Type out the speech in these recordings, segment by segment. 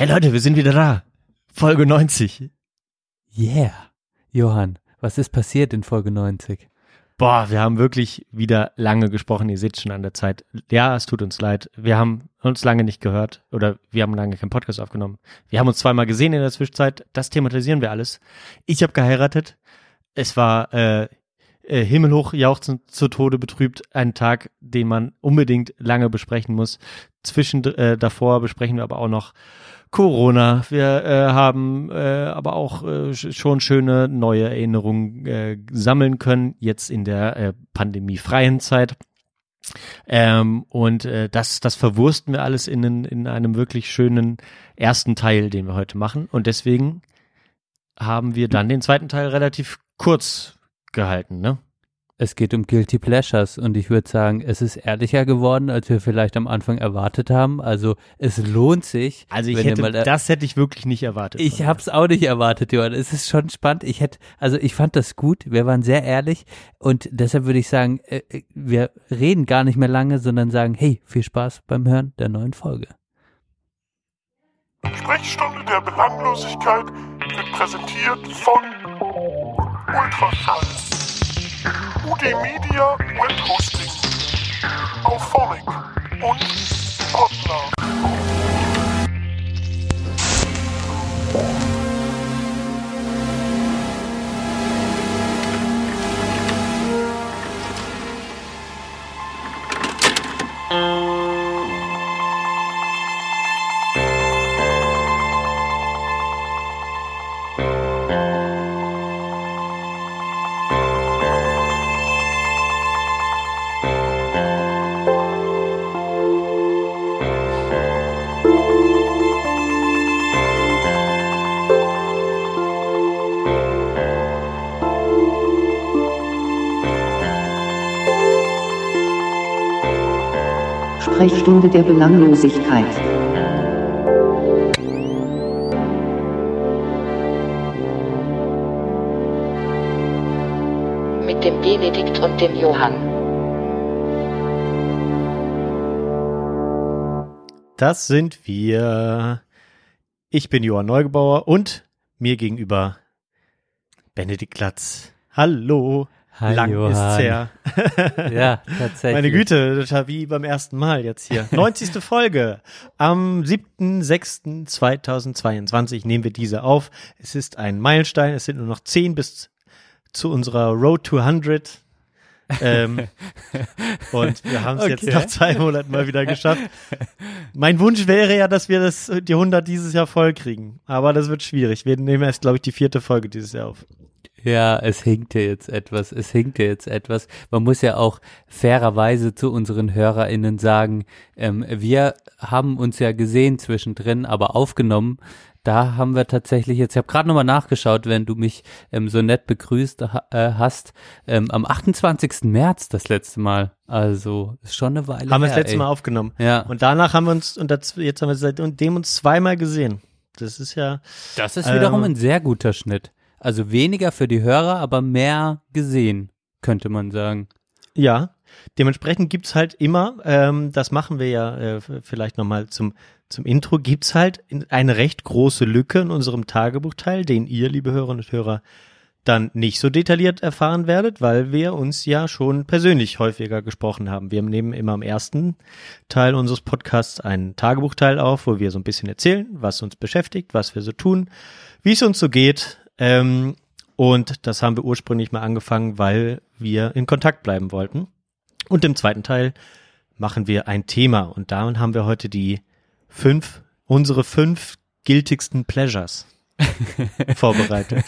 Hey Leute, wir sind wieder da. Folge 90. Yeah. Johann, was ist passiert in Folge 90? Boah, wir haben wirklich wieder lange gesprochen. Ihr seht schon an der Zeit. Ja, es tut uns leid. Wir haben uns lange nicht gehört oder wir haben lange keinen Podcast aufgenommen. Wir haben uns zweimal gesehen in der Zwischenzeit. Das thematisieren wir alles. Ich habe geheiratet. Es war äh, äh, himmelhoch jauchzend zu Tode betrübt. Ein Tag, den man unbedingt lange besprechen muss. Zwischen äh, davor besprechen wir aber auch noch Corona. Wir äh, haben äh, aber auch äh, schon schöne neue Erinnerungen äh, sammeln können, jetzt in der äh, pandemiefreien Zeit. Ähm, und äh, das, das verwursten wir alles in, in einem wirklich schönen ersten Teil, den wir heute machen. Und deswegen haben wir dann den zweiten Teil relativ kurz gehalten, ne? Es geht um Guilty Pleasures und ich würde sagen, es ist ehrlicher geworden, als wir vielleicht am Anfang erwartet haben. Also es lohnt sich. Also ich hätte, das hätte ich wirklich nicht erwartet. Ich habe es auch nicht erwartet, Johann. Es ist schon spannend. Ich hätte, also ich fand das gut. Wir waren sehr ehrlich und deshalb würde ich sagen, äh, äh, wir reden gar nicht mehr lange, sondern sagen, hey, viel Spaß beim Hören der neuen Folge. Sprechstunde der Belanglosigkeit wird präsentiert von Ultraschall. UD Media Web Hosting, Auphonic und Podlove. Sprechstunde der Belanglosigkeit. Mit dem Benedikt und dem Johann. Das sind wir. Ich bin Johann Neugebauer und mir gegenüber Benedikt Glatz. Hallo. Hi, Lang Johann. ist's her. Ja, tatsächlich. Meine Güte, das war wie beim ersten Mal jetzt hier. 90. Folge. Am 7.6.2022 nehmen wir diese auf. Es ist ein Meilenstein. Es sind nur noch 10 bis zu unserer Road to 100. ähm, und wir haben es jetzt Okay. nach zwei Monaten mal wieder geschafft. Mein Wunsch wäre ja, dass wir das, die 100 dieses Jahr voll kriegen. Aber das wird schwierig. Wir nehmen erst, glaube ich, die vierte Folge dieses Jahr auf. Ja, es hinkt ja jetzt etwas, es hinkt ja jetzt etwas. Man muss ja auch fairerweise zu unseren HörerInnen sagen, ähm, wir haben uns ja gesehen zwischendrin, aber aufgenommen. Da haben wir tatsächlich jetzt, ich habe gerade nochmal nachgeschaut, wenn du mich ähm, so nett begrüßt ha äh, hast, ähm, am 28. März das letzte Mal. Also ist schon eine Weile Haben wir das letzte ey. Mal aufgenommen. Ja, Und danach haben wir uns, und das, jetzt haben wir seitdem uns zweimal gesehen. Das ist ja, das ist wiederum ähm, ein sehr guter Schnitt. Also weniger für die Hörer, aber mehr gesehen, könnte man sagen. ja. Dementsprechend gibt's halt immer, ähm, das machen wir ja äh, vielleicht nochmal zum, zum Intro, gibt's halt in- eine recht große Lücke in unserem Tagebuchteil, den ihr, liebe Hörerinnen und Hörer, dann nicht so detailliert erfahren werdet, weil wir uns ja schon persönlich häufiger gesprochen haben. Wir nehmen immer im ersten Teil unseres Podcasts einen Tagebuchteil auf, wo wir so ein bisschen erzählen, was uns beschäftigt, was wir so tun, wie es uns so geht. Ähm, und das haben wir ursprünglich mal angefangen, weil wir in Kontakt bleiben wollten. Und im zweiten Teil machen wir ein Thema. Und damit haben wir heute die fünf, unsere fünf giltigsten Pleasures vorbereitet.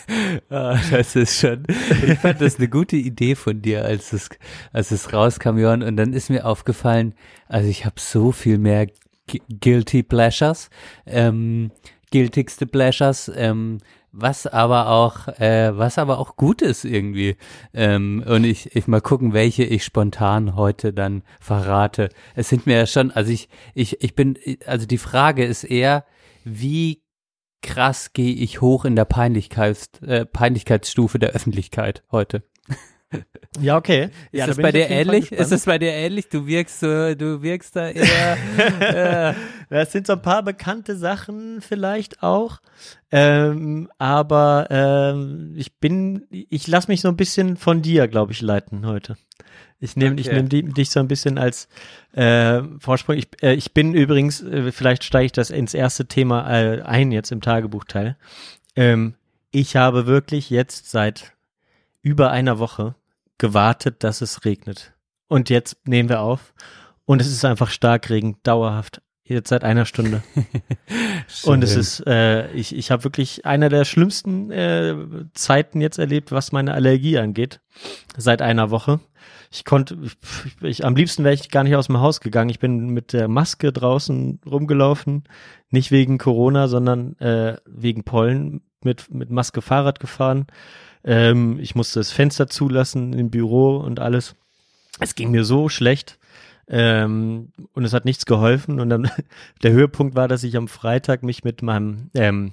Ah, das ist schon, ich fand das eine gute Idee von dir, als es, als es rauskam, Johann. Und dann ist mir aufgefallen, also ich habe so viel mehr Gu- Guilty Pleasures, ähm, guiltigste Pleasures, ähm, was aber auch, äh, was aber auch gut ist irgendwie. Ähm, und ich, ich mal gucken, welche ich spontan heute dann verrate. Es sind mir ja schon, also ich, ich, ich bin, also die Frage ist eher, wie krass gehe ich hoch in der Peinlichkeits, äh, Peinlichkeitsstufe der Öffentlichkeit heute. Ja, okay. Ist ja, das da bin bei dir ähnlich? Ist das bei dir ähnlich? Du wirkst du wirkst da eher. äh, Das sind so ein paar bekannte Sachen vielleicht auch. Ähm, aber ähm, ich bin, ich lasse mich so ein bisschen von dir, glaube ich, leiten heute. Ich nehme ich Okay. nehm die- dich so ein bisschen als äh, Vorsprung. Ich, äh, ich bin übrigens, äh, vielleicht steige ich das ins erste Thema äh, ein jetzt im Tagebuchteil. Ähm, ich habe wirklich jetzt seit über einer Woche gewartet, dass es regnet. Und jetzt nehmen wir auf. Und es ist einfach Starkregen, dauerhaft. Jetzt seit einer Stunde. Und es ist, äh, ich, ich habe wirklich einer der schlimmsten äh, Zeiten jetzt erlebt, was meine Allergie angeht. Seit einer Woche. Ich konnte, ich, ich, am liebsten wäre ich gar nicht aus dem Haus gegangen. Ich bin mit der Maske draußen rumgelaufen. Nicht wegen Corona, sondern äh, wegen Pollen. Mit, mit Maske Fahrrad gefahren. Ähm, ich musste das Fenster zulassen im Büro und alles. Es ging mir so schlecht. Ähm, und es hat nichts geholfen. Und dann der Höhepunkt war, dass ich am Freitag mich mit meinem ähm,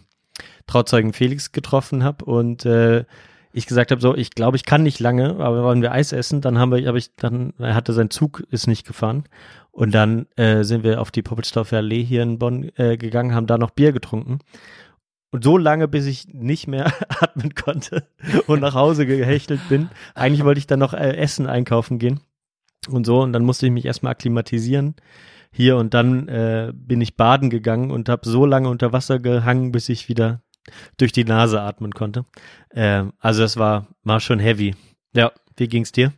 Trauzeugen Felix getroffen habe und äh, ich gesagt habe, so, ich glaube, ich kann nicht lange, aber wollen wir Eis essen, dann haben wir, habe ich, dann, er hatte sein Zug, ist nicht gefahren. Und dann äh, sind wir auf die Poppelsdorfer Allee hier in Bonn äh, gegangen, haben da noch Bier getrunken. Und so lange, bis ich nicht mehr atmen konnte und nach Hause gehechelt bin. Eigentlich wollte ich dann noch äh, Essen einkaufen gehen und so. Und dann musste ich mich erstmal akklimatisieren hier und dann äh, bin ich baden gegangen und habe so lange unter Wasser gehangen, bis ich wieder durch die Nase atmen konnte. Ähm, also das war, war schon heavy. Ja, wie ging's dir?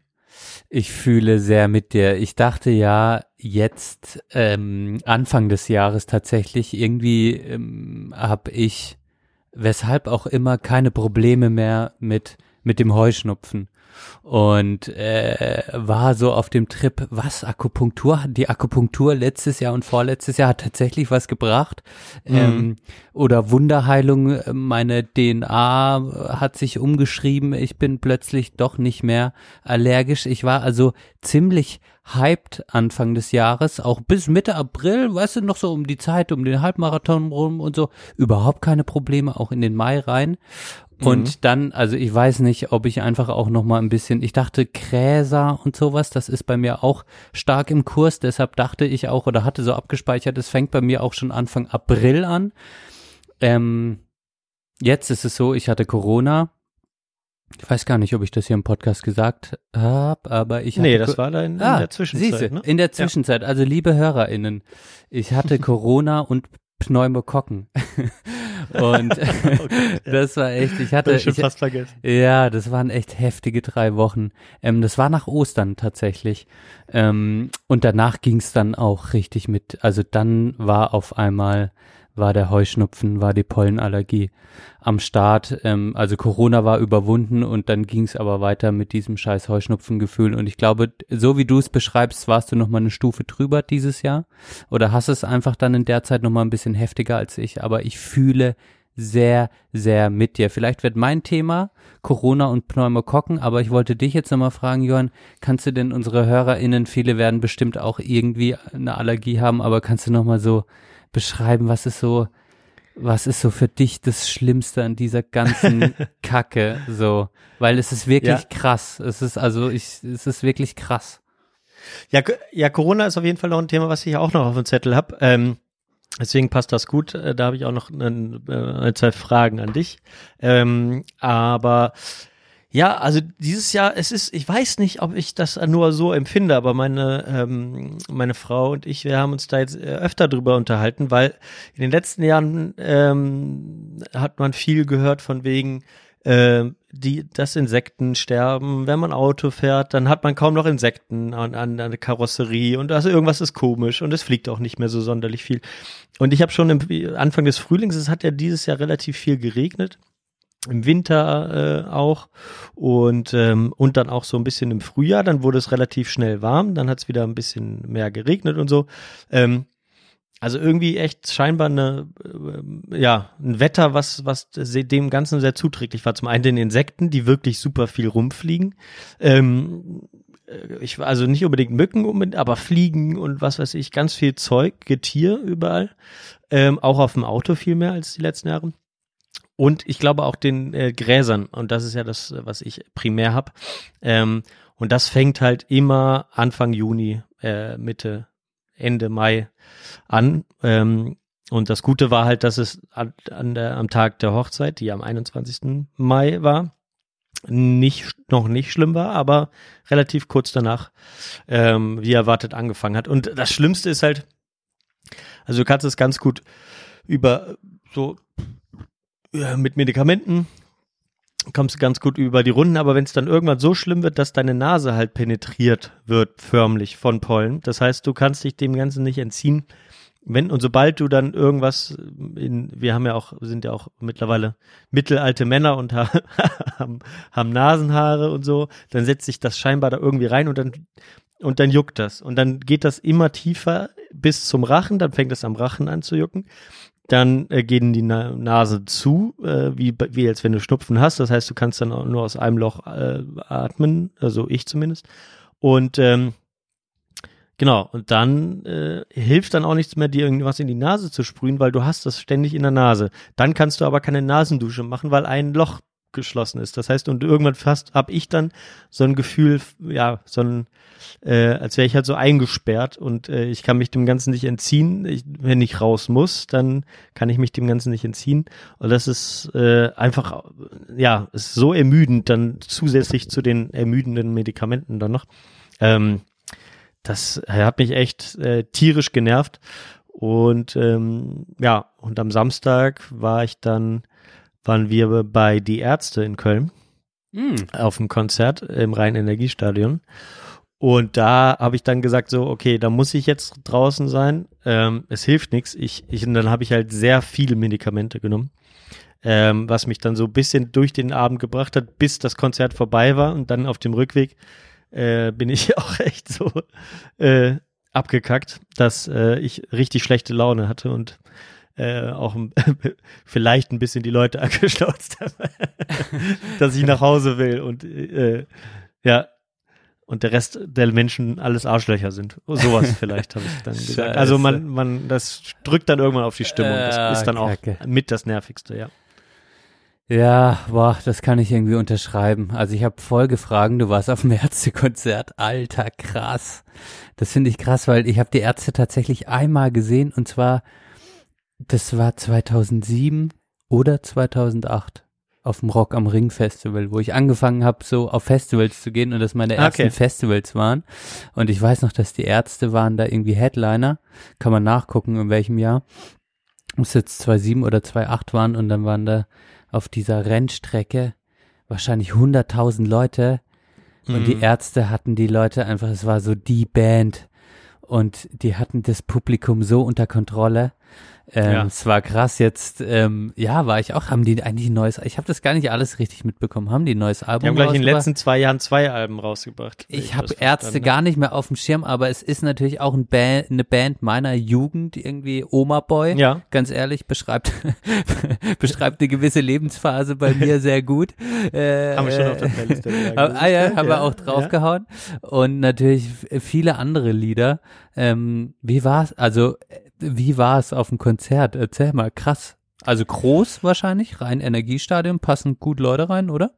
Ich fühle sehr mit dir. Ich dachte ja jetzt ähm, Anfang des Jahres tatsächlich irgendwie ähm, habe ich weshalb auch immer keine Probleme mehr mit mit dem Heuschnupfen und äh, war so auf dem Trip, was Akupunktur, die Akupunktur letztes Jahr und vorletztes Jahr hat tatsächlich was gebracht ähm, oder Wunderheilung, meine DNA hat sich umgeschrieben, ich bin plötzlich doch nicht mehr allergisch. Ich war also ziemlich hyped Anfang des Jahres, auch bis Mitte April, weißt du, noch so um die Zeit, um den Halbmarathon rum und so, überhaupt keine Probleme, auch in den Mai rein. Und dann, also ich weiß nicht, ob ich einfach auch noch mal ein bisschen, ich dachte Gräser und sowas, das ist bei mir auch stark im Kurs, deshalb dachte ich auch oder hatte so abgespeichert, es fängt bei mir auch schon Anfang April an. Ähm, jetzt ist es so, ich hatte Corona. Ich weiß gar nicht, ob ich das hier im Podcast gesagt habe, aber ich hatte Nee, das war da in, Ah, der Zwischenzeit. siehste, Ne? in der Zwischenzeit, also liebe HörerInnen, ich hatte Corona und Pneumokokken. Und das war echt, ich hatte, ich schon fast vergessen. ja, das waren echt heftige drei Wochen. Ähm, das war nach Ostern tatsächlich. Ähm, und danach ging's dann auch richtig mit, also dann war auf einmal, war der Heuschnupfen, war die Pollenallergie am Start. Ähm, also Corona war überwunden und dann ging's aber weiter mit diesem scheiß Heuschnupfengefühl. Und ich glaube, so wie du es beschreibst, warst du noch mal eine Stufe drüber dieses Jahr. Oder hast es einfach dann in der Zeit noch mal ein bisschen heftiger als ich. Aber ich fühle sehr, sehr mit dir. Vielleicht wird mein Thema Corona und Pneumokokken, aber ich wollte dich jetzt nochmal fragen, Johann, kannst du denn unsere HörerInnen, viele werden bestimmt auch irgendwie eine Allergie haben, aber kannst du nochmal so beschreiben, was ist so, was ist so für dich das Schlimmste an dieser ganzen Kacke, so, weil es ist wirklich Ja. krass. Es ist also, ich, es ist wirklich krass. Ja, ja, Corona ist auf jeden Fall noch ein Thema, was ich auch noch auf dem Zettel habe. Ähm, deswegen passt das gut. Äh, Da habe ich auch noch ein, äh, ein, zwei Fragen an dich. Ähm, aber ja, also dieses Jahr, es ist, ich weiß nicht, ob ich das nur so empfinde, aber meine, ähm, meine Frau und ich, wir haben uns da jetzt äh, öfter drüber unterhalten, weil in den letzten Jahren ähm, hat man viel gehört von wegen, äh, die, dass Insekten sterben, wenn man Auto fährt, dann hat man kaum noch Insekten an, an der Karosserie und also irgendwas ist komisch und es fliegt auch nicht mehr so sonderlich viel. Und ich habe schon im Anfang des Frühlings, es hat ja dieses Jahr relativ viel geregnet im Winter äh, auch und ähm, und dann auch so ein bisschen im Frühjahr. Dann wurde es relativ schnell warm, dann hat es wieder ein bisschen mehr geregnet und so. Ähm, also irgendwie echt scheinbar eine, äh, ja, ein Wetter, was, was dem Ganzen sehr zuträglich war. Zum einen den Insekten, die wirklich super viel rumfliegen. Ähm, äh, ich also nicht unbedingt Mücken, aber Fliegen und was weiß ich, ganz viel Zeug, Getier überall. Ähm, auch auf dem Auto viel mehr als die letzten Jahre. Und ich glaube auch den äh, Gräsern. Und das ist ja das, was ich primär hab. Ähm, und das fängt halt immer Anfang Juni, äh, Mitte, Ende Mai an. Ähm, und das Gute war halt, dass es an, an der, am Tag der Hochzeit, die am 21. Mai war, nicht noch nicht schlimm war, aber relativ kurz danach, ähm, wie erwartet, angefangen hat. Und das Schlimmste ist halt, also du kannst es ganz gut über so mit Medikamenten kommst du ganz gut über die Runden, aber wenn es dann irgendwann so schlimm wird, dass deine Nase halt penetriert wird, förmlich von Pollen, das heißt, du kannst dich dem Ganzen nicht entziehen. Wenn und sobald du dann irgendwas in, wir haben ja auch, sind ja auch mittlerweile mittelalte Männer und haben, haben Nasenhaare und so, dann setzt sich das scheinbar da irgendwie rein und dann und dann juckt das und dann geht das immer tiefer bis zum Rachen, dann fängt es am Rachen an zu jucken dann äh, gehen die Na Nase zu, äh, wie, wie als wenn du Schnupfen hast. Das heißt, du kannst dann nur aus einem Loch äh, atmen, also ich zumindest. Und ähm, genau, und dann äh, hilft dann auch nichts mehr, dir irgendwas in die Nase zu sprühen, weil du hast das ständig in der Nase. Dann kannst du aber keine Nasendusche machen, weil ein Loch geschlossen ist. Das heißt, und irgendwann fast habe ich dann so ein Gefühl, ja, so ein, äh, als wäre ich halt so eingesperrt und äh, ich kann mich dem Ganzen nicht entziehen. Ich, wenn ich raus muss, dann kann ich mich dem Ganzen nicht entziehen. Und das ist äh, einfach, ja, ist so ermüdend, dann zusätzlich zu den ermüdenden Medikamenten dann noch. Ähm, das hat mich echt äh, tierisch genervt. Und ähm, ja, und am Samstag war ich dann waren wir bei Die Ärzte in Köln Mm. auf dem Konzert im Rhein-Energiestadion. Und da habe ich dann gesagt, so, okay, da muss ich jetzt draußen sein. Ähm, es hilft nichts. Ich, ich, und dann habe ich halt sehr viele Medikamente genommen, ähm, was mich dann so ein bisschen durch den Abend gebracht hat, bis das Konzert vorbei war. Und dann auf dem Rückweg äh, bin ich auch echt so äh, abgekackt, dass äh, ich richtig schlechte Laune hatte und äh, auch vielleicht ein bisschen die Leute angeschnauzt habe, dass ich nach Hause will und äh, ja, und der Rest der Menschen alles Arschlöcher sind. Sowas vielleicht, habe ich dann gesagt. Also man, man, das drückt dann irgendwann auf die Stimmung. Das ist dann auch Kacke. mit das Nervigste, ja. Ja, boah, das kann ich irgendwie unterschreiben. Also ich habe Folgefragen, du warst auf dem Ärztekonzert. Alter, krass. Das finde ich krass, weil ich habe die Ärzte tatsächlich einmal gesehen und zwar, das war 2007 oder 2008 auf dem Rock am Ring Festival, wo ich angefangen habe, so auf Festivals zu gehen und das meine ersten okay. Festivals waren. Und ich weiß noch, dass die Ärzte waren da irgendwie Headliner. Kann man nachgucken, in welchem Jahr. Muss jetzt 2007 oder 2008 waren und dann waren da auf dieser Rennstrecke wahrscheinlich 100.000 Leute und die Mhm. Ärzte hatten die Leute einfach, es war so die Band und die hatten das Publikum so unter Kontrolle. Ähm, Ja. Es war krass jetzt, ähm, ja, war ich auch, haben die eigentlich ein neues, ich habe das gar nicht alles richtig mitbekommen, haben die ein neues Album Die haben gleich in den letzten zwei Jahren zwei Alben rausgebracht. Ich habe Ärzte verstanden gar nicht mehr auf dem Schirm, aber es ist natürlich auch ein Band, eine Band meiner Jugend, irgendwie Oma Boy. Ja. Ganz ehrlich, beschreibt, beschreibt eine gewisse Lebensphase bei mir sehr gut. Äh, Haben wir schon äh, auf der Playlist. ja, Ah, ah ja, haben wir auch draufgehauen. Und natürlich viele andere Lieder. Ähm, wie war's? Also, wie war's auf dem Konzert? Erzähl mal, krass. Also groß wahrscheinlich, rein Energiestadion, passen gut Leute rein, oder?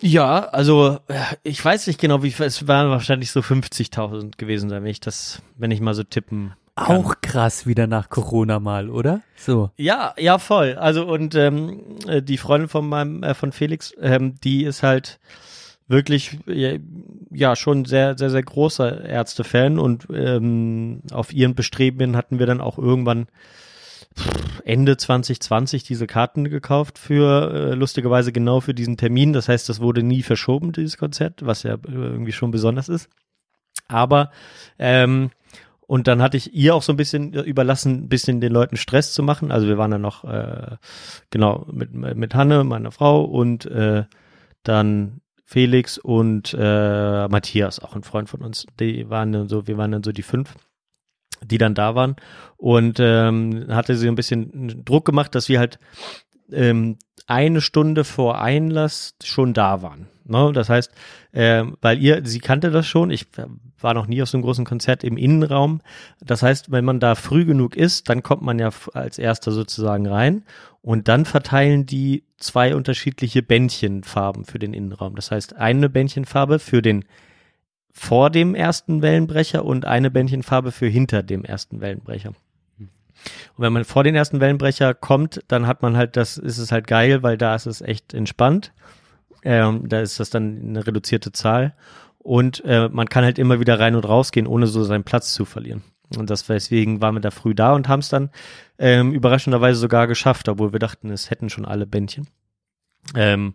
Ja, also äh, ich weiß nicht genau, wie es waren wahrscheinlich so 50.000 gewesen sein, wenn ich das, wenn ich mal so tippen kann. Auch krass wieder nach Corona mal, oder? So. Ja, ja, voll. Also und ähm, äh, die Freundin von meinem, äh, von Felix, ähm, die ist halt wirklich ja, schon sehr, sehr, sehr großer Ärzte-Fan und ähm, auf ihren Bestrebungen hatten wir dann auch irgendwann Ende 2020 diese Karten gekauft für äh, lustigerweise genau für diesen Termin. Das heißt, das wurde nie verschoben, dieses Konzert, was ja äh, irgendwie schon besonders ist. Aber ähm, und dann hatte ich ihr auch so ein bisschen überlassen, ein bisschen den Leuten Stress zu machen. Also wir waren dann noch äh, genau mit mit Hanne, meiner Frau und äh, dann Felix und äh, Matthias, auch ein Freund von uns. Die waren dann so, wir waren dann so die fünf, die dann da waren und ähm, hatte sie ein bisschen Druck gemacht, dass wir halt ähm, eine Stunde vor Einlass schon da waren. Ne? Das heißt, äh, weil ihr, sie kannte das schon, ich war noch nie auf so einem großen Konzert im Innenraum. Das heißt, wenn man da früh genug ist, dann kommt man ja als erster sozusagen rein und dann verteilen die zwei unterschiedliche Bändchenfarben für den Innenraum. Das heißt, eine Bändchenfarbe für den vor dem ersten Wellenbrecher und eine Bändchenfarbe für hinter dem ersten Wellenbrecher. Und wenn man vor den ersten Wellenbrecher kommt, dann hat man halt, das ist es halt geil, weil da ist es echt entspannt. Ähm, da ist das dann eine reduzierte Zahl. Und äh, man kann halt immer wieder rein und rausgehen, ohne so seinen Platz zu verlieren. Und das deswegen waren wir da früh da und haben es dann ähm, überraschenderweise sogar geschafft, obwohl wir dachten, es hätten schon alle Bändchen. Ähm,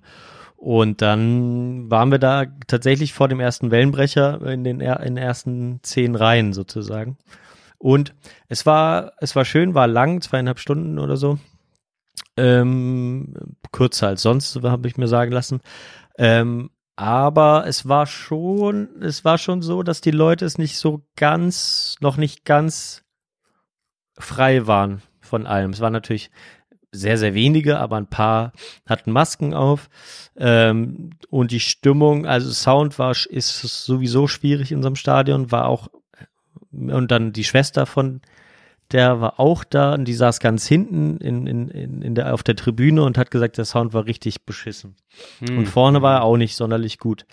und dann waren wir da tatsächlich vor dem ersten Wellenbrecher in den, in den ersten zehn Reihen sozusagen. Und es war, es war schön, war lang, zweieinhalb Stunden oder so. Ähm, kürzer als sonst, habe ich mir sagen lassen. Ähm, aber es war schon, es war schon so, dass die Leute es nicht so ganz, noch nicht ganz frei waren von allem. Es waren natürlich sehr, sehr wenige, aber ein paar hatten Masken auf. Ähm, und die Stimmung, also Sound war, ist sowieso schwierig in einem Stadion, war auch, und dann die Schwester von der war auch da und die saß ganz hinten in, in, in, der, auf der Tribüne und hat gesagt, der Sound war richtig beschissen. Und vorne war er auch nicht sonderlich gut.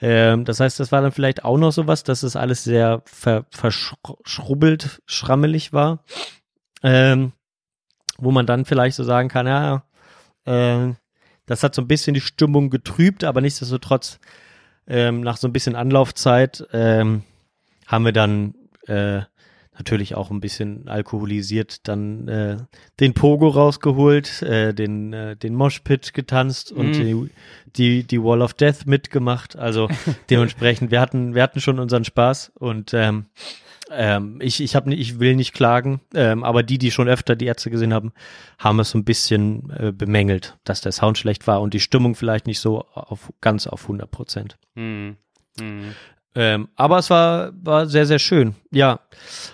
Ähm, das heißt, das war dann vielleicht auch noch sowas, dass es alles sehr ver, verschrubbelt, schrammelig war. Ähm, wo man dann vielleicht so sagen kann, ja, äh, das hat so ein bisschen die Stimmung getrübt, aber nichtsdestotrotz ähm, nach so ein bisschen Anlaufzeit ähm, haben wir dann äh, natürlich auch ein bisschen alkoholisiert dann äh, den Pogo rausgeholt, äh, den äh, den Moshpit getanzt und Mm. die, die die Wall of Death mitgemacht. Also dementsprechend wir hatten wir hatten schon unseren Spaß und ähm, ähm, ich ich habe ich will nicht klagen, ähm, aber die die schon öfter die Ärzte gesehen haben, haben es so ein bisschen äh, bemängelt, dass der Sound schlecht war und die Stimmung vielleicht nicht so auf ganz auf 100 Prozent. Hm. Ähm, aber es war, war sehr, sehr schön. Ja.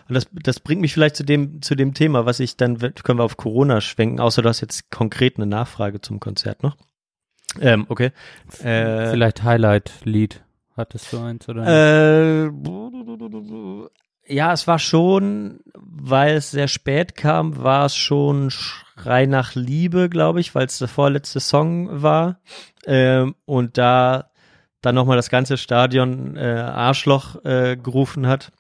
Und das, das bringt mich vielleicht zu dem, zu dem Thema, was ich dann, können wir auf Corona schwenken, außer du hast jetzt konkret eine Nachfrage zum Konzert noch. Ähm, okay. Äh, Vielleicht Highlight-Lied. Hattest du eins oder? äh, ja, es war schon, weil es sehr spät kam, war es schon Schrei nach Liebe, glaube ich, weil es der vorletzte Song war. Ähm, und da dann nochmal das ganze Stadion äh, Arschloch äh, gerufen hat,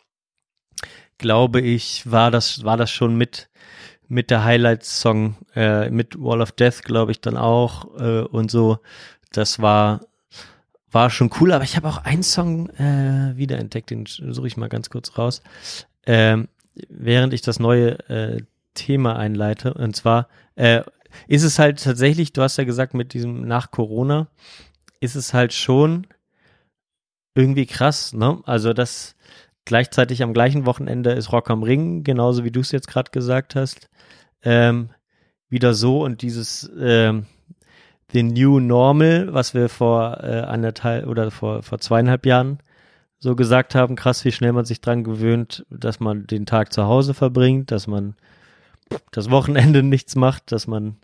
glaube ich, war das, war das schon mit, mit der Highlight-Song, äh, mit Wall of Death, glaube ich, dann auch äh, und so. Das war, war schon cool, aber ich habe auch einen Song äh, wiederentdeckt, den suche ich mal ganz kurz raus, ähm, während ich das neue äh, Thema einleite. Und zwar äh, ist es halt tatsächlich, du hast ja gesagt, mit diesem nach Corona, ist es halt schon irgendwie krass, ne? Also das gleichzeitig am gleichen Wochenende ist Rock am Ring, genauso wie du es jetzt gerade gesagt hast, ähm, wieder so und dieses ähm, The New Normal, was wir vor äh, anderthalb oder vor, vor zweieinhalb Jahren so gesagt haben, krass, wie schnell man sich dran gewöhnt, dass man den Tag zu Hause verbringt, dass man das Wochenende nichts macht, dass man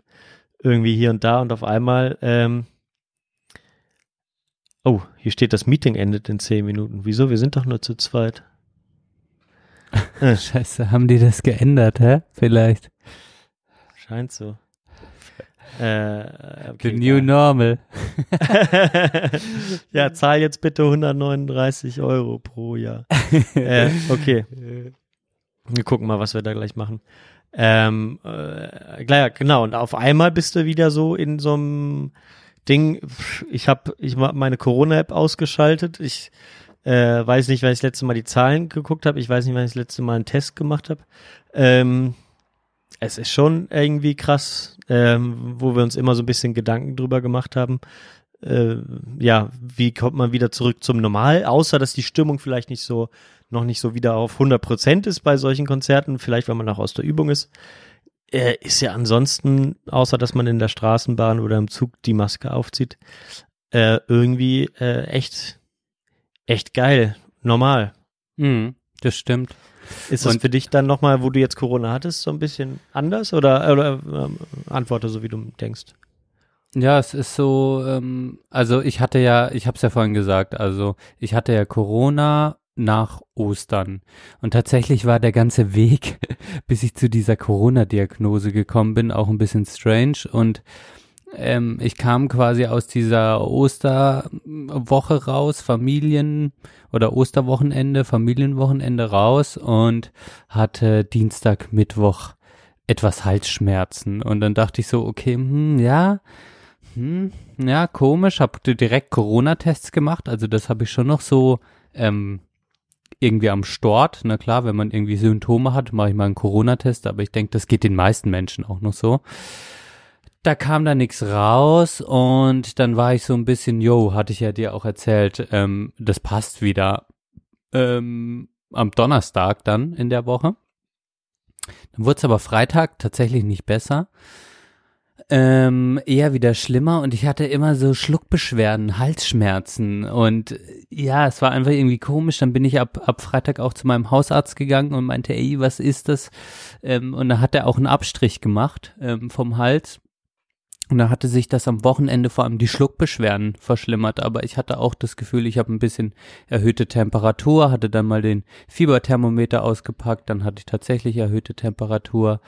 irgendwie hier und da und auf einmal ähm, Oh, hier steht, das Meeting endet in zehn Minuten. Wieso? Wir sind doch nur zu zweit. Scheiße, haben die das geändert, hä? Vielleicht. Scheint so. Äh, okay, The new normal. ja, zahl jetzt bitte 139 Euro pro Jahr. äh, okay. Wir gucken mal, was wir da gleich machen. Ähm, äh, genau. Und auf einmal bist du wieder so in so einem Ding. Ich habe ich meine Corona-App ausgeschaltet. Ich äh, weiß nicht, wann ich das letzte Mal die Zahlen geguckt habe. Ich weiß nicht, wann ich das letzte Mal einen Test gemacht habe. Ähm, es ist schon irgendwie krass, ähm, wo wir uns immer so ein bisschen Gedanken drüber gemacht haben. Äh, ja, wie kommt man wieder zurück zum Normal? Außer, dass die Stimmung vielleicht nicht so, noch nicht so wieder auf 100 Prozent ist bei solchen Konzerten. Vielleicht, weil man noch aus der Übung ist. Äh, ist ja ansonsten, außer dass man in der Straßenbahn oder im Zug die Maske aufzieht, äh, irgendwie äh, echt, echt geil, normal. Hm, das stimmt. Ist das Und- für dich dann nochmal, wo du jetzt Corona hattest, so ein bisschen anders oder, oder ähm, antworte so, wie du denkst? Ja, es ist so, ähm, also ich hatte ja, ich habe es ja vorhin gesagt, also ich hatte ja Corona nach Ostern. Und tatsächlich war der ganze Weg, bis ich zu dieser Corona-Diagnose gekommen bin, auch ein bisschen strange. Und ähm, ich kam quasi aus dieser Osterwoche raus, Familien oder Osterwochenende, Familienwochenende raus und hatte Dienstag, Mittwoch etwas Halsschmerzen. Und dann dachte ich so, okay, hm, ja, hm, ja, komisch, habe direkt Corona-Tests gemacht, also das habe ich schon noch so ähm, irgendwie am Stort. Na klar, wenn man irgendwie Symptome hat, mache ich mal einen Corona-Test, aber ich denke, das geht den meisten Menschen auch noch so. Da kam da nichts raus und dann war ich so ein bisschen, yo, hatte ich ja dir auch erzählt, ähm, das passt wieder ähm, am Donnerstag dann in der Woche. Dann wurde es aber Freitag tatsächlich nicht besser ähm, eher wieder schlimmer und ich hatte immer so Schluckbeschwerden, Halsschmerzen und ja, es war einfach irgendwie komisch. Dann bin ich ab, ab Freitag auch zu meinem Hausarzt gegangen und meinte, ey, was ist das? Ähm, und da hat er auch einen Abstrich gemacht ähm, vom Hals. Und da hatte sich das am Wochenende vor allem die Schluckbeschwerden verschlimmert, aber ich hatte auch das Gefühl, ich habe ein bisschen erhöhte Temperatur, hatte dann mal den Fieberthermometer ausgepackt, dann hatte ich tatsächlich erhöhte Temperatur.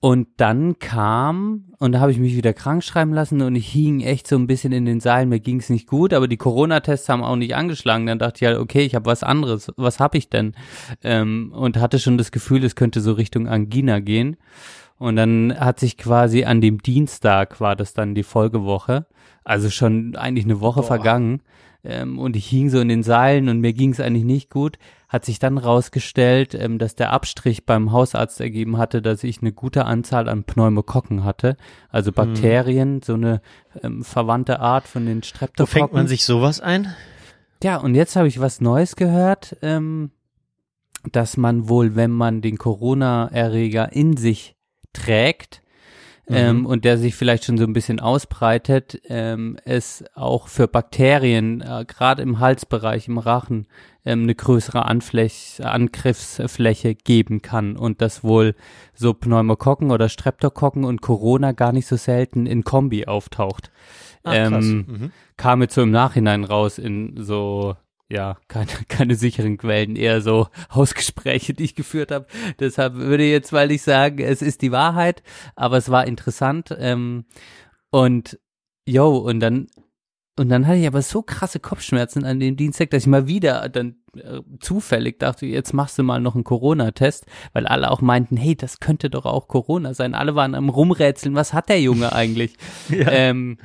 Und dann kam, und da habe ich mich wieder krank schreiben lassen und ich hing echt so ein bisschen in den Seilen, mir ging es nicht gut, aber die Corona-Tests haben auch nicht angeschlagen. Dann dachte ich halt, okay, ich habe was anderes, was habe ich denn? Ähm, und hatte schon das Gefühl, es könnte so Richtung Angina gehen. Und dann hat sich quasi an dem Dienstag, war das dann die Folgewoche, also schon eigentlich eine Woche Boah. vergangen, ähm, und ich hing so in den Seilen und mir ging es eigentlich nicht gut, hat sich dann rausgestellt, ähm, dass der Abstrich beim Hausarzt ergeben hatte, dass ich eine gute Anzahl an Pneumokokken hatte, also hm. Bakterien, hm. so eine ähm, verwandte Art von den Streptokokken. Wo fängt man sich sowas ein? Ja, und jetzt habe ich was Neues gehört, ähm, dass man wohl, wenn man den Corona-Erreger in sich trägt, ähm, mhm. und der sich vielleicht schon so ein bisschen ausbreitet, ähm, es auch für Bakterien, äh, gerade im Halsbereich, im Rachen, ähm, eine größere Anfläch Angriffsfläche geben kann und dass wohl so Pneumokokken oder Streptokokken und Corona gar nicht so selten in Kombi auftaucht. Ach, ähm, mhm. Kam jetzt so im Nachhinein raus in so ja, keine, keine sicheren Quellen, eher so Hausgespräche, die ich geführt habe. Deshalb würde ich jetzt mal nicht sagen, es ist die Wahrheit, aber es war interessant. Ähm, und yo, und dann und dann hatte ich aber so krasse Kopfschmerzen an dem Dienstag, dass ich mal wieder dann äh, zufällig dachte, jetzt machst du mal noch einen Corona-Test, weil alle auch meinten, hey, das könnte doch auch Corona sein. Alle waren am Rumrätseln, was hat der Junge eigentlich? ja. Ähm,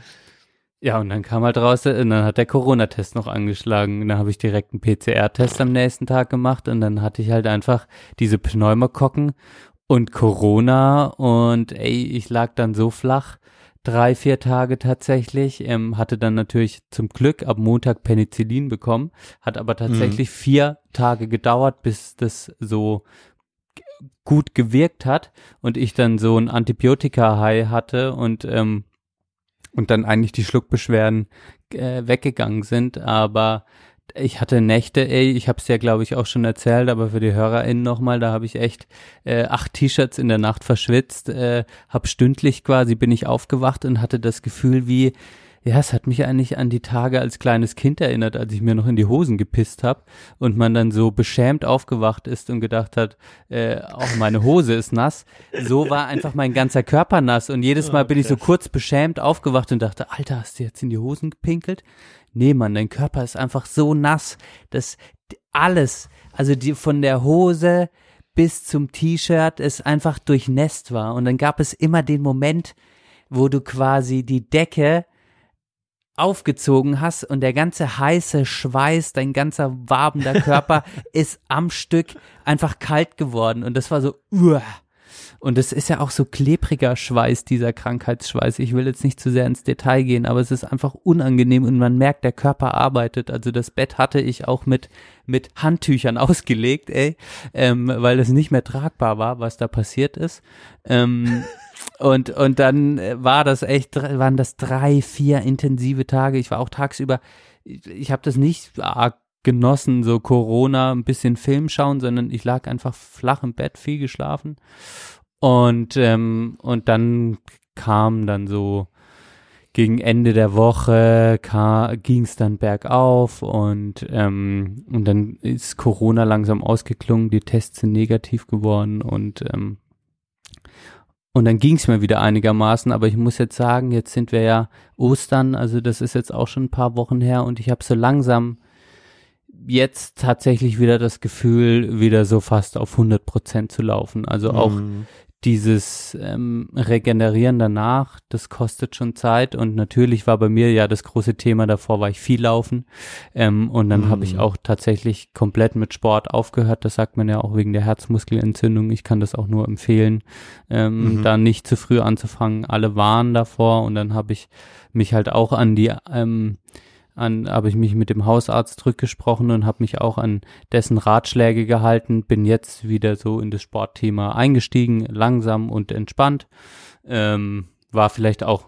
ja, und dann kam halt raus, und dann hat der Corona-Test noch angeschlagen. Und dann habe ich direkt einen PCR-Test am nächsten Tag gemacht und dann hatte ich halt einfach diese Pneumokokken und Corona und ey, ich lag dann so flach, drei, vier Tage tatsächlich, ähm, hatte dann natürlich zum Glück ab Montag Penicillin bekommen, hat aber tatsächlich mhm. vier Tage gedauert, bis das so gut gewirkt hat und ich dann so ein Antibiotika-High hatte und ähm, und dann eigentlich die Schluckbeschwerden äh, weggegangen sind. Aber ich hatte Nächte, ey, ich habe es ja, glaube ich, auch schon erzählt, aber für die HörerInnen nochmal, da habe ich echt äh, acht T-Shirts in der Nacht verschwitzt, äh, habe stündlich quasi, bin ich aufgewacht und hatte das Gefühl wie, ja, es hat mich eigentlich an die Tage als kleines Kind erinnert, als ich mir noch in die Hosen gepisst habe und man dann so beschämt aufgewacht ist und gedacht hat, äh, auch meine Hose ist nass. So war einfach mein ganzer Körper nass und jedes Mal bin ich so kurz beschämt aufgewacht und dachte, Alter, hast du jetzt in die Hosen gepinkelt? Nee, Mann, dein Körper ist einfach so nass, dass alles, also die von der Hose bis zum T-Shirt es einfach durchnässt war und dann gab es immer den Moment, wo du quasi die Decke aufgezogen hast und der ganze heiße Schweiß, dein ganzer wabender Körper ist am Stück einfach kalt geworden und das war so, uah. Und es ist ja auch so klebriger Schweiß, dieser Krankheitsschweiß. Ich will jetzt nicht zu sehr ins Detail gehen, aber es ist einfach unangenehm und man merkt, der Körper arbeitet. Also das Bett hatte ich auch mit, mit Handtüchern ausgelegt, ey, ähm, weil es nicht mehr tragbar war, was da passiert ist. Ähm, und, und dann war das echt, waren das drei, vier intensive Tage. Ich war auch tagsüber, ich, ich habe das nicht arg genossen, so Corona, ein bisschen Film schauen, sondern ich lag einfach flach im Bett, viel geschlafen. Und, ähm, und dann kam dann so gegen Ende der Woche ging es dann bergauf und, ähm, und dann ist Corona langsam ausgeklungen, die Tests sind negativ geworden und ähm, und dann ging es mir wieder einigermaßen, aber ich muss jetzt sagen, jetzt sind wir ja Ostern, also das ist jetzt auch schon ein paar Wochen her und ich habe so langsam jetzt tatsächlich wieder das Gefühl, wieder so fast auf 100 Prozent zu laufen. Also auch Mhm. Dieses ähm, Regenerieren danach, das kostet schon Zeit und natürlich war bei mir ja das große Thema davor, war ich viel laufen ähm, und dann habe ich Mhm. auch tatsächlich komplett mit Sport aufgehört, das sagt man ja auch wegen der Herzmuskelentzündung, ich kann das auch nur empfehlen, ähm, Mhm. da nicht zu früh anzufangen, alle waren davor und dann habe ich mich halt auch an die ähm, an, habe ich mich mit dem Hausarzt zurückgesprochen und habe mich auch an dessen Ratschläge gehalten, bin jetzt wieder so in das Sportthema eingestiegen, langsam und entspannt. Ähm, war vielleicht auch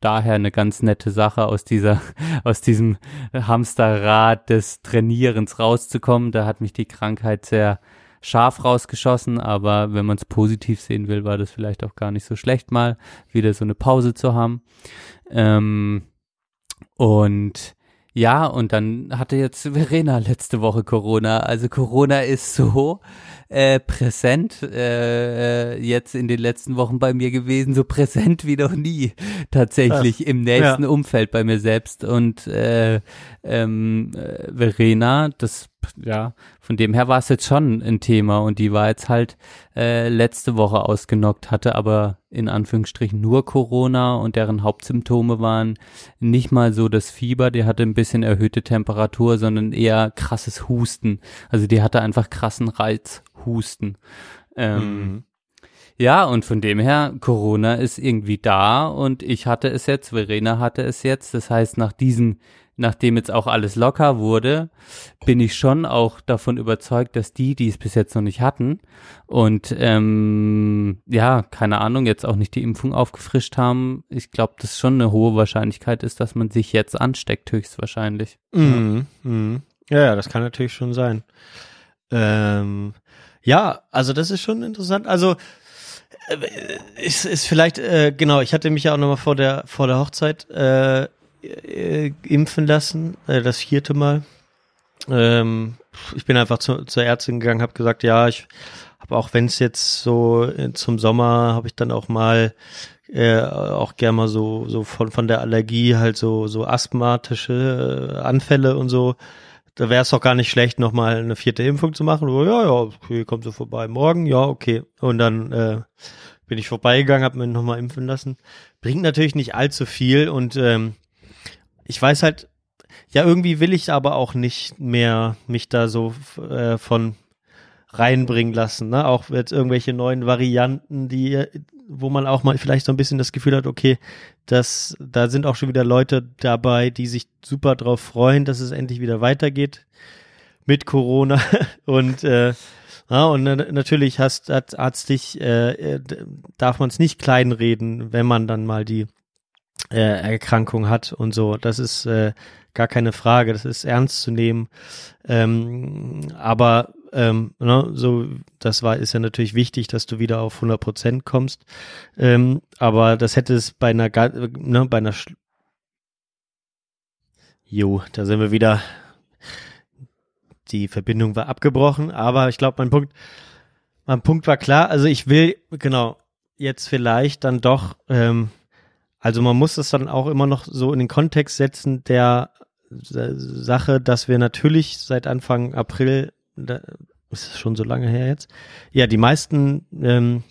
daher eine ganz nette Sache, aus dieser, aus diesem Hamsterrad des Trainierens rauszukommen. Da hat mich die Krankheit sehr scharf rausgeschossen, aber wenn man es positiv sehen will, war das vielleicht auch gar nicht so schlecht, mal wieder so eine Pause zu haben. Ähm, und ja, und dann hatte jetzt Verena letzte Woche Corona. Also Corona ist so äh, präsent äh, jetzt in den letzten Wochen bei mir gewesen, so präsent wie noch nie tatsächlich im nächsten Umfeld bei mir selbst. Und äh, ähm, äh, Verena, das ja, von dem her war es jetzt schon ein Thema und die war jetzt halt äh, letzte Woche ausgenockt, hatte aber in Anführungsstrichen nur Corona und deren Hauptsymptome waren nicht mal so das Fieber, die hatte ein bisschen erhöhte Temperatur, sondern eher krasses Husten. Also die hatte einfach krassen Reizhusten. Ähm, Mhm. ja, und von dem her, Corona ist irgendwie da und ich hatte es jetzt, Verena hatte es jetzt. Das heißt, nach diesen, nachdem jetzt auch alles locker wurde, bin ich schon auch davon überzeugt, dass die, die es bis jetzt noch nicht hatten und ähm, ja, keine Ahnung, jetzt auch nicht die Impfung aufgefrischt haben, ich glaube, dass schon eine hohe Wahrscheinlichkeit ist, dass man sich jetzt ansteckt, höchstwahrscheinlich. Mhm. Mhm. Ja, ja, das kann natürlich schon sein. Ähm, ja, also das ist schon interessant. Also äh, ist, ist vielleicht, äh, genau, ich hatte mich ja auch nochmal vor der, vor der Hochzeit äh, äh, impfen lassen, äh, das vierte Mal. Ähm, ich bin einfach zu, zur Ärztin gegangen, habe gesagt, ja, ich habe auch, wenn es jetzt so äh, zum Sommer, habe ich dann auch mal äh, auch gerne mal so so von von der Allergie halt so so asthmatische äh, Anfälle und so. Da wäre es doch gar nicht schlecht, noch mal eine vierte Impfung zu machen. So, ja, ja, okay, kommt so vorbei. Morgen, ja, okay. Und dann äh, bin ich vorbeigegangen, habe mir noch mal impfen lassen. Bringt natürlich nicht allzu viel und ähm, ich weiß halt, ja, irgendwie will ich aber auch nicht mehr mich da so äh, von reinbringen lassen, ne? Auch jetzt irgendwelche neuen Varianten, die, wo man auch mal vielleicht so ein bisschen das Gefühl hat, okay, das, da sind auch schon wieder Leute dabei, die sich super drauf freuen, dass es endlich wieder weitergeht mit Corona und äh, ja, und na, natürlich hast, hat Arzt dich, äh, darf man es nicht kleinreden, wenn man dann mal die äh, Erkrankung hat und so. Das ist äh, gar keine Frage, das ist ernst zu nehmen. Ähm, aber ähm, ne, so, das war, ist ja natürlich wichtig, dass du wieder auf 100 Prozent kommst. Ähm, aber das hätte es bei einer, ne, bei einer, Sch Jo, da sind wir wieder. Die Verbindung war abgebrochen, aber ich glaube, mein Punkt, mein Punkt war klar. Also ich will, genau, jetzt vielleicht dann doch, ähm, also man muss es dann auch immer noch so in den Kontext setzen der Sa- Sache, dass wir natürlich seit Anfang April, da, ist es schon so lange her jetzt, ja, die meisten, ähm,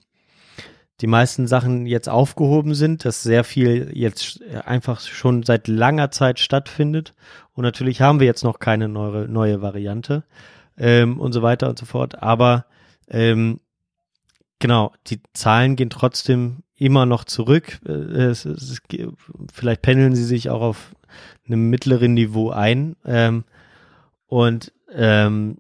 die meisten Sachen jetzt aufgehoben sind, dass sehr viel jetzt einfach schon seit langer Zeit stattfindet. Und natürlich haben wir jetzt noch keine neue, neue Variante ähm, und so weiter und so fort. Aber ähm, genau, die Zahlen gehen trotzdem immer noch zurück. Äh, Es, es, vielleicht pendeln sie sich auch auf einem mittleren Niveau ein. Ähm, und ähm,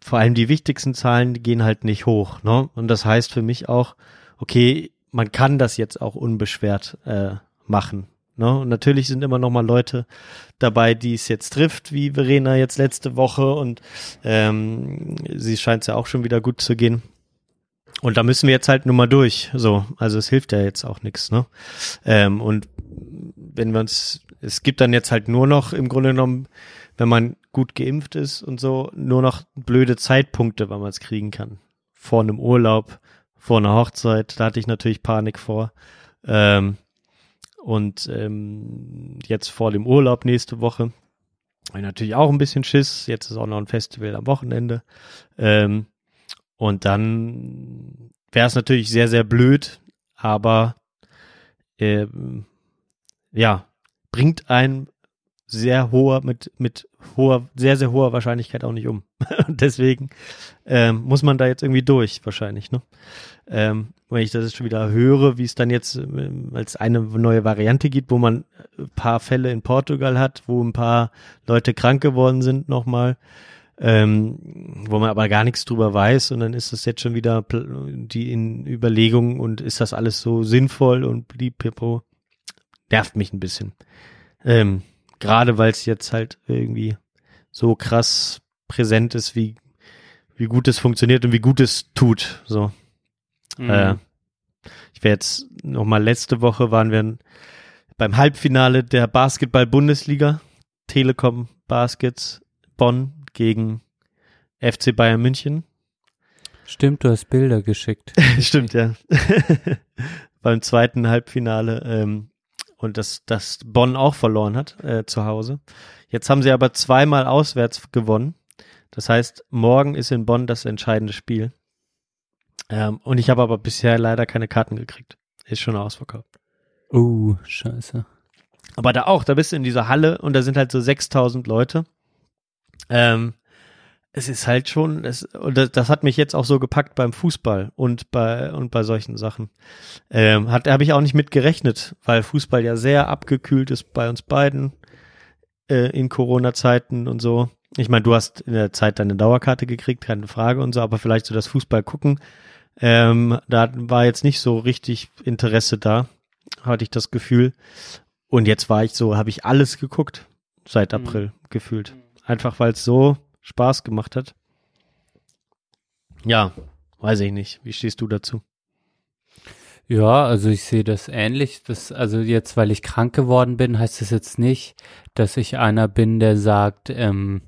vor allem die wichtigsten Zahlen die gehen halt nicht hoch. Ne? Und das heißt für mich auch, okay, man kann das jetzt auch unbeschwert äh, machen. Ne? Und natürlich sind immer noch mal Leute dabei, die es jetzt trifft, wie Verena jetzt letzte Woche und ähm, sie scheint es ja auch schon wieder gut zu gehen. Und da müssen wir jetzt halt nur mal durch. So, also es hilft ja jetzt auch nichts, ne? Ähm, und wenn wir uns, es gibt dann jetzt halt nur noch im Grunde genommen, wenn man gut geimpft ist und so, nur noch blöde Zeitpunkte, wann man es kriegen kann. Vor einem Urlaub, vor einer Hochzeit, da hatte ich natürlich Panik vor. Ähm, und ähm, jetzt vor dem Urlaub nächste Woche natürlich auch ein bisschen Schiss. Jetzt ist auch noch ein Festival am Wochenende. Ähm, und dann wäre es natürlich sehr, sehr blöd, aber ähm, ja, bringt ein sehr hoher, mit, mit hoher, sehr, sehr hoher Wahrscheinlichkeit auch nicht um. Deswegen ähm, muss man da jetzt irgendwie durch, wahrscheinlich, ne? Ähm, wenn ich das jetzt schon wieder höre, wie es dann jetzt ähm, als eine neue Variante gibt, wo man ein paar Fälle in Portugal hat, wo ein paar Leute krank geworden sind nochmal, ähm, wo man aber gar nichts drüber weiß und dann ist das jetzt schon wieder die in Überlegung und ist das alles so sinnvoll und blieb Pippo. Nervt mich ein bisschen. Ähm, Gerade weil es jetzt halt irgendwie so krass präsent ist, wie, wie gut es funktioniert und wie gut es tut. So. Mhm. Äh, ich wäre jetzt noch mal letzte Woche waren wir beim Halbfinale der Basketball-Bundesliga. Telekom Baskets Bonn gegen FC Bayern München. Stimmt, du hast Bilder geschickt. Stimmt, ja. beim zweiten Halbfinale ähm, und das, das Bonn auch verloren hat äh, zu Hause. Jetzt haben sie aber zweimal auswärts gewonnen. Das heißt, morgen ist in Bonn das entscheidende Spiel. Ähm, und ich habe aber bisher leider keine Karten gekriegt. Ist schon ausverkauft. Uh, scheiße. Aber da auch, da bist du in dieser Halle und da sind halt so 6000 Leute. Ähm, es ist halt schon, es, und das, das hat mich jetzt auch so gepackt beim Fußball und bei und bei solchen Sachen. Ähm, hat habe ich auch nicht mit gerechnet, weil Fußball ja sehr abgekühlt ist bei uns beiden äh, in Corona-Zeiten und so. Ich meine, du hast in der Zeit deine Dauerkarte gekriegt, keine Frage und so, aber vielleicht so das Fußball gucken, ähm, da war jetzt nicht so richtig Interesse da, hatte ich das Gefühl. Und jetzt war ich so, habe ich alles geguckt seit April gefühlt. Einfach weil es so Spaß gemacht hat. Ja, weiß ich nicht. Wie stehst du dazu? Ja, also ich sehe das ähnlich. Das, also jetzt, weil ich krank geworden bin, heißt das jetzt nicht, dass ich einer bin, der sagt, ähm,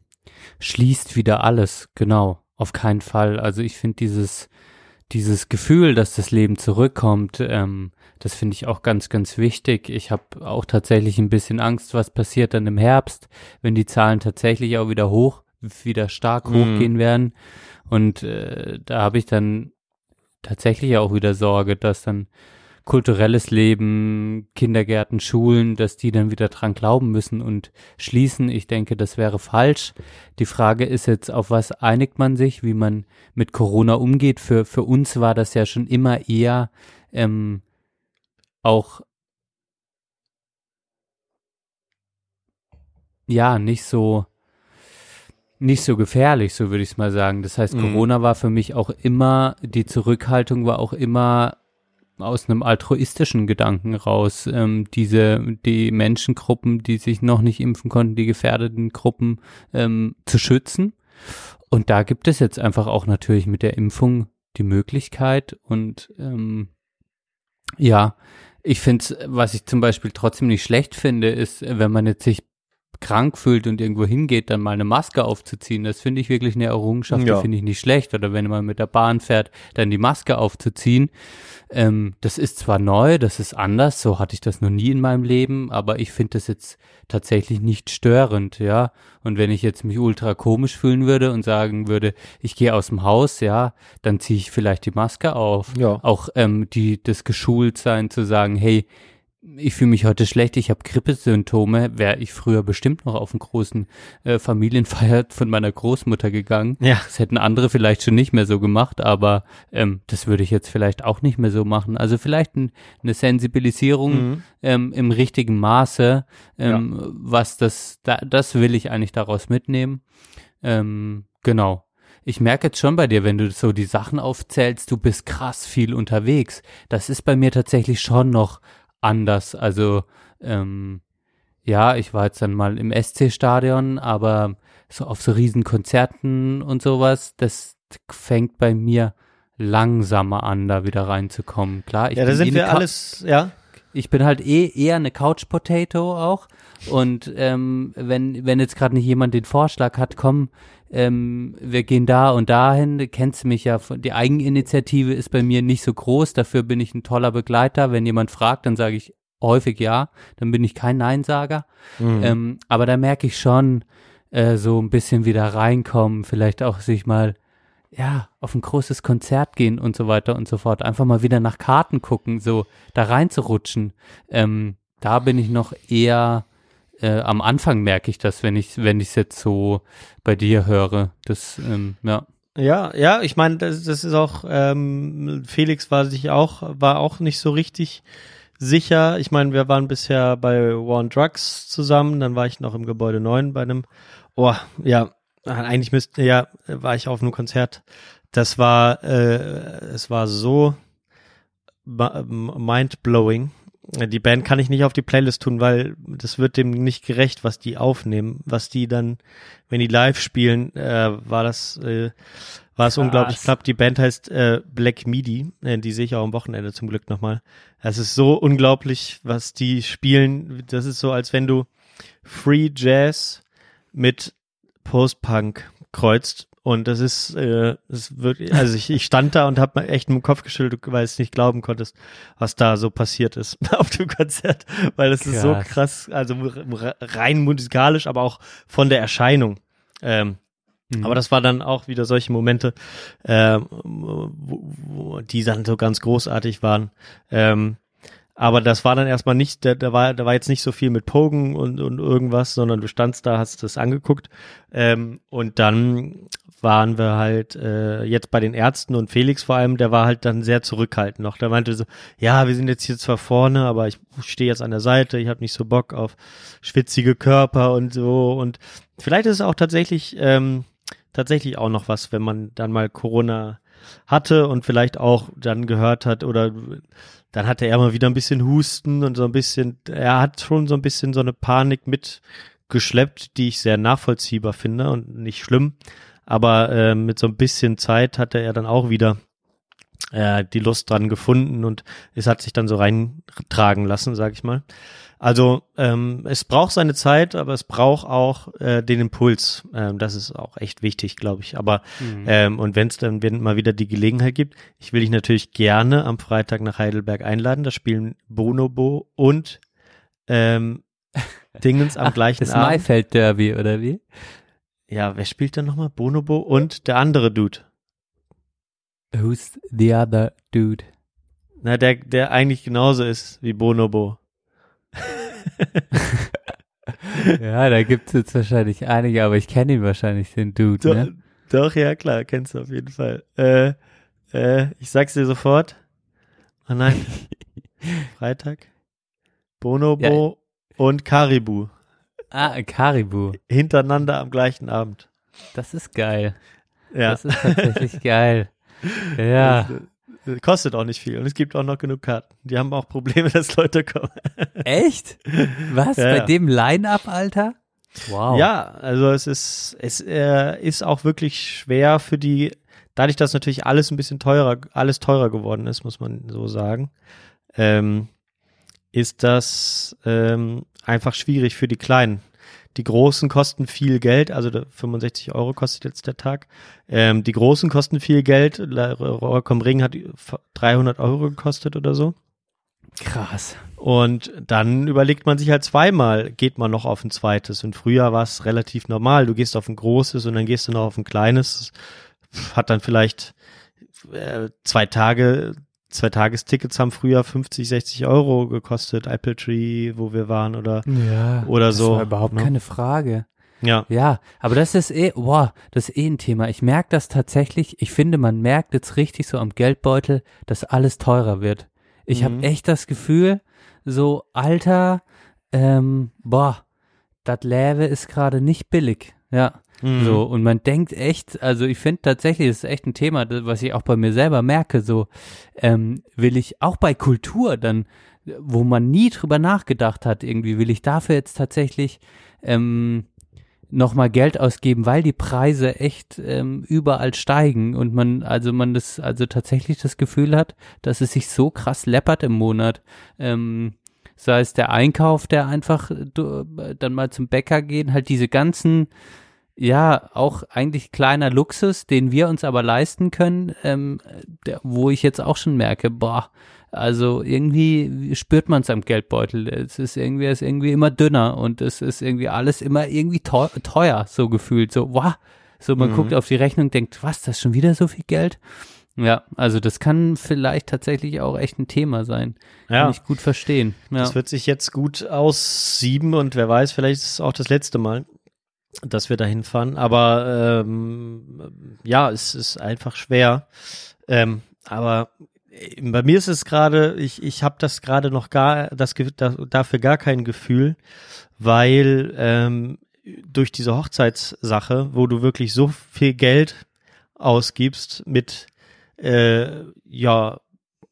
schließt wieder alles. Genau, auf keinen Fall. Also ich finde dieses, dieses Gefühl, dass das Leben zurückkommt, ähm, das finde ich auch ganz, ganz wichtig. Ich habe auch tatsächlich ein bisschen Angst, was passiert dann im Herbst, wenn die Zahlen tatsächlich auch wieder hoch, wieder stark Mhm. hochgehen werden. Und äh, da habe ich dann tatsächlich auch wieder Sorge, dass dann kulturelles Leben, Kindergärten, Schulen, dass die dann wieder dran glauben müssen und schließen. Ich denke, das wäre falsch. Die Frage ist jetzt, auf was einigt man sich, wie man mit Corona umgeht. Für, für uns war das ja schon immer eher ähm, auch ja nicht so nicht so gefährlich, so würde ich es mal sagen. Das heißt, Mhm. Corona war für mich auch immer, die Zurückhaltung war auch immer aus einem altruistischen Gedanken raus. Ähm, diese, die Menschengruppen, die sich noch nicht impfen konnten, die gefährdeten Gruppen ähm, zu schützen. Und da gibt es jetzt einfach auch natürlich mit der Impfung die Möglichkeit und ähm, ja, ich finde was ich zum Beispiel trotzdem nicht schlecht finde, ist, wenn man jetzt sich krank fühlt und irgendwo hingeht, dann mal eine Maske aufzuziehen. Das finde ich wirklich eine Errungenschaft, Ja. die finde ich nicht schlecht. Oder wenn man mit der Bahn fährt, dann die Maske aufzuziehen. Ähm, das ist zwar neu, das ist anders, so hatte ich das noch nie in meinem Leben, aber ich finde das jetzt tatsächlich nicht störend, ja. Und wenn ich jetzt mich ultra komisch fühlen würde und sagen würde, ich gehe aus dem Haus, ja, dann ziehe ich vielleicht die Maske auf Ja. auch ähm, die das geschult sein zu sagen, hey, ich fühle mich heute schlecht, ich habe Grippesymptome, wäre ich früher bestimmt noch auf einen großen äh, Familienfeier von meiner Großmutter gegangen. Ja. Das hätten andere vielleicht schon nicht mehr so gemacht, aber ähm, das würde ich jetzt vielleicht auch nicht mehr so machen. Also vielleicht ein, eine Sensibilisierung Mhm. ähm, im richtigen Maße, ähm, was das, da, das will ich eigentlich daraus mitnehmen. Ähm, genau. Ich merke jetzt schon bei dir, wenn du so die Sachen aufzählst, du bist krass viel unterwegs. Das ist bei mir tatsächlich schon noch anders. Also, ähm, ja, ich war jetzt dann mal im SC-Stadion, aber so auf so riesen Konzerten und sowas, das fängt bei mir langsamer an, da wieder reinzukommen. Klar, ich ja, da bin sind eh wir alles, ja. ich bin halt eh eher eine Couch Potato auch. Und ähm, wenn, wenn jetzt gerade nicht jemand den Vorschlag hat, komm, ähm, wir gehen da und dahin, du kennst mich ja, von- die Eigeninitiative ist bei mir nicht so groß, dafür bin ich ein toller Begleiter. Wenn jemand fragt, dann sage ich häufig ja, dann bin ich kein Neinsager. Mhm. Ähm, aber da merke ich schon, äh, so ein bisschen wieder reinkommen, vielleicht auch sich mal, ja, auf ein großes Konzert gehen und so weiter und so fort. Einfach mal wieder nach Karten gucken, so da reinzurutschen. Ähm, da bin ich noch eher, äh, am Anfang merke ich das, wenn ich wenn ich es jetzt so bei dir höre. Das, ähm, ja. Ja, ja, ich meine, das, das ist auch, ähm, Felix war sich auch, war auch nicht so richtig sicher. Ich meine, wir waren bisher bei War on Drugs zusammen, dann war ich noch im Gebäude 9 bei einem, oh, ja, eigentlich müsste, ja, war ich auf einem Konzert. Das war, äh, es war so ma- mind-blowing. Die Band kann ich nicht auf die Playlist tun, weil das wird dem nicht gerecht, was die aufnehmen, was die dann, wenn die live spielen, äh, war das, äh, war es unglaublich. Ich glaube, die Band heißt äh, Black Midi, äh, die sehe ich auch am Wochenende zum Glück nochmal. Es ist so unglaublich, was die spielen. Das ist so, als wenn du Free Jazz mit Post-Punk kreuzt. Und das ist, äh, das ist wirklich, also ich, ich stand da und habe mir echt dem Kopf geschüttelt, weil ich es nicht glauben konntest, was da so passiert ist auf dem Konzert, weil das ist so Krass. krass, also rein musikalisch, aber auch von der Erscheinung. Ähm, Mhm. aber das war dann auch wieder solche Momente, ähm, wo, wo, die dann so ganz großartig waren. Ähm, aber das war dann erstmal nicht, da, da war, da war jetzt nicht so viel mit Pogen und, und irgendwas, sondern du standst da, hast das angeguckt. Ähm, und dann waren wir halt äh, jetzt bei den Ärzten und Felix vor allem, der war halt dann sehr zurückhaltend noch. Der meinte so, ja, wir sind jetzt hier zwar vorne, aber ich stehe jetzt an der Seite, ich habe nicht so Bock auf schwitzige Körper und so. Und vielleicht ist es auch tatsächlich, ähm, tatsächlich auch noch was, wenn man dann mal Corona hatte und vielleicht auch dann gehört hat oder dann hatte er mal wieder ein bisschen Husten und so ein bisschen, er hat schon so ein bisschen so eine Panik mitgeschleppt, die ich sehr nachvollziehbar finde und nicht schlimm. Aber äh, mit so ein bisschen Zeit hatte er dann auch wieder äh, die Lust dran gefunden und es hat sich dann so reintragen lassen, sag ich mal. Also ähm, es braucht seine Zeit, aber es braucht auch äh, den Impuls. Ähm, das ist auch echt wichtig, glaube ich. Aber Mhm. ähm, und wenn es dann wenn mal wieder die Gelegenheit gibt, ich will dich natürlich gerne am Freitag nach Heidelberg einladen. Da spielen Bonobo und ähm, Dingens am Ach, gleichen das Abend. Maifeld Derby, oder wie? Ja, wer spielt denn nochmal? Bonobo und der andere Dude. Who's the other dude? Na, der, der eigentlich genauso ist wie Bonobo. ja, da gibt's jetzt wahrscheinlich einige, aber ich kenne ihn wahrscheinlich, den Dude, Doch, ne? doch, ja klar, kennst du auf jeden Fall. Äh, äh, ich sag's dir sofort. Oh nein. Freitag. Bonobo und Karibu. Ah, Karibu. Hintereinander am gleichen Abend. Das ist geil. Ja. Das ist tatsächlich geil. Ja. Das, äh, kostet auch nicht viel. Und es gibt auch noch genug Karten. Die haben auch Probleme, dass Leute kommen. Echt? Was? Ja, Bei ja. dem Line-Up, Alter? Wow. Ja, also es ist, es äh, ist auch wirklich schwer für die, dadurch, dass natürlich alles ein bisschen teurer, alles teurer geworden ist, muss man so sagen, ähm, ist das ähm, einfach schwierig für die Kleinen. Die Großen kosten viel Geld, also der 65 Euro kostet jetzt der Tag. Ähm, die Großen kosten viel Geld. Am Ring hat 300 Euro gekostet oder so. Krass. Und dann überlegt man sich halt zweimal, geht man noch auf ein zweites. Und früher war es relativ normal. Du gehst auf ein großes und dann gehst du noch auf ein kleines. Hat dann vielleicht äh, zwei Tage, zwei Tagestickets haben früher 50, 60 Euro gekostet. Apple Tree, wo wir waren oder, Ja. oder das so. war überhaupt ne? keine Frage. Ja. Ja, aber das ist eh, boah, das ist eh ein Thema. Ich merke das tatsächlich, ich finde, man merkt jetzt richtig so am Geldbeutel, dass alles teurer wird. Ich Mhm. habe echt das Gefühl, so, Alter, ähm, boah, das Läve ist gerade nicht billig. Ja, Mhm. so, und man denkt echt, also ich finde tatsächlich, das ist echt ein Thema, was ich auch bei mir selber merke, so, ähm, will ich auch bei Kultur dann, wo man nie drüber nachgedacht hat, irgendwie, will ich dafür jetzt tatsächlich, ähm, nochmal Geld ausgeben, weil die Preise echt ähm, überall steigen und man, also man das, also tatsächlich das Gefühl hat, dass es sich so krass läppert im Monat. Ähm, sei es der Einkauf, der einfach dann mal zum Bäcker gehen, halt diese ganzen, ja, auch eigentlich kleiner Luxus, den wir uns aber leisten können, ähm, der, wo ich jetzt auch schon merke, boah, also irgendwie spürt man es am Geldbeutel. Es ist irgendwie, es ist irgendwie immer dünner und es ist irgendwie alles immer irgendwie teuer, teuer so gefühlt. So, wow. So, man Mhm. guckt auf die Rechnung und denkt, was, das ist schon wieder so viel Geld? Ja, also das kann vielleicht tatsächlich auch echt ein Thema sein. Kann Ja. ich gut verstehen. Ja. Das wird sich jetzt gut aussieben und wer weiß, vielleicht ist es auch das letzte Mal, dass wir da hinfahren. Aber ähm, ja, es ist einfach schwer. Ähm, aber äh, bei mir ist es gerade, ich, ich habe das gerade noch gar, das, Ge- da, dafür gar kein Gefühl, weil ähm, durch diese Hochzeitssache, wo du wirklich so viel Geld ausgibst mit, äh, ja,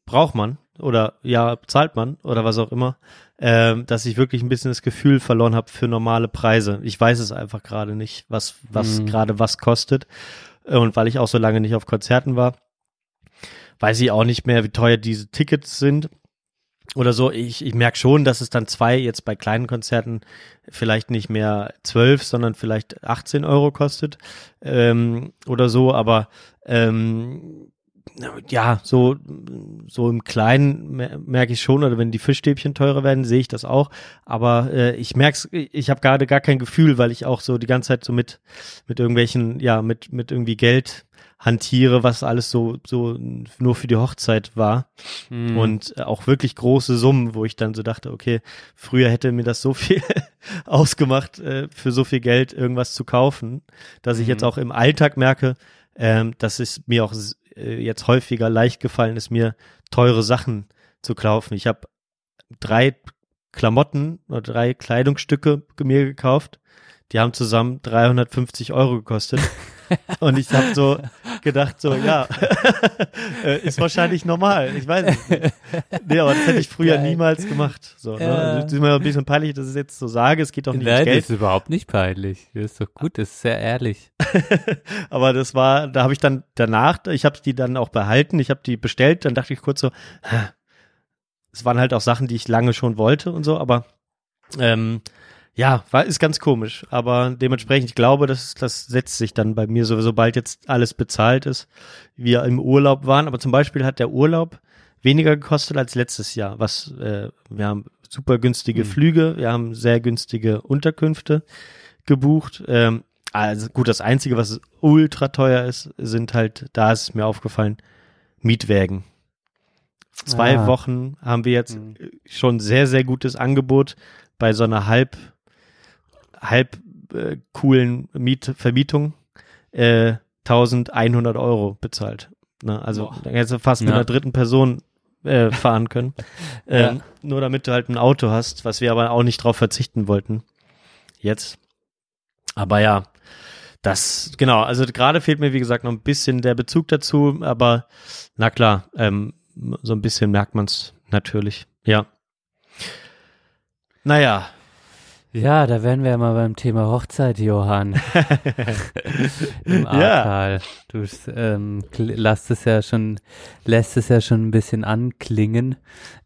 braucht man oder ja, zahlt man oder was auch immer, ähm, dass ich wirklich ein bisschen das Gefühl verloren habe für normale Preise. Ich weiß es einfach gerade nicht, was, was Mhm. gerade was kostet. Und weil ich auch so lange nicht auf Konzerten war, weiß ich auch nicht mehr, wie teuer diese Tickets sind oder so. Ich, ich merke schon, dass es dann zwei jetzt bei kleinen Konzerten vielleicht nicht mehr zwölf, sondern vielleicht 18 Euro kostet ähm, oder so. Aber ähm, ja, so, so im Kleinen mer- merke ich schon, oder wenn die Fischstäbchen teurer werden, sehe ich das auch. Aber äh, ich merk's, ich habe gerade gar kein Gefühl, weil ich auch so die ganze Zeit so mit, mit irgendwelchen, ja, mit, mit irgendwie Geld hantiere, was alles so, so nur für die Hochzeit war. Mhm. Und auch wirklich große Summen, wo ich dann so dachte, okay, früher hätte mir das so viel ausgemacht, äh, für so viel Geld irgendwas zu kaufen, dass ich Mhm. jetzt auch im Alltag merke, ähm, dass es mir auch jetzt häufiger leicht gefallen ist, mir teure Sachen zu kaufen. Ich habe drei Klamotten oder drei Kleidungsstücke mir gekauft. Die haben zusammen 350 Euro gekostet. Und ich habe so gedacht, so, ja, äh, ist wahrscheinlich normal. Ich weiß nicht. Nee, aber das hätte ich früher Geil. niemals gemacht. So, ne? Ja. es ist mir ein bisschen peinlich, dass ich es jetzt so sage. Es geht doch nicht Nein, ums das Geld. ist überhaupt nicht peinlich. Das ist doch gut, das ist sehr ehrlich. aber das war, da habe ich dann danach, ich habe die dann auch behalten, ich habe die bestellt, dann dachte ich kurz so, es waren halt auch Sachen, die ich lange schon wollte und so, aber ähm, ja, war, ist ganz komisch. Aber dementsprechend, ich glaube, das, das setzt sich dann bei mir so, sobald jetzt alles bezahlt ist, wir im Urlaub waren. Aber zum Beispiel hat der Urlaub weniger gekostet als letztes Jahr. Was äh, wir haben super günstige Hm. Flüge, wir haben sehr günstige Unterkünfte gebucht. Ähm, also gut, das Einzige, was ultra teuer ist, sind halt, da ist es mir aufgefallen, Mietwägen. Zwei Ah. Wochen haben wir jetzt Hm. schon sehr, sehr gutes Angebot bei so einer halb, halb äh, coolen Miet Vermietung äh, 1100 Euro bezahlt. Ne? Also Boah. da hättest du fast mit Ja. einer dritten Person äh, fahren können. Ja. ähm, nur damit du halt ein Auto hast, was wir aber auch nicht drauf verzichten wollten. Jetzt. Aber ja, das, genau, also gerade fehlt mir, wie gesagt, noch ein bisschen der Bezug dazu, aber na klar, ähm, so ein bisschen merkt man es natürlich, ja. Naja, Ja, da wären wir ja mal beim Thema Hochzeit, Johann. Im Ja. Ahrtal. Du ähm, lässt es ja schon, lässt es ja schon ein bisschen anklingen.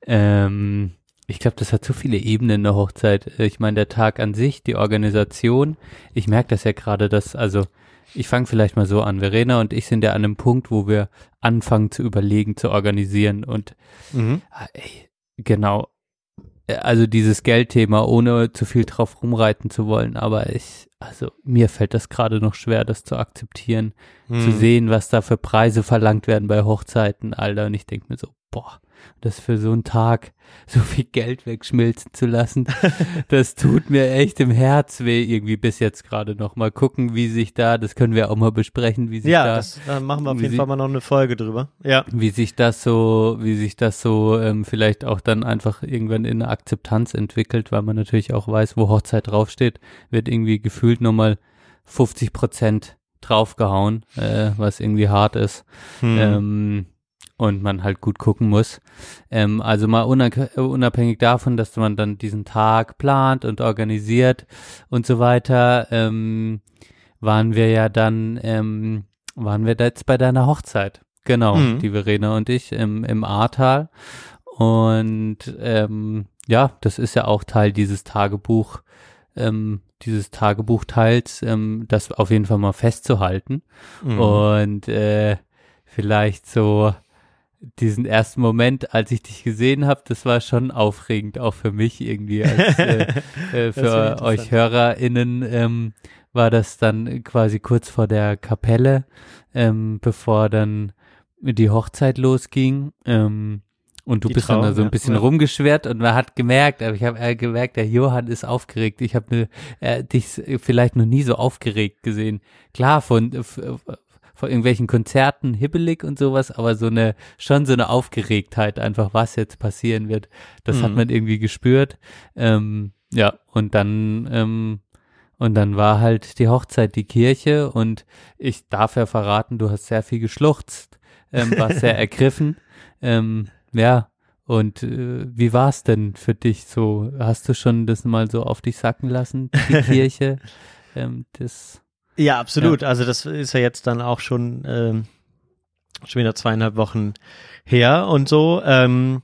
Ähm, ich glaube, das hat so viele Ebenen in der Hochzeit. Ich meine, der Tag an sich, die Organisation. Ich merke das ja gerade, dass, also, ich fange vielleicht mal so an. Verena und ich sind ja an einem Punkt, wo wir anfangen zu überlegen, zu organisieren und mhm. Ah, ey, genau. Äh, Also dieses Geldthema, ohne zu viel drauf rumreiten zu wollen, aber ich, also mir fällt das gerade noch schwer, das zu akzeptieren, zu Mhm. sehen, was da für Preise verlangt werden bei Hochzeiten, Alter. Und ich denke mir so, boah, das für so einen Tag so viel Geld wegschmilzen zu lassen, das tut mir echt im Herz weh, irgendwie bis jetzt gerade noch. Mal gucken, wie sich da, das können wir auch mal besprechen, wie sich Ja, da das, da machen wir auf jeden sie- Fall mal noch eine Folge drüber. Ja. wie sich das so, wie sich das so ähm, vielleicht auch dann einfach irgendwann in eine Akzeptanz entwickelt, weil man natürlich auch weiß, wo Hochzeit draufsteht, wird irgendwie gefühlt nochmal 50 Prozent draufgehauen, äh, was irgendwie hart ist. Hm. Ähm, und man halt gut gucken muss. Ähm, also mal unab- unabhängig davon, dass man dann diesen Tag plant und organisiert und so weiter, ähm, waren wir ja dann, ähm, waren wir da jetzt bei deiner Hochzeit. Genau, Mhm. die Verena und ich im, im Ahrtal. Und ähm, ja, das ist ja auch Teil dieses Tagebuch, ähm, dieses Tagebuchteils, ähm, das auf jeden Fall mal festzuhalten. Mhm. Und äh, vielleicht so diesen ersten Moment, als ich dich gesehen habe, das war schon aufregend, auch für mich irgendwie. Als, äh, äh, für euch. HörerInnen ähm, war das dann quasi kurz vor der Kapelle, ähm, bevor dann die Hochzeit losging. Ähm, und du Die bist dann da Trauung, so ein bisschen Ja. rumgeschwert und man hat gemerkt, aber ich habe äh, gemerkt, der Johann ist aufgeregt. Ich habe ne, äh, dich vielleicht noch nie so aufgeregt gesehen. Klar, von, von irgendwelchen Konzerten hibbelig und sowas, aber so eine, schon so eine Aufgeregtheit einfach, was jetzt passieren wird. Das hat Mhm. man irgendwie gespürt. Ähm, ja, und dann, ähm, und dann war halt die Hochzeit, die Kirche und ich darf ja verraten, du hast sehr viel geschluchzt, ähm, warst sehr ergriffen. Ähm, ja, und äh, wie war es denn für dich so? Hast du schon das mal so auf dich sacken lassen, die Kirche? Ähm, das, Ja, absolut. Also das ist ja jetzt dann auch schon, ähm, schon wieder zweieinhalb Wochen her und so. Ähm,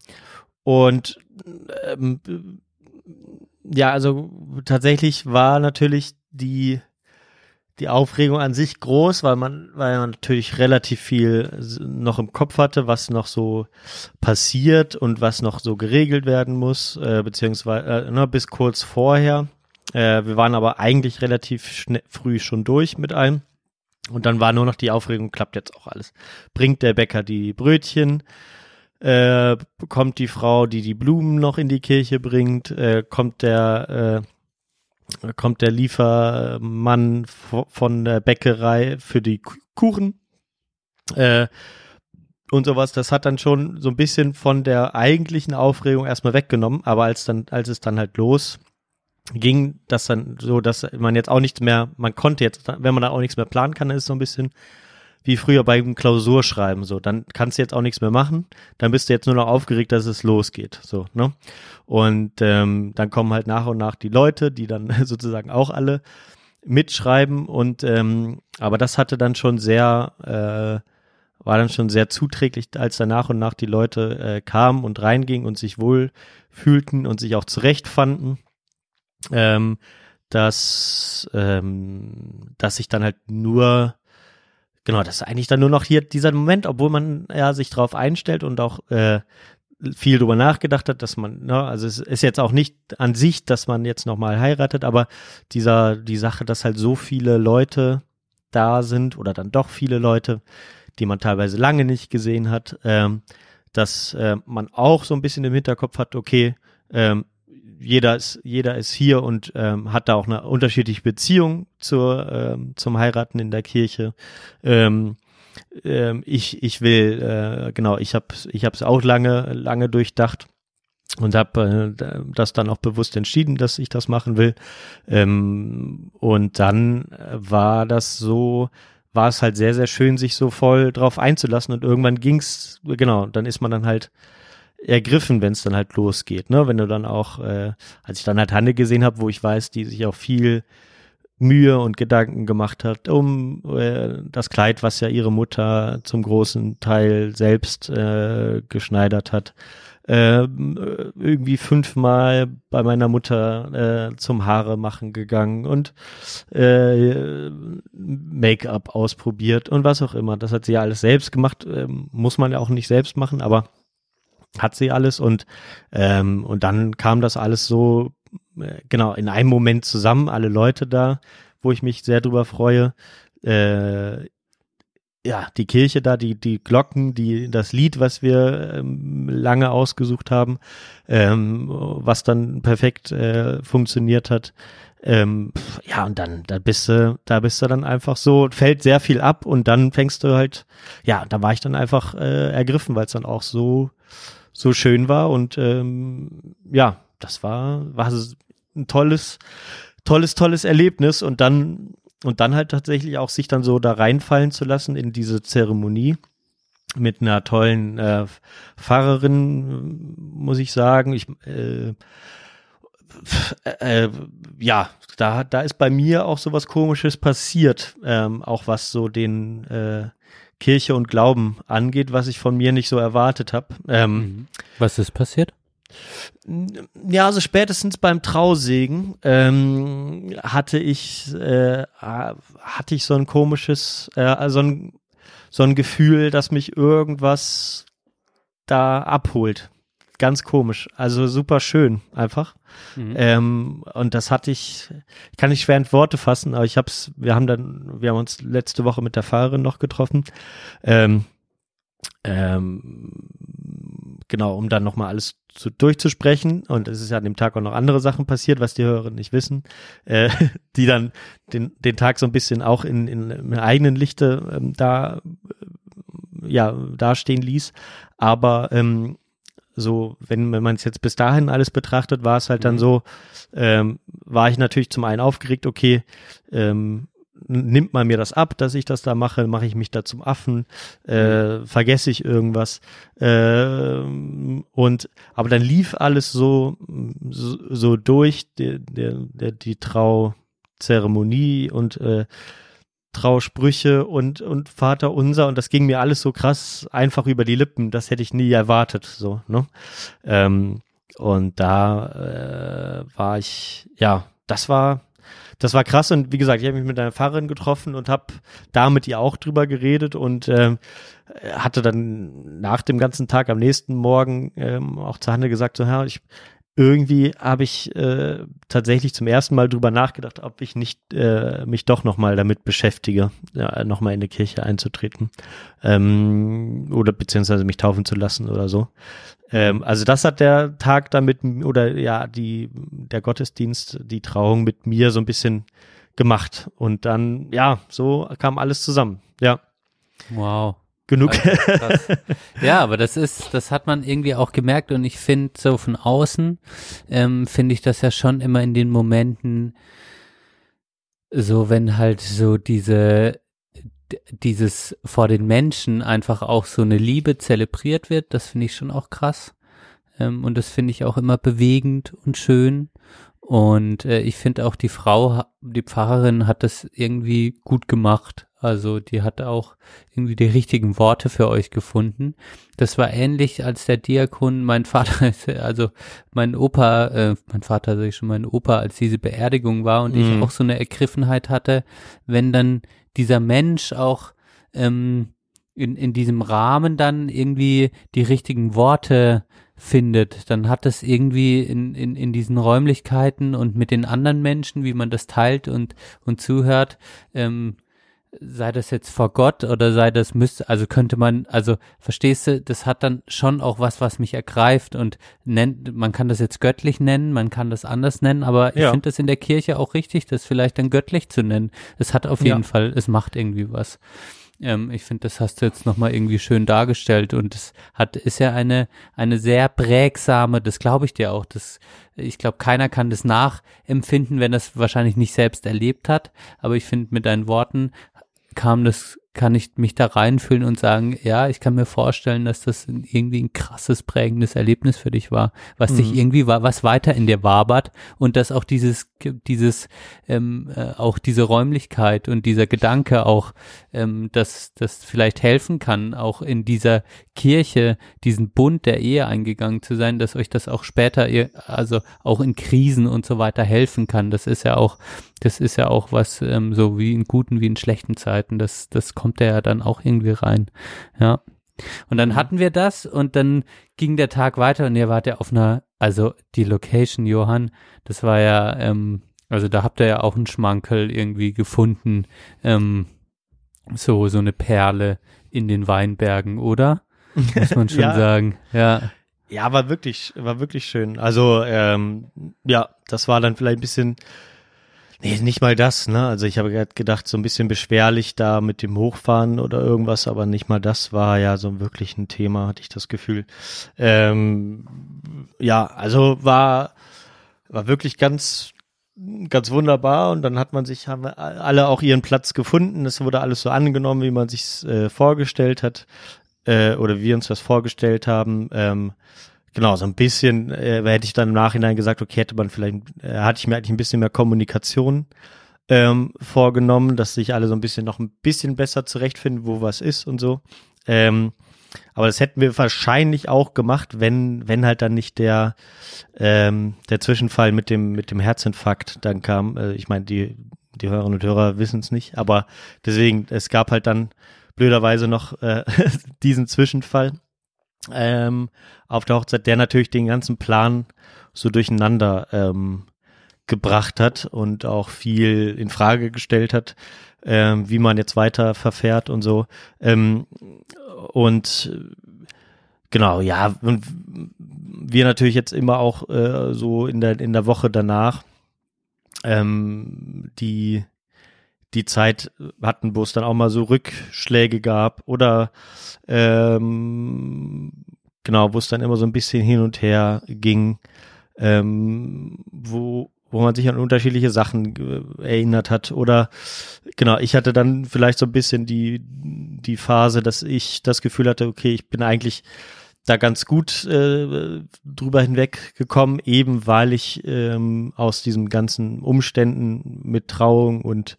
und ähm, ja, also tatsächlich war natürlich die die Aufregung an sich groß, weil man, weil man natürlich relativ viel noch im Kopf hatte, was noch so passiert und was noch so geregelt werden muss, äh, beziehungsweise äh, ne, bis kurz vorher. Äh, wir waren aber eigentlich relativ früh schon durch mit allem. Und dann war nur noch die Aufregung, klappt jetzt auch alles. Bringt der Bäcker die Brötchen? Äh, kommt die Frau, die die Blumen noch in die Kirche bringt? Äh, kommt der, äh, kommt der Liefermann vo- von der Bäckerei für die Ku- Kuchen? Äh, und sowas, das hat dann schon so ein bisschen von der eigentlichen Aufregung erstmal weggenommen, aber als dann, als es dann halt los ging das dann so, dass man jetzt auch nichts mehr, man konnte jetzt, wenn man da auch nichts mehr planen kann, dann ist so ein bisschen wie früher beim Klausurschreiben so. Dann kannst du jetzt auch nichts mehr machen, dann bist du jetzt nur noch aufgeregt, dass es losgeht. So, ne? Und ähm, dann kommen halt nach und nach die Leute, die dann sozusagen auch alle mitschreiben und ähm, aber das hatte dann schon sehr äh, war dann schon sehr zuträglich, als dann nach und nach die Leute äh, kamen und reingingen und sich wohl fühlten und sich auch zurechtfanden ähm, dass, ähm, dass ich dann halt nur, genau, das ist eigentlich dann nur noch hier dieser Moment, obwohl man ja sich drauf einstellt und auch äh, viel drüber nachgedacht hat, dass man, ne, also es ist jetzt auch nicht an sich, dass man jetzt nochmal heiratet, aber dieser, die Sache, dass halt so viele Leute da sind oder dann doch viele Leute, die man teilweise lange nicht gesehen hat, ähm, dass äh, man auch so ein bisschen im Hinterkopf hat, okay, ähm, jeder ist, jeder ist hier und ähm, hat da auch eine unterschiedliche Beziehung zur, ähm, zum Heiraten in der Kirche. Ähm, ähm, ich, ich will, äh, genau, ich habe ich es auch lange, lange durchdacht und habe äh, das dann auch bewusst entschieden, dass ich das machen will. Ähm, und dann war das so, war es halt sehr, sehr schön, sich so voll drauf einzulassen und irgendwann ging's, genau, dann ist man dann halt ergriffen, wenn es dann halt losgeht, ne? Wenn du dann auch, äh, als ich dann halt Hanne gesehen habe, wo ich weiß, die sich auch viel Mühe und Gedanken gemacht hat, um äh, das Kleid, was ja ihre Mutter zum großen Teil selbst äh, geschneidert hat, äh, irgendwie fünfmal bei meiner Mutter äh, zum Haare machen gegangen und äh, Make-up ausprobiert und was auch immer. Das hat sie ja alles selbst gemacht, ähm, muss man ja auch nicht selbst machen, aber hat sie alles und ähm, und dann kam das alles so äh, genau in einem Moment zusammen, alle Leute da, wo ich mich sehr drüber freue. Äh, ja, die Kirche da, die die Glocken, die das Lied, was wir ähm, lange ausgesucht haben, ähm, was dann perfekt äh, funktioniert hat. Ähm, ja, und dann, da bist du, da bist du dann einfach so, fällt sehr viel ab und dann fängst du halt, ja, da war ich dann einfach äh, ergriffen, weil es dann auch so, so schön war und ähm, ja, das war, war ein tolles, tolles, tolles Erlebnis und dann und dann halt tatsächlich auch sich dann so da reinfallen zu lassen in diese Zeremonie mit einer tollen äh, Fahrerin, muss ich sagen. Ich äh, äh, ja, da, da ist bei mir auch sowas Komisches passiert, ähm, auch was so den äh, Kirche und Glauben angeht, was ich von mir nicht so erwartet habe. Ähm, Was ist passiert? ja, also spätestens beim Trausegen ähm, hatte ich äh, hatte ich so ein komisches, äh, also ein, so ein Gefühl, dass mich irgendwas da abholt. Ganz komisch. Also super schön einfach. Mhm. Ähm, und das hatte ich, ich kann nicht schwer in Worte fassen, aber ich hab's, wir haben dann, wir haben uns letzte Woche mit der Fahrerin noch getroffen. Ähm, ähm, genau, um dann nochmal alles zu, durchzusprechen. Und es ist ja an dem Tag auch noch andere Sachen passiert, was die Hörerinnen nicht wissen, äh, die dann den, den Tag so ein bisschen auch in, in, im eigenen Lichte ähm, da äh, ja dastehen ließ. Aber ähm, so, wenn, wenn man es jetzt bis dahin alles betrachtet, war es halt dann so, ähm, war ich natürlich zum einen aufgeregt, okay, ähm, nimmt man mir das ab, dass ich das da mache, mache ich mich da zum Affen, äh, vergesse ich irgendwas. ähm, und aber dann lief alles so, so, so durch, der, der, der, die Trauzeremonie und äh, Trausprüche und, und Vater unser. Und das ging mir alles so krass einfach über die Lippen, das hätte ich nie erwartet, so, ne? Ähm, und da äh, war ich, ja, das war, das war krass. Und wie gesagt, ich habe mich mit einer Fahrerin getroffen und habe da mit ihr auch drüber geredet und ähm, hatte dann nach dem ganzen Tag am nächsten Morgen ähm, auch zu Hanne gesagt, so, ja, ich irgendwie habe ich äh, tatsächlich zum ersten Mal drüber nachgedacht, ob ich nicht äh, mich doch nochmal damit beschäftige, ja, nochmal in die Kirche einzutreten ähm, oder beziehungsweise mich taufen zu lassen oder so. Ähm, also das hat der Tag damit oder ja die der Gottesdienst, die Trauung mit mir so ein bisschen gemacht und dann ja so kam alles zusammen. Ja, Wow. Genug. Krass. Ja, aber das ist, das hat man irgendwie auch gemerkt und ich finde so von außen, ähm, finde ich das ja schon immer in den Momenten so, wenn halt so diese, dieses vor den Menschen einfach auch so eine Liebe zelebriert wird, das finde ich schon auch krass. Ähm, und das finde ich auch immer bewegend und schön. Und äh, ich finde auch die Frau, die Pfarrerin hat das irgendwie gut gemacht. Also die hat auch irgendwie die richtigen Worte für euch gefunden. Das war ähnlich als der Diakon, mein Vater, also mein Opa, äh, mein Vater sag ich schon, mein Opa, als diese Beerdigung war und ich Mhm. auch so eine Ergriffenheit hatte, wenn dann dieser Mensch auch ähm, in, in diesem Rahmen dann irgendwie die richtigen Worte findet, dann hat das irgendwie in, in, in diesen Räumlichkeiten und mit den anderen Menschen, wie man das teilt und, und zuhört, ähm, sei das jetzt vor Gott oder sei das müsste, also könnte man, also verstehst du, das hat dann schon auch was, was mich ergreift und nennt, man kann das jetzt göttlich nennen, man kann das anders nennen, aber ich Ja. finde das in der Kirche auch richtig, das vielleicht dann göttlich zu nennen. Es hat auf Ja. jeden Fall, es macht irgendwie was. Ähm, ich finde, das hast du jetzt nochmal irgendwie schön dargestellt und es hat, ist ja eine, eine sehr prägsame, das glaube ich dir auch, das, ich glaube, keiner kann das nachempfinden, wenn das wahrscheinlich nicht selbst erlebt hat, aber ich finde, mit deinen Worten kam das, kann ich mich da reinfühlen und sagen, ja, ich kann mir vorstellen, dass das irgendwie ein krasses, prägendes Erlebnis für dich war, was dich irgendwie war, was weiter in dir wabert und dass auch dieses, dieses, ähm, äh, auch diese Räumlichkeit und dieser Gedanke auch, ähm, dass das vielleicht helfen kann, auch in dieser Kirche diesen Bund der Ehe eingegangen zu sein, dass euch das auch später, ihr- also auch in Krisen und so weiter helfen kann. Das ist ja auch, das ist ja auch was, ähm, so wie in guten wie in schlechten Zeiten. Das, das kommt ja dann auch irgendwie rein. Ja. Und dann hatten wir das und dann ging der Tag weiter und ihr wart ja auf einer, also die Location, Johann, das war ja, ähm, also da habt ihr ja auch einen Schmankel irgendwie gefunden, ähm, so, so eine Perle in den Weinbergen, oder? Muss man schon Ja. sagen. Ja. Ja, war wirklich, war wirklich schön. Also, ähm, ja, das war dann vielleicht ein bisschen, nee, nicht mal das, ne? Also ich habe gedacht, so ein bisschen beschwerlich da mit dem Hochfahren oder irgendwas, aber nicht mal das war ja so wirklich ein Thema, hatte ich das Gefühl. Ähm, ja, also war, war wirklich ganz, ganz wunderbar und dann hat man sich, haben alle auch ihren Platz gefunden. Es wurde alles so angenommen, wie man sich äh, vorgestellt hat. äh, oder wie wir uns das vorgestellt haben. Ähm, genau, so ein bisschen äh, hätte ich dann im Nachhinein gesagt, okay, hätte man vielleicht, äh, hatte ich mir eigentlich ein bisschen mehr Kommunikation ähm, vorgenommen, dass sich alle so ein bisschen noch ein bisschen besser zurechtfinden, wo was ist und so. Ähm, aber das hätten wir wahrscheinlich auch gemacht, wenn, wenn halt dann nicht der, ähm, der Zwischenfall mit dem, mit dem Herzinfarkt dann kam. Äh, ich meine, die, die Hörerinnen und Hörer wissen es nicht, aber deswegen, es gab halt dann blöderweise noch äh, diesen Zwischenfall ähm, auf der Hochzeit, der natürlich den ganzen Plan so durcheinander ähm, gebracht hat und auch viel in Frage gestellt hat, ähm, wie man jetzt weiter verfährt und so. Ähm, und genau, ja, und wir natürlich jetzt immer auch äh, so in der in der Woche danach ähm, die die Zeit hatten, wo es dann auch mal so Rückschläge gab oder ähm, genau, wo es dann immer so ein bisschen hin und her ging, ähm, wo wo man sich an unterschiedliche Sachen äh, erinnert hat oder genau, ich hatte dann vielleicht so ein bisschen die die Phase, dass ich das Gefühl hatte, okay, ich bin eigentlich da ganz gut äh, drüber hinweggekommen, eben weil ich ähm, aus diesen ganzen Umständen mit Trauung und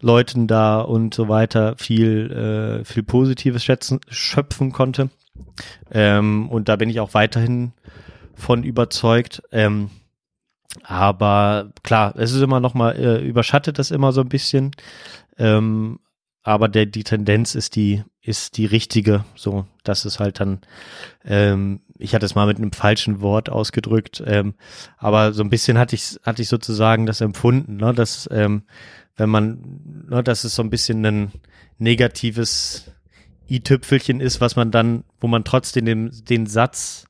Leuten da und so weiter viel, äh, viel Positives schätzen, schöpfen konnte. Ähm, und da bin ich auch weiterhin von überzeugt. Ähm, aber klar, es ist immer noch mal, äh, überschattet das immer so ein bisschen. Ähm, aber der, die Tendenz ist die, ist die richtige. So, das ist halt dann, ähm, ich hatte es mal mit einem falschen Wort ausgedrückt, ähm, aber so ein bisschen hatte ich, hatte ich sozusagen das empfunden, ne, dass, ähm, wenn man, ne, dass es so ein bisschen ein negatives i-Tüpfelchen ist, was man dann, wo man trotzdem den, den Satz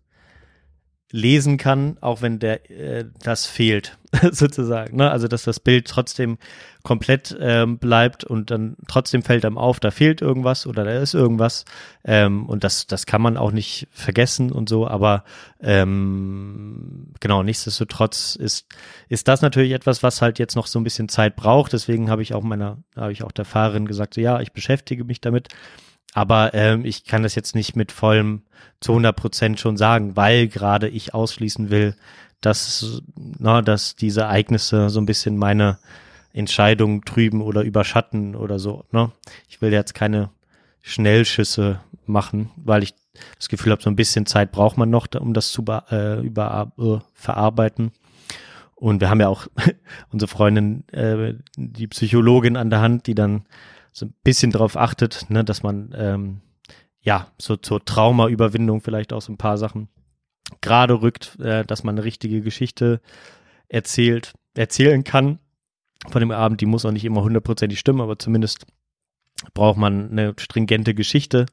lesen kann, auch wenn der äh, das fehlt, sozusagen. Ne? Also dass das Bild trotzdem komplett ähm, bleibt und dann trotzdem fällt einem auf, da fehlt irgendwas oder da ist irgendwas. Ähm, und das, das kann man auch nicht vergessen und so, aber ähm, genau, nichtsdestotrotz ist, ist das natürlich etwas, was halt jetzt noch so ein bisschen Zeit braucht. Deswegen habe ich auch meiner, habe ich auch der Fahrerin gesagt, so ja, ich beschäftige mich damit. Aber ähm, ich kann das jetzt nicht mit vollem zu 100 Prozent schon sagen, weil gerade ich ausschließen will, dass, na, dass diese Ereignisse so ein bisschen meine Entscheidung trüben oder überschatten oder so. Ne? Ich will jetzt keine Schnellschüsse machen, weil ich das Gefühl habe, so ein bisschen Zeit braucht man noch, um das zu äh, über, äh, verarbeiten. Und wir haben ja auch unsere Freundin, äh, die Psychologin an der Hand, die dann so ein bisschen darauf achtet, ne, dass man ähm, ja so zur Traumaüberwindung vielleicht auch so ein paar Sachen gerade rückt, äh, dass man eine richtige Geschichte erzählt, erzählen kann von dem Abend. Die muss auch nicht immer hundertprozentig stimmen, aber zumindest braucht man eine stringente Geschichte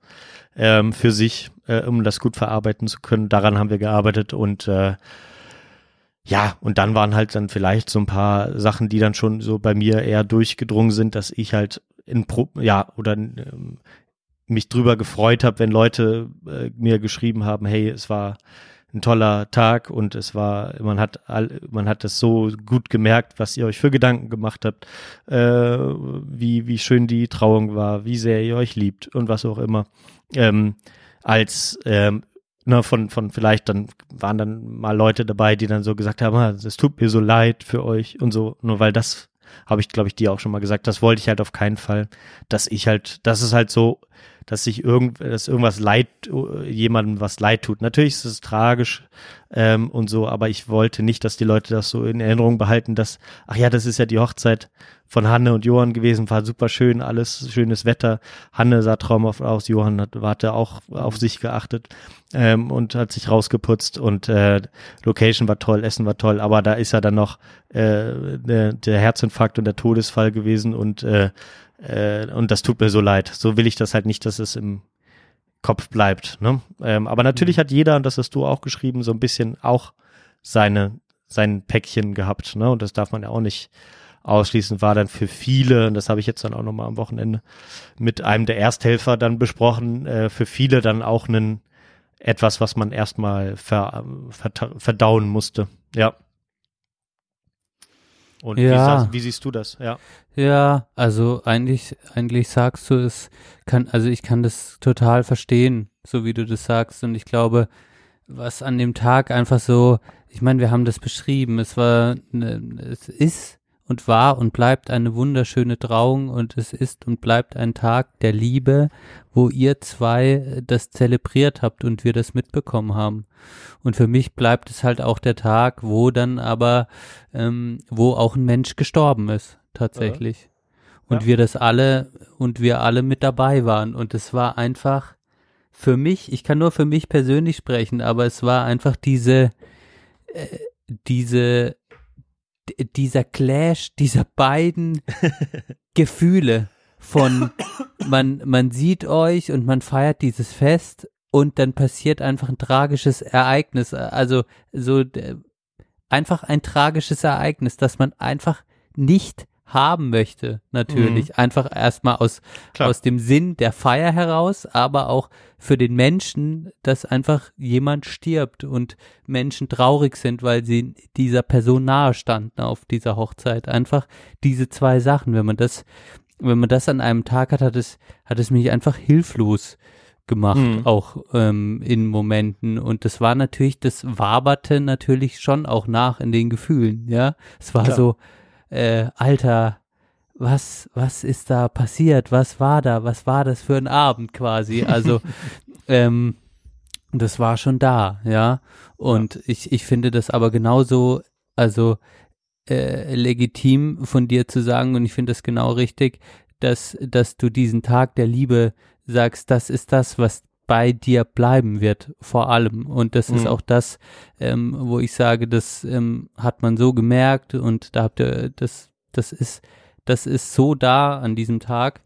ähm, für sich, äh, um das gut verarbeiten zu können. Daran haben wir gearbeitet und äh, ja, und dann waren halt dann vielleicht so ein paar Sachen, die dann schon so bei mir eher durchgedrungen sind, dass ich halt in Pro ja oder ähm, mich drüber gefreut habe, wenn Leute äh, mir geschrieben haben, hey, es war ein toller Tag und es war, man hat all, man hat es so gut gemerkt, was ihr euch für Gedanken gemacht habt, äh, wie, wie schön die Trauung war, wie sehr ihr euch liebt und was auch immer. Ähm, als ähm, ne, von, von vielleicht dann waren dann mal Leute dabei, die dann so gesagt haben, ah, es tut mir so leid für euch und so, nur weil das habe ich, glaube ich, dir auch schon mal gesagt. Das wollte ich halt auf keinen Fall, dass ich halt, das ist halt so, dass sich irgend, dass irgendwas leid, jemandem was leid tut. Natürlich ist es tragisch ähm, und so, aber ich wollte nicht, dass die Leute das so in Erinnerung behalten, dass, ach ja, das ist ja die Hochzeit von Hanne und Johann gewesen, war super schön, alles schönes Wetter. Hanne sah traumhaft aus, Johann hat, hatte auch auf sich geachtet ähm, und hat sich rausgeputzt und äh, Location war toll, Essen war toll, aber da ist ja dann noch äh, der, der Herzinfarkt und der Todesfall gewesen und äh, äh, und das tut mir so leid. So will ich das halt nicht, dass es im Kopf bleibt. Ne? Ähm, aber natürlich mhm. hat jeder, und das hast du auch geschrieben, so ein bisschen auch seine sein Päckchen gehabt. Ne? Und das darf man ja auch nicht ausschließen. War dann für viele, und das habe ich jetzt dann auch nochmal am Wochenende mit einem der Ersthelfer dann besprochen, äh, für viele dann auch ein etwas, was man erstmal ver, ver, verdauen musste. Ja. Und ja. wie, wie, siehst du das? Ja. Ja, also eigentlich, eigentlich sagst du es, kann, also ich kann das total verstehen. so wie du das sagst. Und ich glaube, was an dem Tag einfach so, ich meine, wir haben das beschrieben, es war, ne, es ist und war und bleibt eine wunderschöne Trauung und es ist und bleibt ein Tag der Liebe, wo ihr zwei das zelebriert habt und wir das mitbekommen haben. Und für mich bleibt es halt auch der Tag, wo dann aber, ähm, wo auch ein Mensch gestorben ist, tatsächlich. Und Ja. wir das alle und wir alle mit dabei waren. Und es war einfach für mich, ich kann nur für mich persönlich sprechen, aber es war einfach diese, äh, diese, dieser Clash dieser beiden Gefühle von man, man sieht euch und man feiert dieses Fest und dann passiert einfach ein tragisches Ereignis, also so einfach ein tragisches Ereignis, das man einfach nicht haben möchte, natürlich. Einfach erstmal aus, Klar. aus dem Sinn der Feier heraus, aber auch für den Menschen, dass einfach jemand stirbt und Menschen traurig sind, weil sie dieser Person nahe standen auf dieser Hochzeit. Einfach diese zwei Sachen, wenn man das, wenn man das an einem Tag hat, hat es, hat es mich einfach hilflos gemacht, Mhm. auch ähm, in Momenten. Und das war natürlich, das waberte natürlich schon auch nach in den Gefühlen, ja. Es war Klar. so, äh, Alter, was, was ist da passiert? Was war da? Was war das für ein Abend quasi? Also, ähm, das war schon da, ja. Und ich, ich finde das aber genauso, also äh, legitim von dir zu sagen, und ich finde das genau richtig, dass, dass du diesen Tag der Liebe sagst, das ist das, was bei dir bleiben wird, vor allem. Und das ist Mhm. auch das, ähm, wo ich sage, das ähm, hat man so gemerkt und da habt ihr, das, das ist, das ist so da an diesem Tag.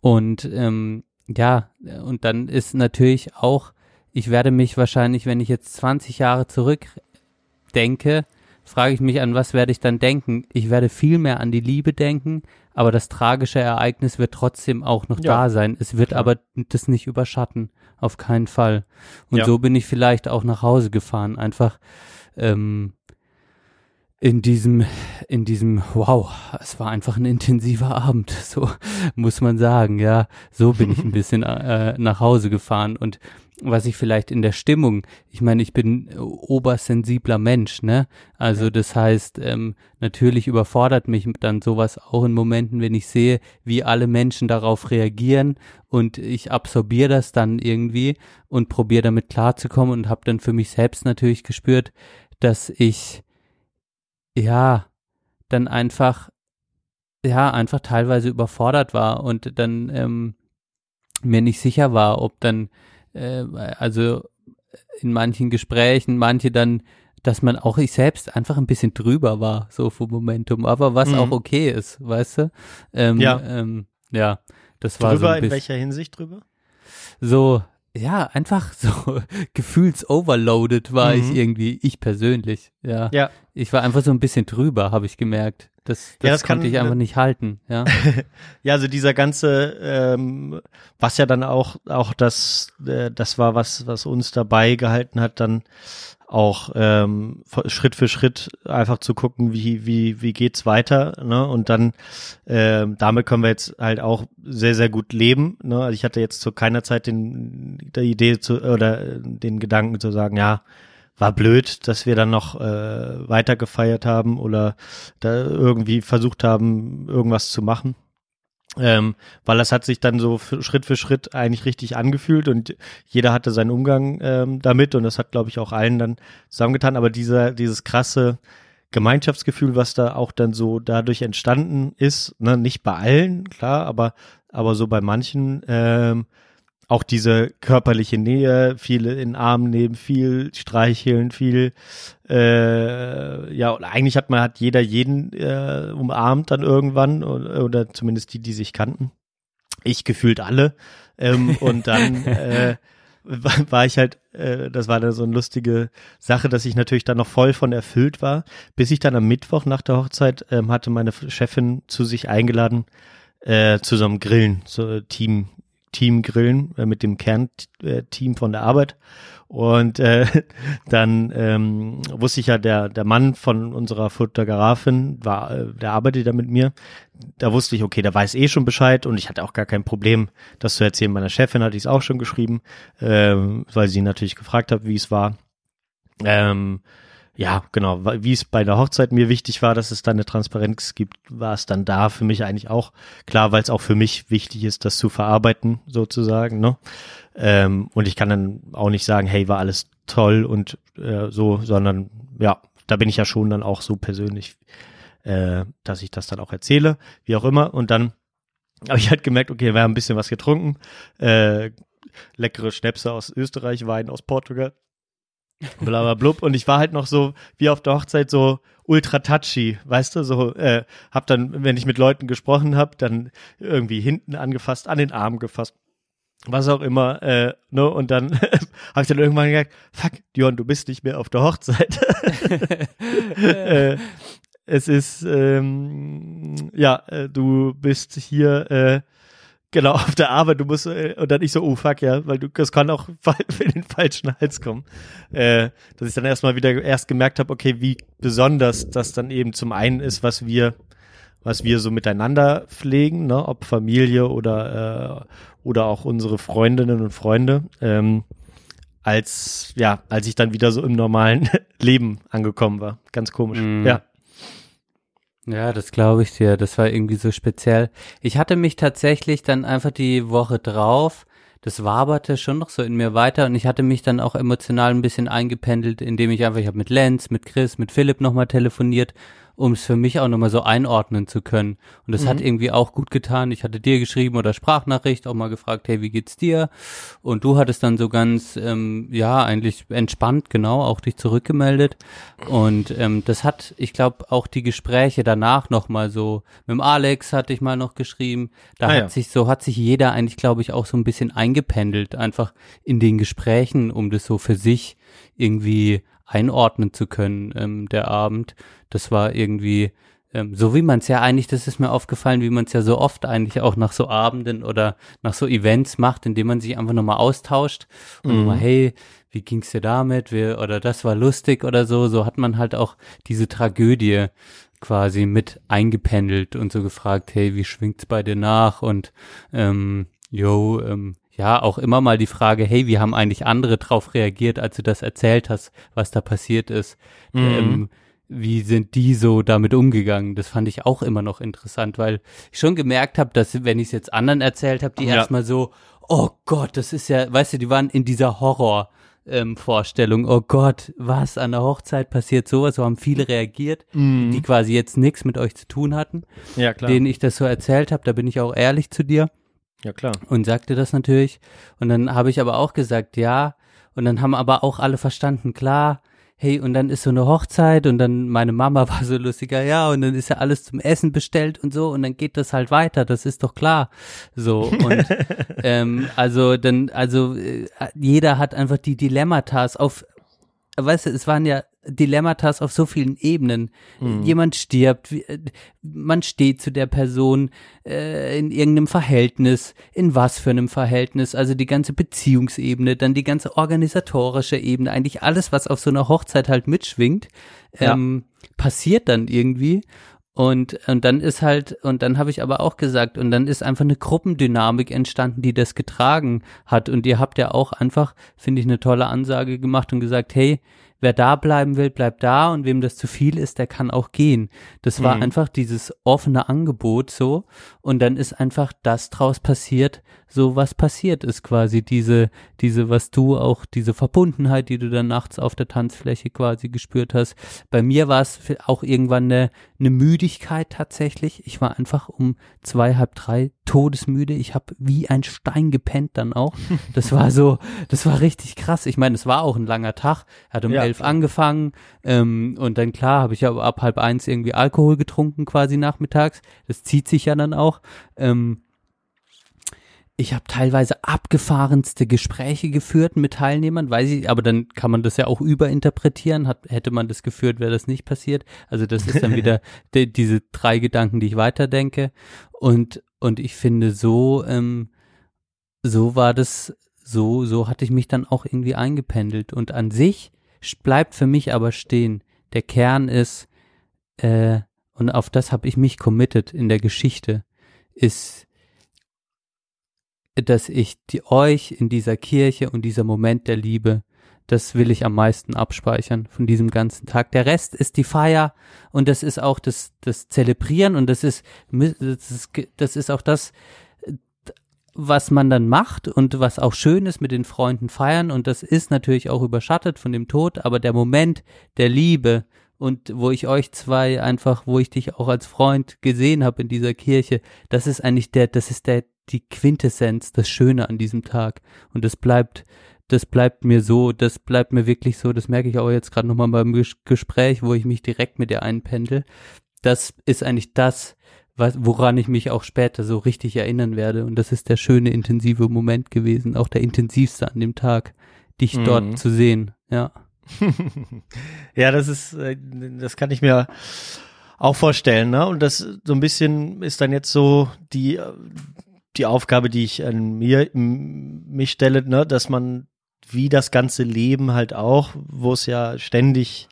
Und ähm, ja, und dann ist natürlich auch, ich werde mich wahrscheinlich, wenn ich jetzt 20 Jahre zurück denke, frage ich mich, an was werde ich dann denken? Ich werde viel mehr an die Liebe denken, aber das tragische Ereignis wird trotzdem auch noch Ja, da sein. Es wird klar. aber das nicht überschatten, auf keinen Fall. Und Ja. so bin ich vielleicht auch nach Hause gefahren, einfach ähm, in diesem, in diesem, wow, es war einfach ein intensiver Abend, so muss man sagen, ja. So bin ich ein bisschen äh, nach Hause gefahren und was ich vielleicht in der Stimmung, ich meine, ich bin obersensibler Mensch, ne? Also das heißt, ähm, natürlich überfordert mich dann sowas auch in Momenten, wenn ich sehe, wie alle Menschen darauf reagieren und ich absorbiere das dann irgendwie und probiere damit klarzukommen und habe dann für mich selbst natürlich gespürt, dass ich ja dann einfach ja einfach teilweise überfordert war und dann ähm, mir nicht sicher war, ob dann äh, also in manchen Gesprächen manche dann dass man auch ich selbst einfach ein bisschen drüber war, so vom Momentum, aber was Mhm. auch okay ist, weißt du? Ähm, Ja. ähm, ja, das war so Drüber in welcher Hinsicht drüber? so, ja, einfach so gefühlsoverloaded war ich Mhm. irgendwie, ich persönlich, ja. Ja. Ich war einfach so ein bisschen drüber, habe ich gemerkt. Das, das, Ja, das konnte kann- ich einfach nicht halten, ja. Ja, also dieser ganze, ähm, was ja dann auch, auch das, äh, das war, was, was uns dabei gehalten hat, dann auch ähm, Schritt für Schritt einfach zu gucken, wie, wie, wie geht's weiter, ne? Und dann ähm, damit können wir jetzt halt auch sehr, sehr gut leben. Ne? Also ich hatte jetzt zu keiner Zeit den, der Idee zu oder äh, den Gedanken zu sagen, ja, war blöd, dass wir dann noch äh, weiter gefeiert haben oder da irgendwie versucht haben, irgendwas zu machen. Ähm, weil das hat sich dann so für, Schritt für Schritt eigentlich richtig angefühlt und jeder hatte seinen Umgang ähm, damit und das hat, glaube ich, auch allen dann zusammengetan. Aber dieser, dieses krasse Gemeinschaftsgefühl, was da auch dann so dadurch entstanden ist, ne, nicht bei allen, klar, aber, aber so bei manchen, ähm, auch diese körperliche Nähe, viele in den Arm nehmen, viel streicheln, viel, äh, ja, und eigentlich hat man, hat jeder jeden äh, umarmt dann irgendwann oder, oder zumindest die, die sich kannten. Ich gefühlt alle. Ähm, und dann äh, war ich halt, äh, das war dann so eine lustige Sache, dass ich natürlich dann noch voll von erfüllt war, bis ich dann am Mittwoch nach der Hochzeit ähm, hatte meine Chefin zu sich eingeladen äh, zu so einem Grillen, so Team Team grillen äh, mit dem Kernteam von der Arbeit. Und äh, dann ähm, wusste ich ja, der, der Mann von unserer Fotografin war, äh, der arbeitet da mit mir. Da wusste ich, okay, der weiß eh schon Bescheid und ich hatte auch gar kein Problem, das zu erzählen. Meiner Chefin hatte ich es auch schon geschrieben, ähm, weil sie natürlich gefragt hat, wie es war. Ähm, ja, genau, wie es bei der Hochzeit mir wichtig war, dass es da eine Transparenz gibt, war es dann da für mich eigentlich auch klar, weil es auch für mich wichtig ist, das zu verarbeiten, sozusagen, ne? Ähm, und ich kann dann auch nicht sagen, hey, war alles toll und äh, so, sondern ja, da bin ich ja schon dann auch so persönlich, äh, dass ich das dann auch erzähle, wie auch immer. Und dann habe ich halt gemerkt, okay, wir haben ein bisschen was getrunken, äh, leckere Schnäpse aus Österreich, Wein aus Portugal blub. Und ich war halt noch so, wie auf der Hochzeit, so ultra touchy, weißt du, so, äh, hab dann, wenn ich mit Leuten gesprochen habe, dann irgendwie hinten angefasst, an den Arm gefasst, was auch immer, äh, ne, und dann habe ich dann irgendwann gesagt, fuck, Dion, du bist nicht mehr auf der Hochzeit. äh, es ist, ähm, ja, äh, du bist hier, äh, Genau, auf der Arbeit, du musst, äh, und dann ich so, oh fuck, ja, weil du, das kann auch in den falschen Hals kommen. Äh, dass ich dann erstmal wieder erst gemerkt habe, okay, wie besonders das dann eben zum einen ist, was wir, was wir so miteinander pflegen, ne, ob Familie oder, äh, oder auch unsere Freundinnen und Freunde, ähm, als, ja, als ich dann wieder so im normalen Leben angekommen war. Ganz komisch, Mhm. ja. Ja, das glaube ich dir. Das war irgendwie so speziell. Ich hatte mich tatsächlich dann einfach die Woche drauf, das waberte schon noch so in mir weiter und ich hatte mich dann auch emotional ein bisschen eingependelt, indem ich einfach, ich habe mit Lenz, mit Chris, mit Philipp nochmal telefoniert, um es für mich auch nochmal so einordnen zu können. Und das hat irgendwie auch gut getan. Ich hatte dir geschrieben oder Sprachnachricht, auch mal gefragt, hey, wie geht's dir? Und du hattest dann so ganz, ähm, ja, eigentlich entspannt, genau, auch dich zurückgemeldet. Und ähm, das hat, ich glaube, auch die Gespräche danach nochmal so, mit dem Alex hatte ich mal noch geschrieben, da Ah, hat ja. sich so, hat sich jeder eigentlich, glaube ich, auch so ein bisschen eingependelt, einfach in den Gesprächen, um das so für sich irgendwie einordnen zu können, ähm, der Abend. Das war irgendwie, ähm, so wie man es ja eigentlich, das ist mir aufgefallen, wie man es ja so oft eigentlich auch nach so Abenden oder nach so Events macht, indem man sich einfach nochmal austauscht und mal, hey, wie ging's dir damit? Wir, oder das war lustig oder so. So hat man halt auch diese Tragödie quasi mit eingependelt und so gefragt, hey, wie schwingt's bei dir nach? Und ähm, yo, ähm, ja, auch immer mal die Frage, hey, wie haben eigentlich andere drauf reagiert, als du das erzählt hast, was da passiert ist? Ähm, wie sind die so damit umgegangen? Das fand ich auch immer noch interessant, weil ich schon gemerkt habe, dass wenn ich es jetzt anderen erzählt habe, die Ja. erstmal so, oh Gott, das ist ja, weißt du, die waren in dieser Horror. Ähm, Vorstellung, oh Gott, was an der Hochzeit passiert, sowas, so haben viele reagiert, die quasi jetzt nichts mit euch zu tun hatten, Ja, klar. denen ich das so erzählt habe, da bin ich auch ehrlich zu dir ja, klar. und sagte das natürlich. Und dann habe ich aber auch gesagt, ja. Und dann haben aber auch alle verstanden, klar, hey, und dann ist so eine Hochzeit und dann meine Mama war so lustiger, ja, und dann ist ja alles zum Essen bestellt und so und dann geht das halt weiter, das ist doch klar. So, und ähm, also dann, also äh, jeder hat einfach die Dilemmatas auf, weißt du, es waren ja Dilemmatas auf so vielen Ebenen. Jemand stirbt, äh, man steht zu der Person äh, in irgendeinem Verhältnis, in was für einem Verhältnis, also die ganze Beziehungsebene, dann die ganze organisatorische Ebene, eigentlich alles, was auf so einer Hochzeit halt mitschwingt, Ja. ähm, passiert dann irgendwie. Und, und dann ist halt, und dann habe ich aber auch gesagt, und dann ist einfach eine Gruppendynamik entstanden, die das getragen hat. Und ihr habt ja auch einfach, finde ich, eine tolle Ansage gemacht und gesagt, hey, wer da bleiben will, bleibt da und wem das zu viel ist, der kann auch gehen. Das war Mhm. einfach dieses offene Angebot so. Und dann ist einfach das draus passiert, so was passiert ist quasi. Diese, diese, was du auch, diese Verbundenheit, die du dann nachts auf der Tanzfläche quasi gespürt hast. Bei mir war es auch irgendwann eine, eine Müdigkeit tatsächlich. Ich war einfach um zwei, halb drei todesmüde. Ich habe wie ein Stein gepennt dann auch. Das war so, das war richtig krass. Ich meine, es war auch ein langer Tag. Hat um Ja, elf klar. angefangen ähm, und dann klar habe ich aber ab halb eins irgendwie Alkohol getrunken quasi nachmittags. Das zieht sich ja dann auch. Ähm, ich habe teilweise abgefahrenste Gespräche geführt mit Teilnehmern, weiß ich, aber dann kann man das ja auch überinterpretieren. Hat, hätte man das geführt, wäre das nicht passiert. Also das ist dann wieder die, diese drei Gedanken, die ich weiterdenke. Und, und ich finde so, ähm, so war das, so, so hatte ich mich dann auch irgendwie eingependelt. Und an sich bleibt für mich aber stehen, der Kern ist, äh, und auf das habe ich mich committed in der Geschichte, ist, dass ich die, euch in dieser Kirche und dieser Moment der Liebe, das will ich am meisten abspeichern von diesem ganzen Tag. Der Rest ist die Feier und das ist auch das, das Zelebrieren und das ist, das ist, das ist auch das, was man dann macht und was auch schön ist mit den Freunden feiern und das ist natürlich auch überschattet von dem Tod, aber der Moment der Liebe und wo ich euch zwei einfach, wo ich dich auch als Freund gesehen habe in dieser Kirche, das ist eigentlich der, das ist der, die Quintessenz, das Schöne an diesem Tag. Und das bleibt, das bleibt mir so, das bleibt mir wirklich so, das merke ich auch jetzt gerade nochmal beim Ges Gespräch, wo ich mich direkt mit dir einpendel. Das ist eigentlich das, was, woran ich mich auch später so richtig erinnern werde. Und das ist der schöne, intensive Moment gewesen, auch der intensivste an dem Tag, dich mhm. dort zu sehen, ja. ja, das ist, äh, das kann ich mir auch vorstellen, ne? Und das so ein bisschen ist dann jetzt so die, die Aufgabe, die ich an mir, mich stelle, ne? Dass man wie das ganze Leben halt auch, wo es ja ständig,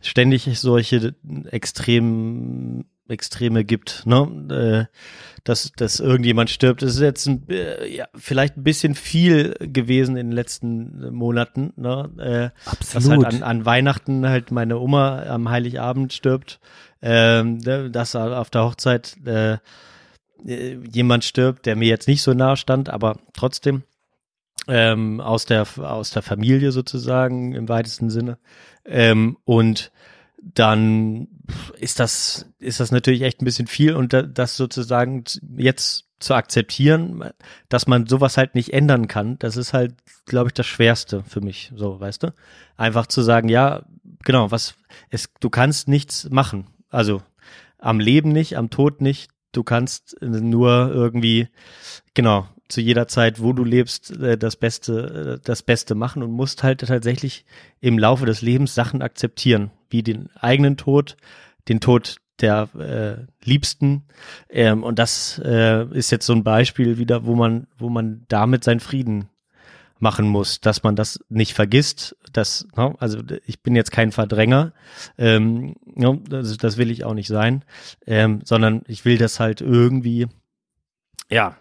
ständig solche extremen Extreme gibt, ne? Äh, dass, dass irgendjemand stirbt. Das ist jetzt ein, äh, ja, vielleicht ein bisschen viel gewesen in den letzten Monaten, ne? Äh, Absolut. Dass halt an, an Weihnachten halt meine Oma am Heiligabend stirbt, ähm, ne? dass auf der Hochzeit äh, äh, jemand stirbt, der mir jetzt nicht so nahe stand, aber trotzdem ähm, aus der aus der Familie sozusagen im weitesten Sinne ähm, und dann ist das, ist das natürlich echt ein bisschen viel und das sozusagen jetzt zu akzeptieren, dass man sowas halt nicht ändern kann, das ist halt, glaube ich, das Schwerste für mich, so, weißt du? Einfach zu sagen, ja, genau, was, es, du kannst nichts machen. Also, am Leben nicht, am Tod nicht, du kannst nur irgendwie, genau, zu jeder Zeit, wo du lebst, äh, das Beste, äh, das Beste machen und musst halt tatsächlich im Laufe des Lebens Sachen akzeptieren, wie den eigenen Tod, den Tod der äh, Liebsten. Ähm, und das äh, ist jetzt so ein Beispiel wieder, wo man, wo man damit seinen Frieden machen muss, dass man das nicht vergisst. Dass, ne, also ich bin jetzt kein Verdränger, ähm, ne, das, das will ich auch nicht sein, ähm, sondern ich will das halt irgendwie, ja,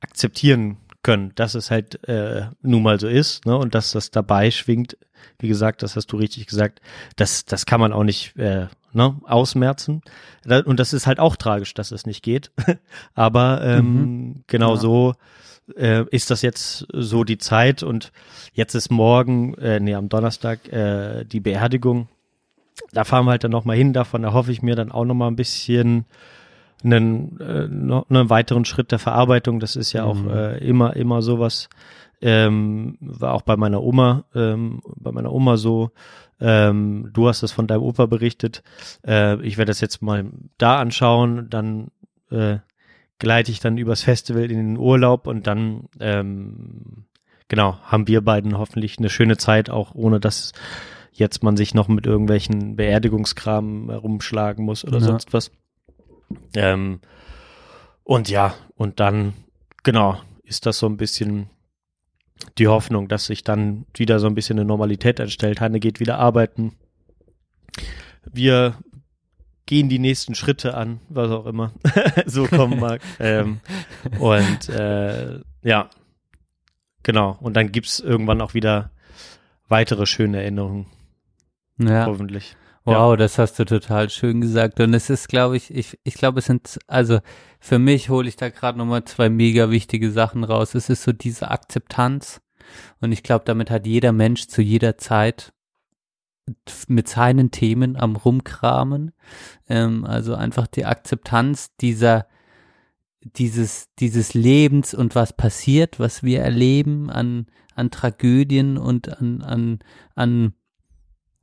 akzeptieren können, dass es halt äh, nun mal so ist, ne? Und dass das dabei schwingt, wie gesagt, das hast du richtig gesagt, das, das kann man auch nicht äh, ne, ausmerzen. Und das ist halt auch tragisch, dass es nicht geht. Aber ähm, mhm. genau ja. so äh, ist das jetzt so die Zeit und jetzt ist morgen, äh, nee, am Donnerstag äh, die Beerdigung. Da fahren wir halt dann nochmal hin, davon erhoffe ich mir dann auch nochmal ein bisschen einen, äh, noch einen weiteren Schritt der Verarbeitung. Das ist ja auch mhm. äh, immer, immer sowas. Ähm, war auch bei meiner Oma, ähm, bei meiner Oma so. Ähm, du hast das von deinem Opa berichtet. Äh, ich werde das jetzt mal da anschauen, dann äh, gleite ich dann übers Festival in den Urlaub und dann ähm, genau haben wir beiden hoffentlich eine schöne Zeit, auch ohne dass jetzt man sich noch mit irgendwelchen Beerdigungskram rumschlagen muss oder ja. sonst was. Ähm, und ja, und dann, genau, ist das so ein bisschen die Hoffnung, dass sich dann wieder so ein bisschen eine Normalität entstellt. Hanne geht wieder arbeiten. Wir gehen die nächsten Schritte an, was auch immer so kommen mag. ähm, und äh, ja, genau. Und dann gibt's irgendwann auch wieder weitere schöne Erinnerungen. Ja. Hoffentlich. Wow, ja. das hast du total schön gesagt. Und es ist, glaube ich, ich, ich glaube, es sind, also für mich hole ich da gerade nochmal zwei mega wichtige Sachen raus. Es ist so diese Akzeptanz. Und ich glaube, damit hat jeder Mensch zu jeder Zeit mit seinen Themen am Rumkramen. Ähm, also einfach die Akzeptanz dieser, dieses, dieses Lebens und was passiert, was wir erleben an, an Tragödien und an, an, an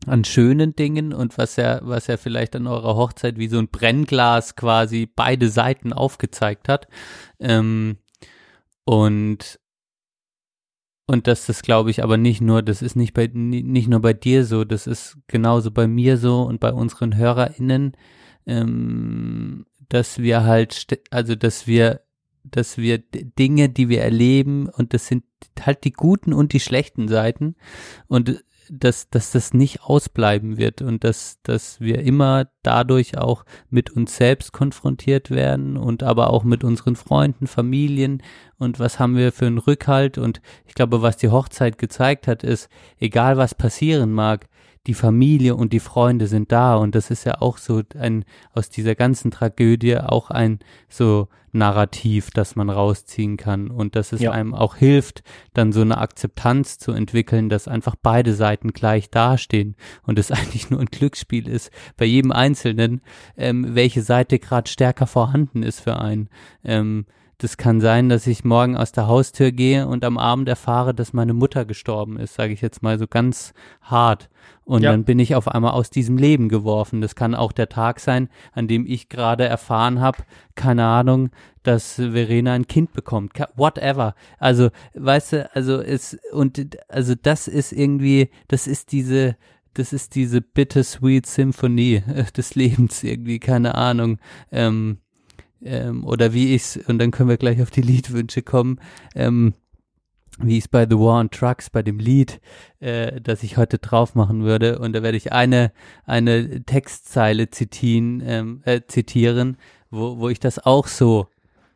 an schönen Dingen und was er, was er vielleicht an eurer Hochzeit wie so ein Brennglas quasi beide Seiten aufgezeigt hat. Ähm, und und das glaube ich aber nicht nur, das ist nicht bei nicht nur bei dir so, das ist genauso bei mir so und bei unseren HörerInnen, ähm, dass wir halt, also dass wir dass wir Dinge, die wir erleben, und das sind halt die guten und die schlechten Seiten, und dass, dass das nicht ausbleiben wird und dass, dass wir immer dadurch auch mit uns selbst konfrontiert werden und aber auch mit unseren Freunden, Familien und was haben wir für einen Rückhalt? Und ich glaube, was die Hochzeit gezeigt hat, ist, egal was passieren mag, die Familie und die Freunde sind da und das ist ja auch so ein aus dieser ganzen Tragödie auch ein so Narrativ, das man rausziehen kann und dass es Ja. einem auch hilft, dann so eine Akzeptanz zu entwickeln, dass einfach beide Seiten gleich dastehen und es eigentlich nur ein Glücksspiel ist bei jedem Einzelnen, ähm, welche Seite gerade stärker vorhanden ist für einen. Ähm, das kann sein, dass ich morgen aus der Haustür gehe und am Abend erfahre, dass meine Mutter gestorben ist, sage ich jetzt mal so ganz hart. Und Ja. dann bin ich auf einmal aus diesem Leben geworfen. Das kann auch der Tag sein, an dem ich gerade erfahren habe, keine Ahnung, dass Verena ein Kind bekommt. Whatever. Also, weißt du, also es und also das ist irgendwie, das ist diese das ist diese bittersweet Symphonie des Lebens irgendwie, keine Ahnung. Ähm, ähm, oder wie ich's, und dann können wir gleich auf die Liedwünsche kommen, ähm, wie es bei The War on Trucks, bei dem Lied, äh, das ich heute drauf machen würde. Und da werde ich eine, eine Textzeile zitieren, ähm, äh, zitieren, wo, wo ich das auch so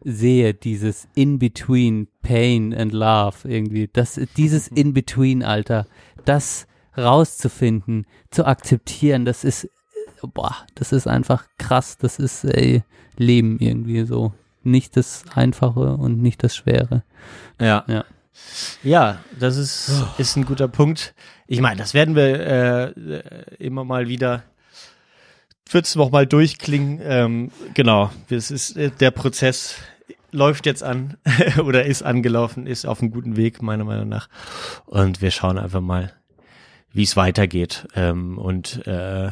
sehe, dieses In-Between Pain and Love irgendwie. Das, dieses In-Between, Alter, das rauszufinden, zu akzeptieren, das ist, boah, das ist einfach krass. Das ist, ey, Leben irgendwie so. Nicht das Einfache und nicht das Schwere. Ja. Ja. Ja, das ist, ist ein guter Punkt. Ich meine, das werden wir äh, äh, immer mal wieder, wird es noch mal durchklingen. Ähm, genau, es ist, äh, der Prozess läuft jetzt an oder ist angelaufen, ist auf einem guten Weg, meiner Meinung nach. Und wir schauen einfach mal, wie es weitergeht. Ähm, und äh,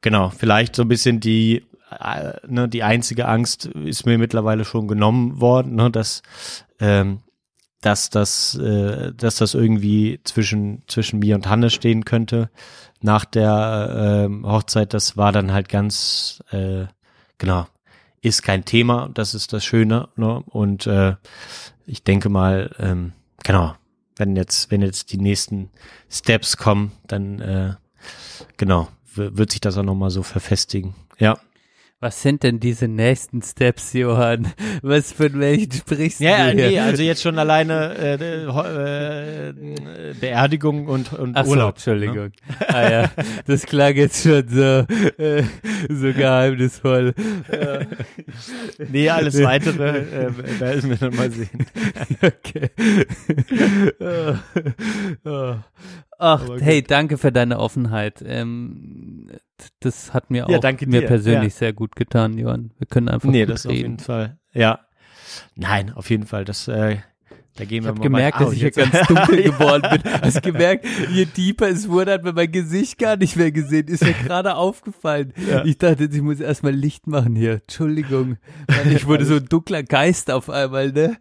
genau, vielleicht so ein bisschen die, äh, ne, die einzige Angst ist mir mittlerweile schon genommen worden, ne, dass ähm, dass das, äh, dass das irgendwie zwischen, zwischen mir und Hannes stehen könnte. Nach der ähm, Hochzeit, das war dann halt ganz, äh, genau, ist kein Thema, das ist das Schöne. Ne? Und äh, ich denke mal, ähm, genau, wenn jetzt, wenn jetzt die nächsten Steps kommen, dann äh, genau, wird sich das auch nochmal so verfestigen. Ja. Was sind denn diese nächsten Steps, Johann? Was von welchen sprichst Ja, ja, du hier? nee, also jetzt schon alleine äh, äh, Beerdigung und, und Ach so, Urlaub. ne? Entschuldigung. Ah ja, das klang jetzt schon so, äh, so geheimnisvoll. Äh, Nee, alles weitere äh, werden wir dann mal sehen. okay. Ah, ah. Ach, hey, danke für deine Offenheit. Ähm, das hat mir Ja, auch mir dir, persönlich ja. sehr gut getan, Johann. Wir können einfach Nee, das auf reden. jeden Fall. Ja. Nein, auf jeden Fall. Das, äh, da gehen Ich habe gemerkt, dass ich jetzt- ganz dunkel geworden bin. Hast gemerkt, je tiefer es wurde, hat man mein Gesicht gar nicht mehr gesehen. Ist mir gerade aufgefallen. Ja. Ich dachte, ich muss erstmal Licht machen hier. Entschuldigung. Mann, ich wurde so ein dunkler Geist auf einmal, ne?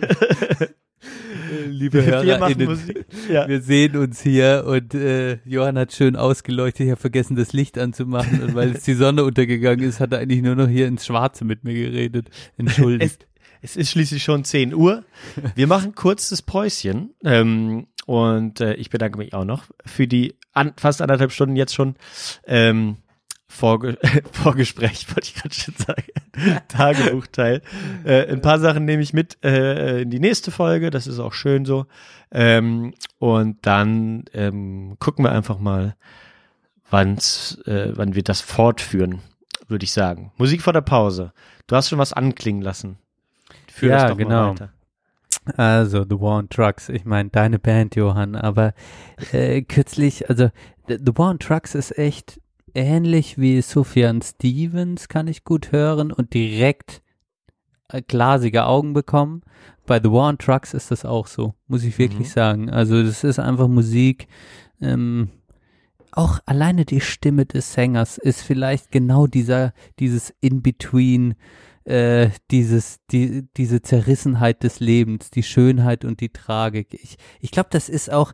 Liebe Wir HörerInnen. Ja. wir sehen uns hier und äh, Johann hat schön ausgeleuchtet. Ich habe vergessen, das Licht anzumachen und weil jetzt die Sonne untergegangen ist, hat er eigentlich nur noch hier ins Schwarze mit mir geredet. Entschuldigt. Es ist schließlich schon 10 Uhr. Wir machen kurz das Päuschen. Ähm, und äh, ich bedanke mich auch noch für die an, fast anderthalb Stunden jetzt schon ähm, Vorge Vorgespräch, wollte ich gerade schon sagen. Tagebuchteil. Äh, ein paar Sachen nehme ich mit äh, in die nächste Folge. Das ist auch schön so. Ähm, und dann ähm, gucken wir einfach mal, wann's, äh, wann wir das fortführen, würde ich sagen. Musik vor der Pause. Du hast schon was anklingen lassen. Führ Ja, das doch genau. Also, The War on Trucks, ich meine, deine Band, Johann, aber äh, kürzlich, also, The The War on Trucks ist echt ähnlich wie Sufjan Stevens, kann ich gut hören und direkt äh, glasige Augen bekommen. Bei The War on Trucks ist das auch so, muss ich wirklich Mhm. sagen. Also, das ist einfach Musik, ähm, auch alleine die Stimme des Sängers ist vielleicht genau dieser, dieses In-Between, äh, dieses, die, diese Zerrissenheit des Lebens, die Schönheit und die Tragik. Ich, ich glaube, das ist auch,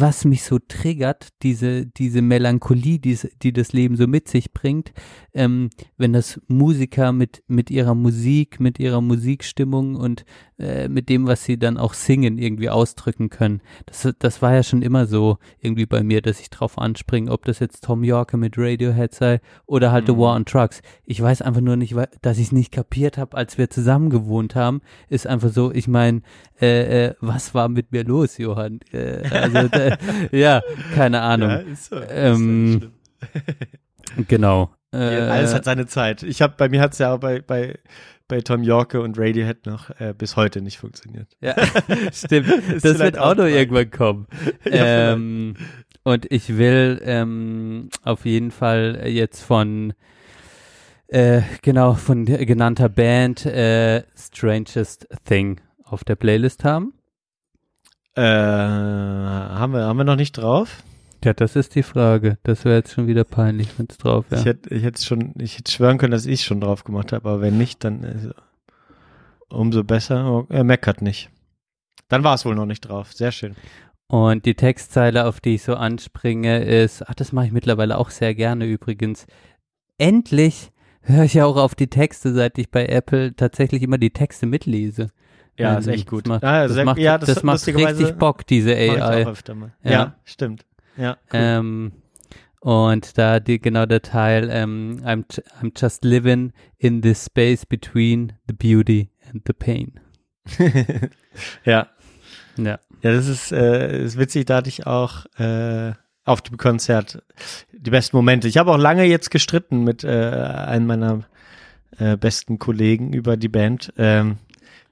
was mich so triggert, diese, diese Melancholie, die, die das Leben so mit sich bringt, ähm, wenn das Musiker mit, mit ihrer Musik, mit ihrer Musikstimmung und äh, mit dem, was sie dann auch singen, irgendwie ausdrücken können. Das, das war ja schon immer so irgendwie bei mir, dass ich drauf anspringe, ob das jetzt Tom Yorker mit Radiohead sei oder halt mhm. The War on Trucks. Ich weiß einfach nur nicht, dass ich es nicht kapiert habe, als wir zusammen gewohnt haben. Ist einfach so, ich meine, äh, äh, was war mit mir los, Johann? Äh, also, äh, ja, keine Ahnung. Ja, ist so, ähm, ist genau. Äh, ja, alles hat seine Zeit. Ich habe, bei mir hat es ja auch bei, bei bei Tom Yorke und Radiohead noch äh, bis heute nicht funktioniert. Ja, stimmt. das wird auch noch irgendwann kommen. ähm, und ich will ähm, auf jeden Fall jetzt von äh, genau von genannter Band äh, Strangest Thing auf der Playlist haben. Äh, haben wir haben wir noch nicht drauf? Ja, das ist die Frage. Das wäre jetzt schon wieder peinlich, wenn es drauf wäre. Ich hätte, ich hätte schon, ich hätte schwören können, dass ich schon drauf gemacht habe, aber wenn nicht, dann äh, umso besser. Er meckert nicht. Dann war es wohl noch nicht drauf. Sehr schön. Und die Textzeile, auf die ich so anspringe, ist, ach, das mache ich mittlerweile auch sehr gerne übrigens. Endlich höre ich auch auf die Texte, seit ich bei Apple tatsächlich immer die Texte mitlese. Ja, ähm, ist echt gut. Das macht, ah, das macht, ja, das, das macht richtig Bock, diese AI. Ja. ja, stimmt. Ja. Cool. Ähm, und da die, genau der Teil, ähm, I'm, I'm just living in this space between the beauty and the pain. ja. Ja. Ja, das ist, äh, ist witzig, da hatte ich auch äh, auf dem Konzert die besten Momente. Ich habe auch lange jetzt gestritten mit äh, einem meiner äh, besten Kollegen über die Band. Ähm,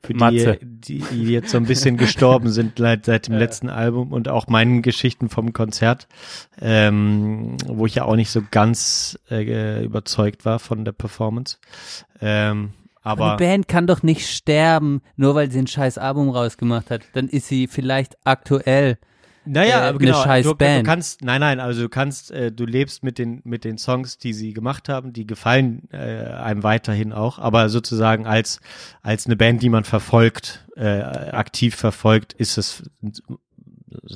für die, die, die jetzt so ein bisschen gestorben sind seit, seit dem ja. letzten Album und auch meinen Geschichten vom Konzert, ähm, wo ich ja auch nicht so ganz äh, überzeugt war von der Performance. Ähm, aber die Band kann doch nicht sterben, nur weil sie ein scheiß Album rausgemacht hat. Dann ist sie vielleicht aktuell naja, äh, genau. Scheiß du, Band. du kannst, nein, nein, also du kannst, äh, du lebst mit den mit den Songs, die sie gemacht haben, die gefallen äh, einem weiterhin auch, aber sozusagen als als eine Band, die man verfolgt, äh, aktiv verfolgt, ist es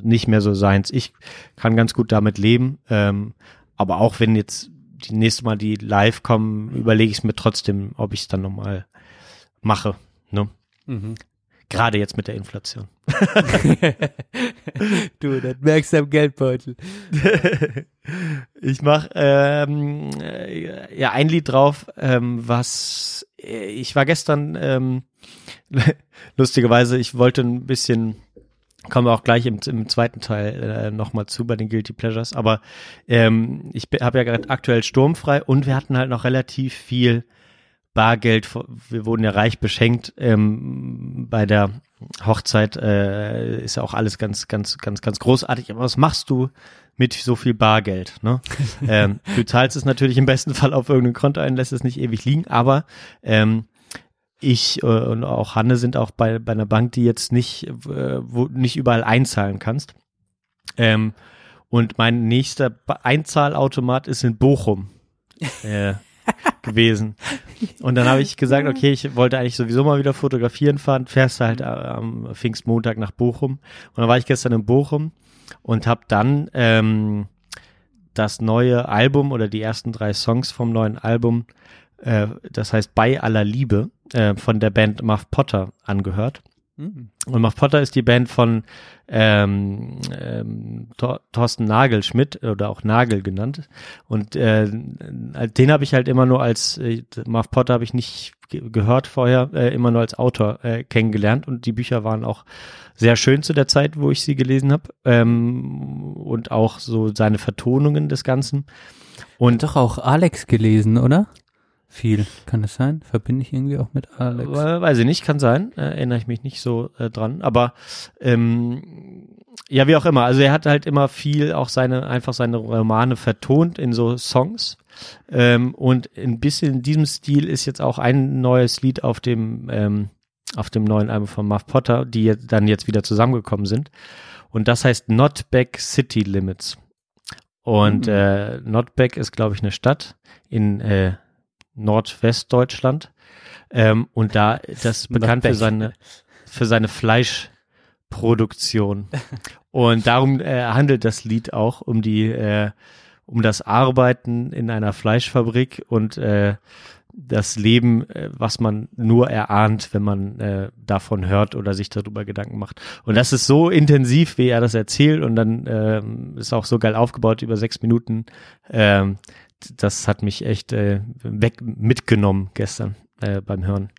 nicht mehr so seins. Ich kann ganz gut damit leben, ähm, aber auch wenn jetzt die nächste Mal die live kommen, überlege ich es mir trotzdem, ob ich es dann nochmal mache. Ne? Mhm. Gerade jetzt mit der Inflation. du, das merkst du am Geldbeutel. ich mach ähm, ja ein Lied drauf, ähm, was ich war gestern ähm, lustigerweise, ich wollte ein bisschen kommen wir auch gleich im, im zweiten Teil äh, nochmal zu bei den Guilty Pleasures. Aber ähm, ich habe ja gerade aktuell sturmfrei und wir hatten halt noch relativ viel Bargeld, wir wurden ja reich beschenkt. Ähm, bei der Hochzeit äh, ist ja auch alles ganz, ganz, ganz, ganz großartig. Aber was machst du mit so viel Bargeld? Ne? ähm, du zahlst es natürlich im besten Fall auf irgendein Konto ein, lässt es nicht ewig liegen, aber ähm, ich äh, und auch Hanne sind auch bei, bei einer Bank, die jetzt nicht, äh, wo nicht überall einzahlen kannst. Ähm, und mein nächster Einzahlautomat ist in Bochum. äh, gewesen. Und dann habe ich gesagt, okay, ich wollte eigentlich sowieso mal wieder fotografieren fahren, fährst halt am Pfingstmontag nach Bochum. Und dann war ich gestern in Bochum und habe dann ähm, das neue Album oder die ersten drei Songs vom neuen Album, äh, das heißt Bei aller Liebe, äh, von der Band Muff Potter angehört. Mhm. Und Muff Potter ist die Band von ähm, ähm, Thor Thorsten Nagelschmidt oder auch Nagel genannt. Und äh, den habe ich halt immer nur als, äh, Muff Potter habe ich nicht ge gehört vorher, äh, immer nur als Autor äh, kennengelernt. Und die Bücher waren auch sehr schön zu der Zeit, wo ich sie gelesen habe. Ähm, und auch so seine Vertonungen des Ganzen. Und doch auch Alex gelesen, oder? Viel. Kann es sein? Verbinde ich irgendwie auch mit Alex? Weiß ich nicht, kann sein. Äh, erinnere ich mich nicht so äh, dran. Aber ähm, ja, wie auch immer. Also er hat halt immer viel auch seine, einfach seine Romane vertont in so Songs. Ähm, und ein bisschen in diesem Stil ist jetzt auch ein neues Lied auf dem, ähm, auf dem neuen Album von Muff Potter, die jetzt, dann jetzt wieder zusammengekommen sind. Und das heißt Not Back City Limits. Und mhm. äh, Notbeck ist, glaube ich, eine Stadt in äh, Nordwestdeutschland. Ähm, und da das ist bekannt für seine, für seine Fleischproduktion. Produktion. Und darum äh, handelt das Lied auch um die, äh, um das Arbeiten in einer Fleischfabrik und äh, das Leben, äh, was man nur erahnt, wenn man äh, davon hört oder sich darüber Gedanken macht. Und das ist so intensiv, wie er das erzählt und dann ähm, ist auch so geil aufgebaut über sechs Minuten. Ähm, das hat mich echt äh, weg mitgenommen gestern äh, beim Hören.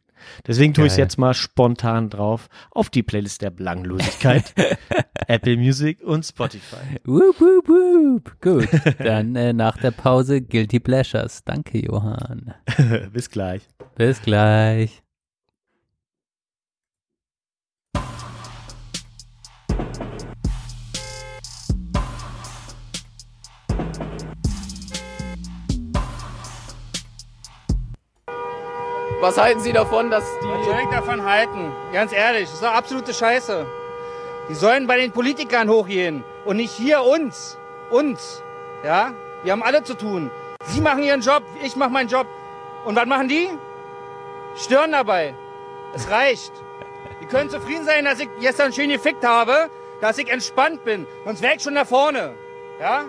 Deswegen tue ich es jetzt mal spontan drauf auf die Playlist der Belanglosigkeit, Apple Music und Spotify. Woop, woop, woop. Gut, dann äh, nach der Pause Guilty Pleasures. Danke, Johann. Bis gleich. Bis gleich. Was halten Sie davon, dass Was soll die... ich davon halten? Ganz ehrlich, das ist doch absolute Scheiße. Die sollen bei den Politikern hochgehen und nicht hier uns. Uns. Ja? Wir haben alle zu tun. Sie machen ihren Job, ich mache meinen Job. Und was machen die? Stören dabei. Es reicht. Die können zufrieden sein, dass ich gestern schön gefickt habe, dass ich entspannt bin. Sonst wäre ich schon da vorne. Ja?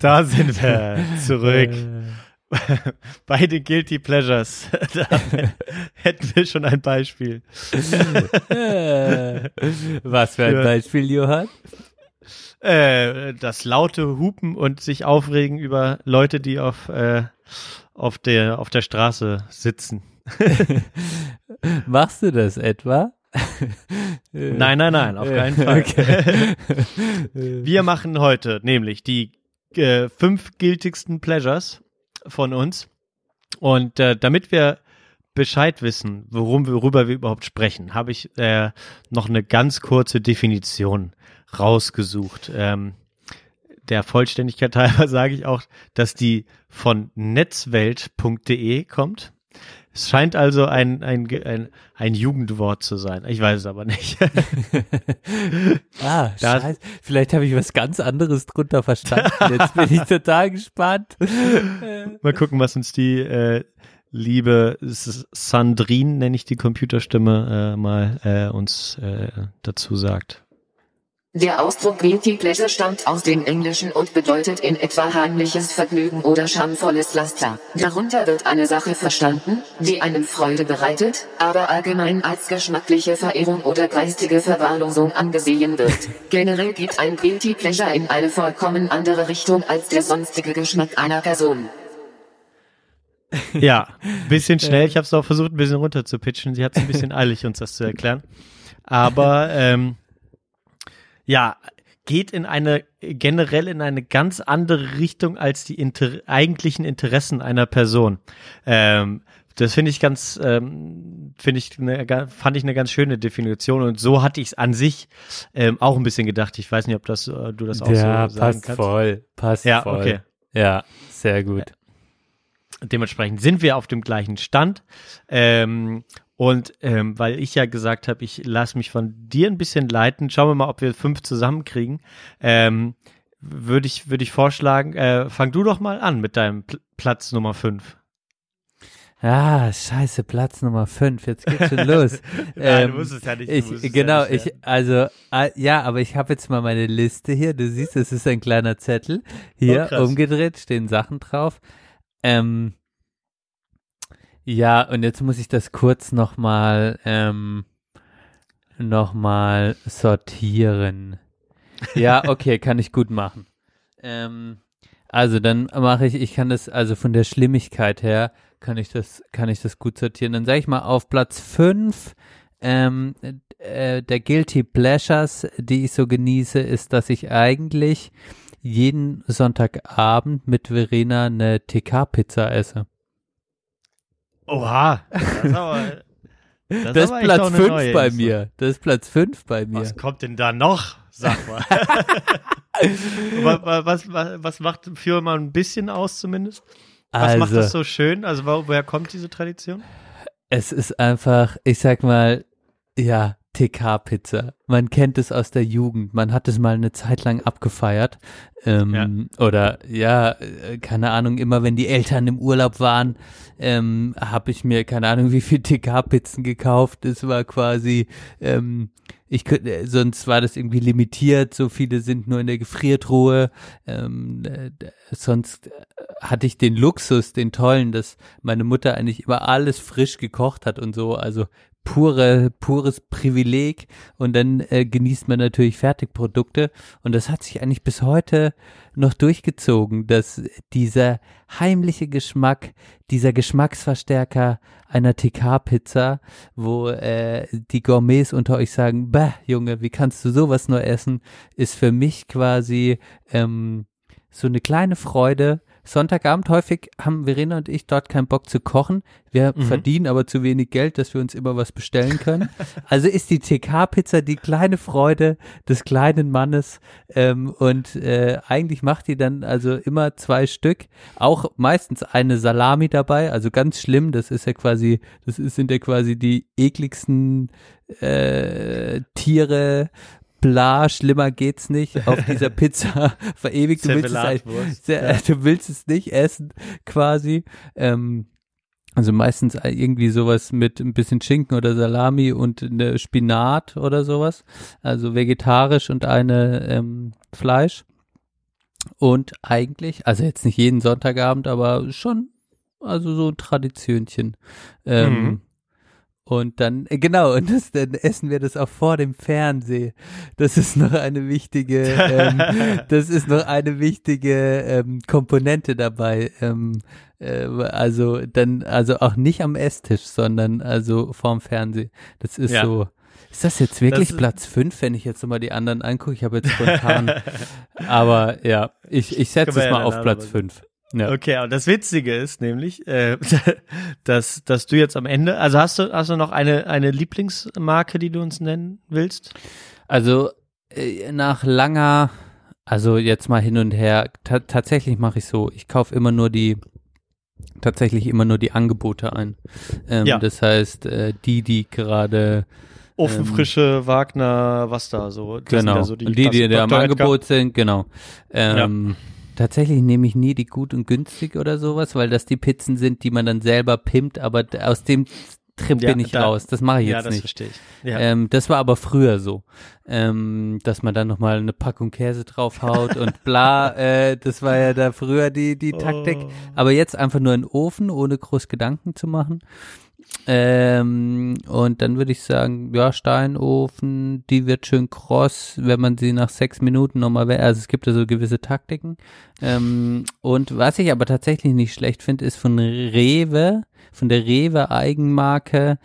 Da sind wir zurück. Bei den Guilty Pleasures. da hätten wir schon ein Beispiel. Äh, Was für ein Für- Beispiel, Johann? Äh, das laute Hupen und sich aufregen über Leute, die auf, äh, auf, der, auf der Straße sitzen. Machst du das etwa? Nein, nein, nein, auf keinen Fall. okay. Wir machen heute nämlich die äh, fünf giltigsten Pleasures von uns. Und äh, damit wir Bescheid wissen, worum worüber wir überhaupt sprechen, habe ich äh, noch eine ganz kurze Definition rausgesucht. Ähm, der Vollständigkeit halber sage ich auch, dass die von netzwelt.de kommt. Es scheint also ein, ein, ein, ein Jugendwort zu sein. Ich weiß es aber nicht. ah, Das- scheiße. Vielleicht habe ich was ganz anderes drunter verstanden. Jetzt bin ich total gespannt. Mal gucken, was uns die äh, liebe Sandrine, nenne ich die Computerstimme, äh, mal äh, uns äh, dazu sagt. Der Ausdruck Guilty Pleasure stammt aus dem Englischen und bedeutet in etwa heimliches Vergnügen oder schamvolles Laster. Darunter wird eine Sache verstanden, die einem Freude bereitet, aber allgemein als geschmackliche Verehrung oder geistige Verwahrlosung angesehen wird. Generell geht ein Guilty Pleasure in eine vollkommen andere Richtung als der sonstige Geschmack einer Person. Ja, bisschen schnell. Ich habe es auch versucht, ein bisschen runter zu pitchen. Sie hat es ein bisschen eilig, uns das zu erklären. Aber ähm, ja, geht in eine generell in eine ganz andere Richtung als die inter eigentlichen Interessen einer Person. Ähm, das finde ich ganz, ähm, finde ich, eine, ga- fand ich eine ganz schöne Definition und so hatte ich es an sich ähm, auch ein bisschen gedacht. Ich weiß nicht, ob das äh, du das auch ja, so sagen passt kannst. voll. Passt Ja, voll. okay. Ja, sehr gut. Dementsprechend sind wir auf dem gleichen Stand. Ähm, und ähm, weil ich ja gesagt habe, ich lasse mich von dir ein bisschen leiten, schauen wir mal, ob wir fünf zusammenkriegen. Ähm, würde ich, würde ich vorschlagen, äh, fang du doch mal an mit deinem Pl Platz Nummer fünf. Ah, scheiße, Platz Nummer 5. Jetzt geht's schon los. Ähm, es ja nicht. ich, genau, ich, also, äh, ja, aber ich habe jetzt mal meine Liste hier. Du siehst, es ist ein kleiner Zettel. Hier Oh, umgedreht, stehen Sachen drauf. Ähm, ja, und jetzt muss ich das kurz nochmal, ähm, nochmal sortieren. Ja, okay, kann ich gut machen. Ähm, also dann mache ich, ich kann das, also von der Schlimmigkeit her, kann ich das, kann ich das gut sortieren. Dann sage ich mal auf Platz 5 ähm, äh, der Guilty Pleasures, die ich so genieße, ist, dass ich eigentlich jeden Sonntagabend mit Verena eine TK-Pizza esse. Oha, das ist aber, das Das, ist Platz eine 5 neue bei Info. mir. Das ist Platz 5 bei mir. Was kommt denn da noch? Sag mal. was, was, was, macht für mal ein bisschen aus zumindest? Was macht das Also, so schön? Also wo, woher kommt diese Tradition? es ist einfach, ich sag mal, ja, TK-Pizza. Man kennt es aus der Jugend. Man hat es mal eine Zeit lang abgefeiert. Ähm, Oder ja, äh, keine Ahnung, immer wenn die Eltern im Urlaub waren, ähm, habe ich mir, keine Ahnung, wie viel TK-Pizzen gekauft. Es war quasi, ähm, ich könnte, äh, sonst war das irgendwie limitiert, so viele sind nur in der Gefriertruhe. Ähm, äh, sonst äh, hatte ich den Luxus, den tollen, dass meine Mutter eigentlich immer alles frisch gekocht hat und so, also pure, pures Privileg. Und dann äh, genießt man natürlich Fertigprodukte. Und das hat sich eigentlich bis heute noch durchgezogen, dass dieser heimliche Geschmack, dieser Geschmacksverstärker einer TK-Pizza, wo äh, die Gourmets unter euch sagen, bah, Junge, wie kannst du sowas nur essen, ist für mich quasi ähm, so eine kleine Freude. Sonntagabend häufig haben Verena und ich dort keinen Bock zu kochen. Wir verdienen aber zu wenig Geld, dass wir uns immer was bestellen können. Also ist die TK-Pizza die kleine Freude des kleinen Mannes ähm, und äh, eigentlich macht die dann also immer zwei Stück, auch meistens eine Salami dabei, also ganz schlimm, das ist ja quasi, das ist, sind ja quasi die ekligsten äh, Tiere, bla, schlimmer geht's nicht, auf dieser Pizza verewigt. Du willst, es, sehr, du willst es nicht essen, quasi. Ähm, also meistens irgendwie sowas mit ein bisschen Schinken oder Salami und eine Spinat oder sowas. Also vegetarisch und eine ähm, Fleisch. Und eigentlich, also jetzt nicht jeden Sonntagabend, aber schon, also so ein Traditionchen. Ähm, Mhm. Und dann, äh, genau, und das, dann essen wir das auch vor dem Fernseh. Das ist noch eine wichtige, ähm, das ist noch eine wichtige ähm, Komponente dabei. Ähm, äh, also dann, also auch nicht am Esstisch, sondern also vorm Fernseh. Das ist Ja. so. Ist das jetzt wirklich Das Platz fünf, wenn ich jetzt nochmal die anderen angucke? Ich habe jetzt spontan. aber ja, ich, ich setze es mal auf Platz noch- fünf. Ja. Okay, und das Witzige ist nämlich, äh, dass, dass du jetzt am Ende, also hast du, hast du noch eine, eine Lieblingsmarke, die du uns nennen willst? Also äh, nach langer, also jetzt mal hin und her, ta tatsächlich mache ich so, ich kaufe immer nur die, tatsächlich immer nur die Angebote ein. Ähm, Ja. Das heißt, äh, die, die gerade Ofenfrische, Wagner, was da so. Das sind genau, ja so die, die, die, da am. Angebot sind, genau. Ähm, Tatsächlich nehme ich nie die gut und günstig oder sowas, weil das die Pizzen sind, die man dann selber pimmt, aber aus dem Trip Ja, bin ich da- raus. Das mache ich Ja, jetzt das nicht. verstehe ich. Ja. Ähm, das war aber früher so, ähm, dass man dann nochmal eine Packung Käse draufhaut und bla, äh, das war ja da früher die, die Taktik. Oh. Aber jetzt einfach nur in den Ofen, ohne groß Gedanken zu machen. Ähm, und dann würde ich sagen, ja, Steinofen, die wird schön kross, wenn man sie nach sechs Minuten nochmal, also es gibt ja so gewisse Taktiken. Ähm, und was ich aber tatsächlich nicht schlecht finde, ist von Rewe, von der Rewe Eigenmarke,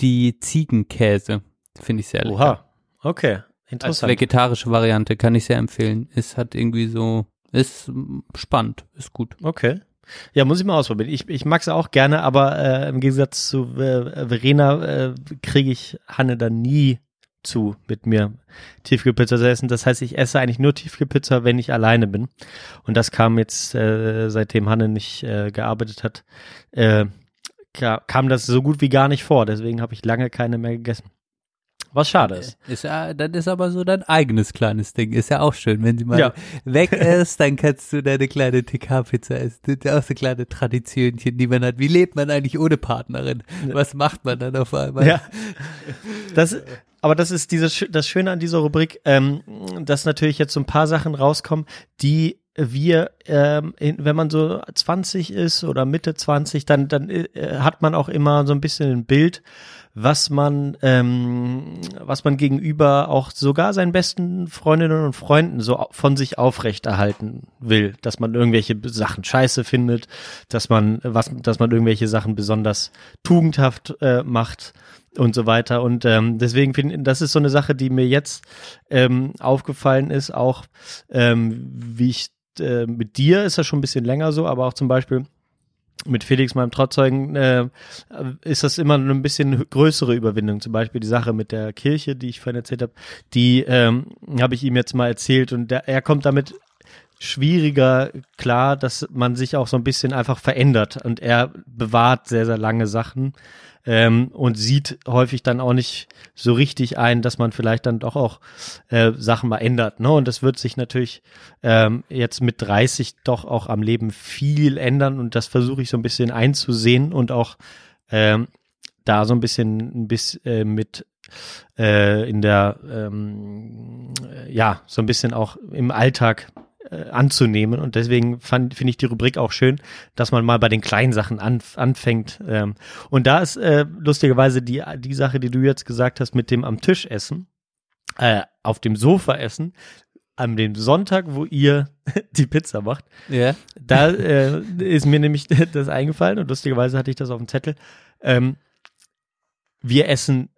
die Ziegenkäse. Finde ich sehr lecker. Oha. Okay. Als Interessant. vegetarische Variante kann ich sehr empfehlen. Es hat irgendwie so, ist spannend, ist gut. Okay. Ja, muss ich mal ausprobieren. Ich, ich mag es auch gerne, aber äh, im Gegensatz zu äh, Verena äh, kriege ich Hanne dann nie zu, mit mir Tiefkühlpizza zu essen. Das heißt, ich esse eigentlich nur Tiefkühlpizza, wenn ich alleine bin. Und das kam jetzt, äh, seitdem Hanne nicht äh, gearbeitet hat, äh, ka- kam das so gut wie gar nicht vor. Deswegen habe ich lange keine mehr gegessen. Was schade ist. Ist ja, das ist aber so dein eigenes kleines Ding. Ist ja auch schön, wenn sie mal Ja. weg ist, dann kannst du deine kleine TK-Pizza essen. Das ist ja auch so kleine Traditionchen, die man hat. Wie lebt man eigentlich ohne Partnerin? Was macht man dann auf einmal? Ja. Das, aber das ist dieses, das Schöne an dieser Rubrik, ähm, dass natürlich jetzt so ein paar Sachen rauskommen, die wir, ähm, wenn man so 20 ist oder Mitte 20, dann, dann äh, hat man auch immer so ein bisschen ein Bild, was man, ähm, was man gegenüber auch sogar seinen besten Freundinnen und Freunden so von sich aufrechterhalten will, dass man irgendwelche Sachen scheiße findet, dass man, was, dass man irgendwelche Sachen besonders tugendhaft äh, macht und so weiter. Und ähm, deswegen finde ich, das ist so eine Sache, die mir jetzt ähm, aufgefallen ist, auch ähm, wie ich äh, mit dir ist das schon ein bisschen länger so, aber auch zum Beispiel mit Felix, meinem Trauzeugen, äh, ist das immer ein bisschen größere Überwindung. Zum Beispiel die Sache mit der Kirche, die ich vorhin erzählt habe, die ähm, habe ich ihm jetzt mal erzählt und der, er kommt damit schwieriger klar, dass man sich auch so ein bisschen einfach verändert und er bewahrt sehr, sehr lange Sachen ähm, und sieht häufig dann auch nicht so richtig ein, dass man vielleicht dann doch auch äh, Sachen mal ändert. Ne? Und das wird sich natürlich ähm, jetzt mit 30 doch auch am Leben viel ändern und das versuche ich so ein bisschen einzusehen und auch ähm, da so ein bisschen ein bisschen äh, mit äh, in der ähm, ja so ein bisschen auch im Alltag äh, anzunehmen und deswegen finde ich die Rubrik auch schön, dass man mal bei den kleinen Sachen an, anfängt ähm, und da ist äh, lustigerweise die die Sache, die du jetzt gesagt hast mit dem am Tisch essen, äh, auf dem Sofa essen, an dem Sonntag, wo ihr die Pizza macht, Ja. da äh, ist mir nämlich das eingefallen und lustigerweise hatte ich das auf dem Zettel. Ähm, wir essen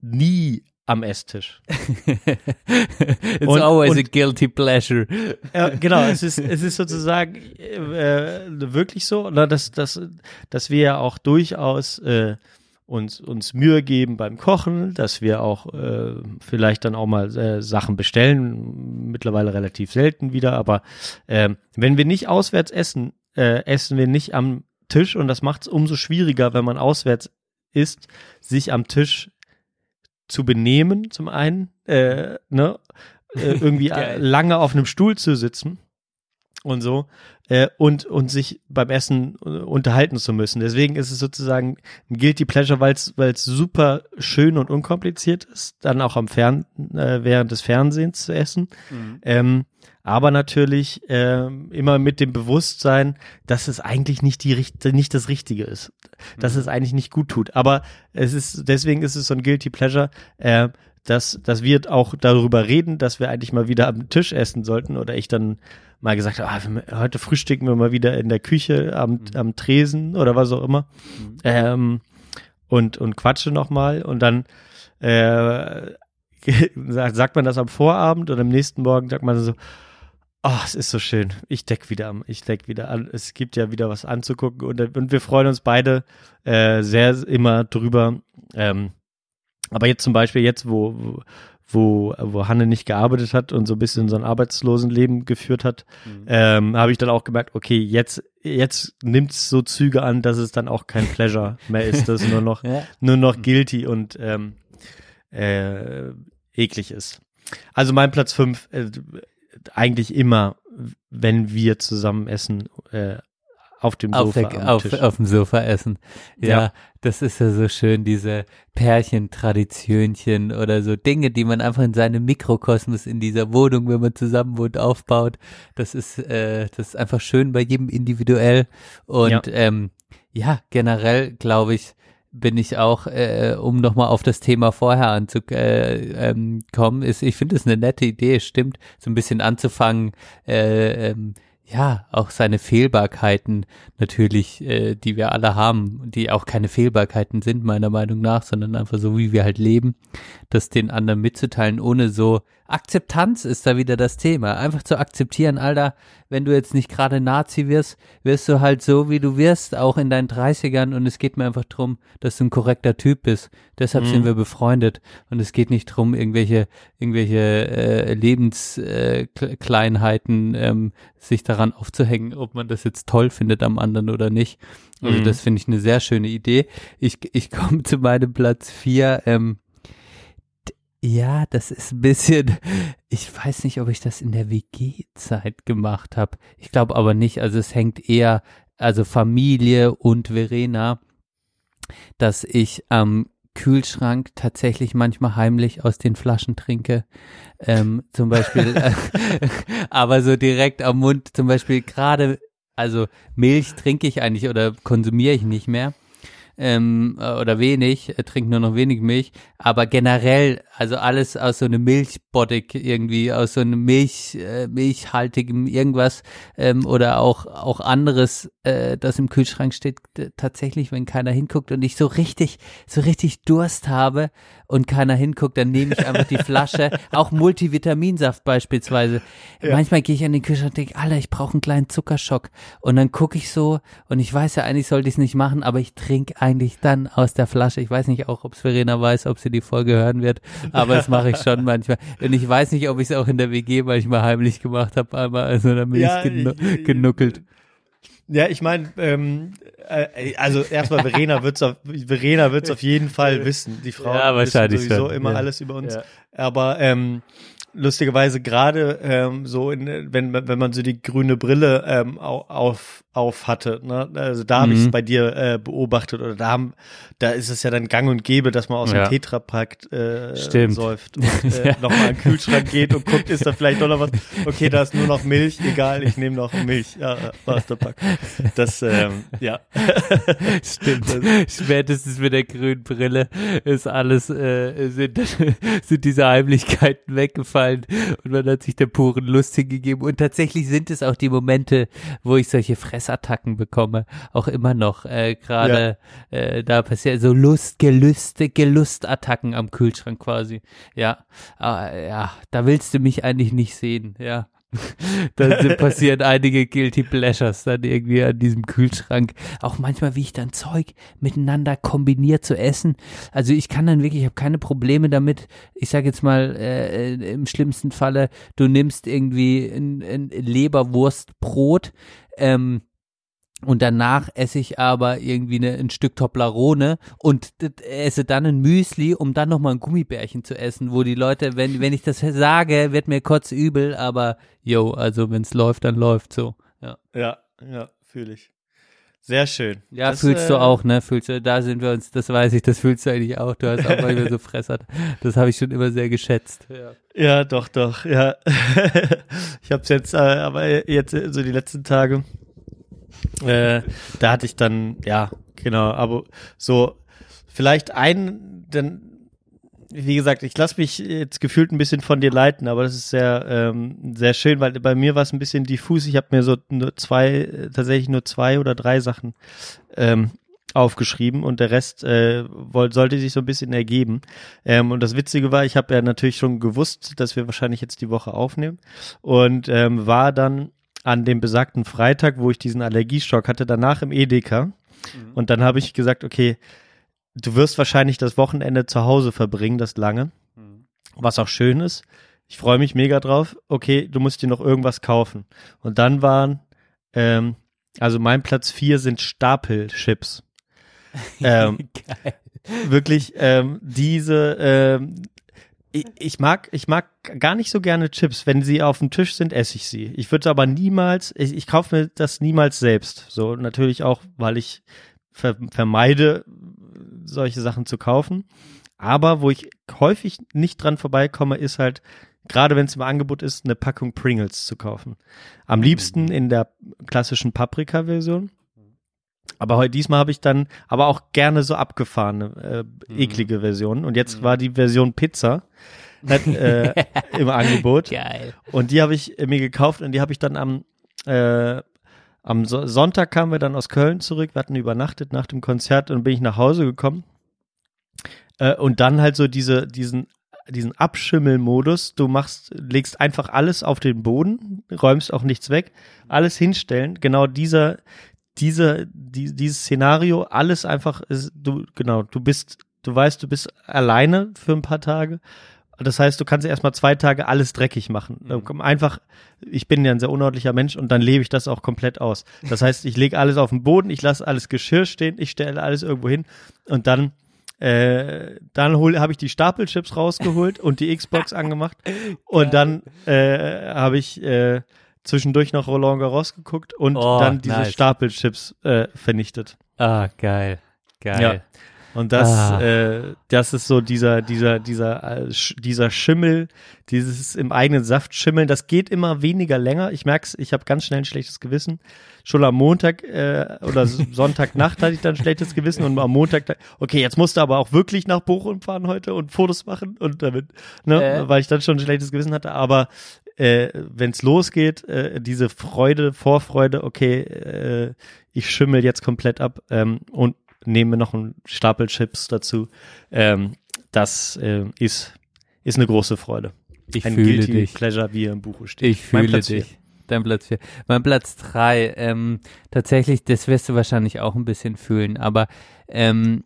nie am Esstisch. It's Und- always a und- guilty pleasure. Ja, genau, es ist, es ist sozusagen äh, wirklich so, na, dass, dass, dass wir ja auch durchaus äh, uns, uns Mühe geben beim Kochen, dass wir auch äh, vielleicht dann auch mal äh, Sachen bestellen, mittlerweile relativ selten wieder, aber ähm, wenn wir nicht auswärts essen, äh, essen wir nicht am Tisch und das macht es umso schwieriger, wenn man auswärts isst, sich am Tisch zu benehmen, zum einen, äh, ne, äh, irgendwie Geil. lange auf einem Stuhl zu sitzen und so äh, und und sich beim Essen äh, unterhalten zu müssen. Deswegen ist es sozusagen ein guilty pleasure, weil es weil es super schön und unkompliziert ist, dann auch am Fern äh, während des Fernsehens zu essen. Ähm, aber natürlich ähm, immer mit dem Bewusstsein, dass es eigentlich nicht die nicht das Richtige ist, dass es eigentlich nicht gut tut. Aber es ist deswegen ist es so ein guilty pleasure. Äh, dass, dass wir auch darüber reden, dass wir eigentlich mal wieder am Tisch essen sollten oder ich dann mal gesagt habe, ah, heute frühstücken wir mal wieder in der Küche am, am Tresen oder was auch immer ähm, und, und quatsche nochmal und dann äh, sagt man das am Vorabend und am nächsten Morgen sagt man so, oh, es ist so schön, ich deck wieder am, ich deck wieder an, es gibt ja wieder was anzugucken und, und wir freuen uns beide äh, sehr immer drüber, ähm, aber jetzt zum Beispiel jetzt, wo, wo wo, Hanne nicht gearbeitet hat und so ein bisschen so ein Arbeitslosenleben geführt hat, ähm, habe ich dann auch gemerkt, okay, jetzt, jetzt nimmt es so Züge an, dass es dann auch kein Pleasure mehr ist, dass es nur noch, Ja. nur noch guilty und ähm, äh, eklig ist. Also mein Platz fünf äh, eigentlich immer, wenn wir zusammen essen, äh, auf dem Auf, Sofa der, auf, auf dem Sofa essen. Ja, Ja. das ist ja so schön, diese Pärchen-Traditionchen oder so Dinge, die man einfach in seinem Mikrokosmos in dieser Wohnung, wenn man zusammen wohnt, aufbaut. Das ist, äh, das ist einfach schön bei jedem individuell. Und Ja. ähm, ja, generell glaube ich, bin ich auch, äh, um nochmal auf das Thema vorher anzukommen, äh, ähm, kommen, ist, ich finde es eine nette Idee, stimmt, so ein bisschen anzufangen, äh, ähm, ja, auch seine Fehlbarkeiten natürlich, äh, die wir alle haben, die auch keine Fehlbarkeiten sind, meiner Meinung nach, sondern einfach so, wie wir halt leben, das den anderen mitzuteilen, ohne so Akzeptanz ist da wieder das Thema. Einfach zu akzeptieren, Alter, wenn du jetzt nicht gerade Nazi wirst, wirst du halt so, wie du wirst, auch in deinen 30ern und es geht mir einfach drum, dass du ein korrekter Typ bist. Deshalb sind wir befreundet und es geht nicht drum, irgendwelche, irgendwelche äh, Lebenskleinheiten äh, Kleinheiten, ähm, sich daran aufzuhängen, ob man das jetzt toll findet am anderen oder nicht. Also Mhm. das finde ich eine sehr schöne Idee. Ich, ich komme zu meinem Platz vier. Ähm, ja, das ist ein bisschen, ich weiß nicht, ob ich das in der WG-Zeit gemacht habe. Ich glaube aber nicht. Also es hängt eher, also Familie und Verena, dass ich am Kühlschrank tatsächlich manchmal heimlich aus den Flaschen trinke. Ähm, zum Beispiel, äh, aber so direkt am Mund, zum Beispiel gerade, also Milch trinke ich eigentlich oder konsumiere ich nicht mehr. Ähm, äh, oder wenig, äh, trinke nur noch wenig Milch, aber generell, also alles aus so einem Milchboddig irgendwie, aus so einem Milch, äh, milchhaltigem irgendwas ähm, oder auch auch anderes, äh, das im Kühlschrank steht, tatsächlich, wenn keiner hinguckt und ich so richtig, so richtig Durst habe und keiner hinguckt, dann nehme ich einfach die Flasche, auch Multivitaminsaft beispielsweise. Manchmal gehe ich an den Kühlschrank und denke, Alter, ich brauche einen kleinen Zuckerschock. Und dann gucke ich so und ich weiß ja eigentlich sollte ich es nicht machen, aber ich trinke eigentlich dann aus der Flasche. Ich weiß nicht auch, ob Verena weiß, ob sie die Folge hören wird, aber das mache ich schon manchmal. Und ich weiß nicht, ob ich es auch in der WG manchmal heimlich gemacht habe, einmal, also dann bin Ja, ich genu ich- genuckelt. Ja, ich meine, ähm, äh, also erstmal Verena wird's auf Verena wird's auf jeden Fall wissen. Die Frau Ja, wahrscheinlich sowieso schon, immer ja. alles über uns. Ja. Aber ähm, lustigerweise gerade ähm, so in, wenn wenn man so die grüne Brille ähm, au- auf auf hatte, ne? also da habe ich es Mhm. bei dir äh, beobachtet oder da haben da ist es ja dann Gang und Gäbe, dass man aus Ja. dem Tetrapack äh, Stimmt. säuft und äh, Ja. nochmal in den Kühlschrank geht und guckt, ist da vielleicht noch was? Okay, da ist nur noch Milch, egal, ich nehme noch Milch. Ja, der Pack. Das ähm, ja. Stimmt. Spätestens mit der grünen Brille ist alles, äh, sind, sind diese Heimlichkeiten weggefallen und man hat sich der puren Lust hingegeben. Und tatsächlich sind es auch die Momente, wo ich solche Fressattacken bekomme, auch immer noch. Äh, Gerade äh, da passiert so Lust, Gelüste, Gelustattacken am Kühlschrank quasi. Ja, ah, ja, da willst du mich eigentlich nicht sehen, ja. da passieren einige Guilty Pleasures dann irgendwie an diesem Kühlschrank. Auch manchmal, wie ich dann Zeug miteinander kombiniert zu essen. Also ich kann dann wirklich, ich habe keine Probleme damit. Ich sage jetzt mal, äh, äh, im schlimmsten Falle, du nimmst irgendwie ein, ein Leberwurstbrot, ähm, und danach esse ich aber irgendwie eine, ein Stück Toblerone und esse dann ein Müsli, um dann nochmal ein Gummibärchen zu essen, wo die Leute, wenn, wenn ich das sage, wird mir kurz übel, aber yo, also wenn es läuft, dann läuft so. Ja, Ja, ja, fühle ich. Sehr schön. ja Das, fühlst äh, du auch, ne? Fühlst du, da sind wir uns, das weiß ich, das fühlst du eigentlich auch. Du hast auch manchmal so Fressert. Das habe ich schon immer sehr geschätzt. Ja. Ja, doch, doch, ja. ich habe es jetzt, äh, aber jetzt äh, so die letzten Tage, äh, da hatte ich dann, ja, genau, aber so vielleicht ein, denn wie gesagt, ich lasse mich jetzt gefühlt ein bisschen von dir leiten, aber das ist sehr, ähm, sehr schön, weil bei mir war es ein bisschen diffus. Ich habe mir so nur zwei, tatsächlich nur zwei oder drei Sachen ähm, aufgeschrieben und der Rest äh, woll, sollte sich so ein bisschen ergeben. Ähm, und das Witzige war, ich habe ja natürlich schon gewusst, dass wir wahrscheinlich jetzt die Woche aufnehmen und ähm, war dann an dem besagten Freitag, wo ich diesen Allergieschock hatte, danach im Edeka. Und dann habe ich gesagt, okay, du wirst wahrscheinlich das Wochenende zu Hause verbringen, das lange, was auch schön ist. Ich freue mich mega drauf. Okay, du musst dir noch irgendwas kaufen. Und dann waren, ähm, also mein Platz vier sind Stapelchips. ähm, Geil. wirklich ähm, diese ähm, ich, ich mag ich mag gar nicht so gerne Chips. Wenn sie auf dem Tisch sind esse ich sie. Ich würde aber niemals ich, ich kaufe mir das niemals selbst. So natürlich auch weil ich ver vermeide solche Sachen zu kaufen. Aber wo ich häufig nicht dran vorbeikomme ist halt gerade wenn es im Angebot ist eine Packung Pringles zu kaufen. Am liebsten in der klassischen Paprika Version aber heute diesmal habe ich dann aber auch gerne so abgefahrene, äh, eklige Versionen. Und jetzt war die Version Pizza hat, äh, im Angebot. Geil. Und die habe ich äh, mir gekauft und die habe ich dann am, äh, am so Sonntag kamen wir dann aus Köln zurück. Wir hatten übernachtet nach dem Konzert und bin ich nach Hause gekommen. Äh, und dann halt so diese, diesen, diesen Abschimmelmodus. Du machst, legst einfach alles auf den Boden, räumst auch nichts weg, alles hinstellen. Genau dieser, dieser, die, dieses Szenario, alles einfach ist, du, genau, du bist, du weißt, du bist alleine für ein paar Tage. Das heißt, du kannst erstmal zwei Tage alles dreckig machen. Einfach, ich bin ja ein sehr unordentlicher Mensch und dann lebe ich das auch komplett aus. Das heißt, ich lege alles auf den Boden, ich lasse alles Geschirr stehen, ich stelle alles irgendwo hin und dann äh, dann habe ich die Stapelchips rausgeholt und die Xbox angemacht und dann äh, habe ich äh, zwischendurch noch Roland Garros geguckt und Oh, dann diese nice. Stapelchips äh, vernichtet. Ah, geil. Geil. Ja. Und das, Ah. äh, das ist so dieser, dieser, dieser, äh, dieser Schimmel, dieses im eigenen Saft schimmeln, das geht immer weniger länger. Ich merk's, ich habe ganz schnell ein schlechtes Gewissen. Schon am Montag äh, oder Sonntagnacht hatte ich dann ein schlechtes Gewissen und am Montag, okay, jetzt musst du aber auch wirklich nach Bochum fahren heute und Fotos machen und damit, ne, Äh. weil ich dann schon ein schlechtes Gewissen hatte. Aber äh, wenn's losgeht, äh, diese Freude, Vorfreude, okay, äh, ich schimmel jetzt komplett ab ähm, und nehme noch einen Stapel Chips dazu. Ähm, das äh, ist, ist eine große Freude. Ich Ein fühle Guilty dich. Pleasure, wie er im Buche steht. Ich Mein fühle Platz vier. dich. dein Platz vier. Mein Platz drei, ähm, tatsächlich, das wirst du wahrscheinlich auch ein bisschen fühlen, aber ähm,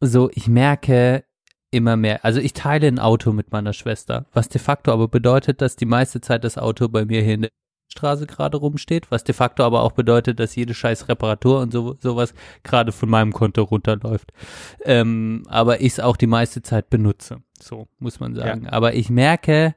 so, ich merke immer mehr, also ich teile ein Auto mit meiner Schwester, was de facto aber bedeutet, dass die meiste Zeit das Auto bei mir hier in der Straße gerade rumsteht, was de facto aber auch bedeutet, dass jede scheiß Reparatur und so, sowas gerade von meinem Konto runterläuft. Ähm, aber ich es auch die meiste Zeit benutze. So, muss man sagen. Aber ich merke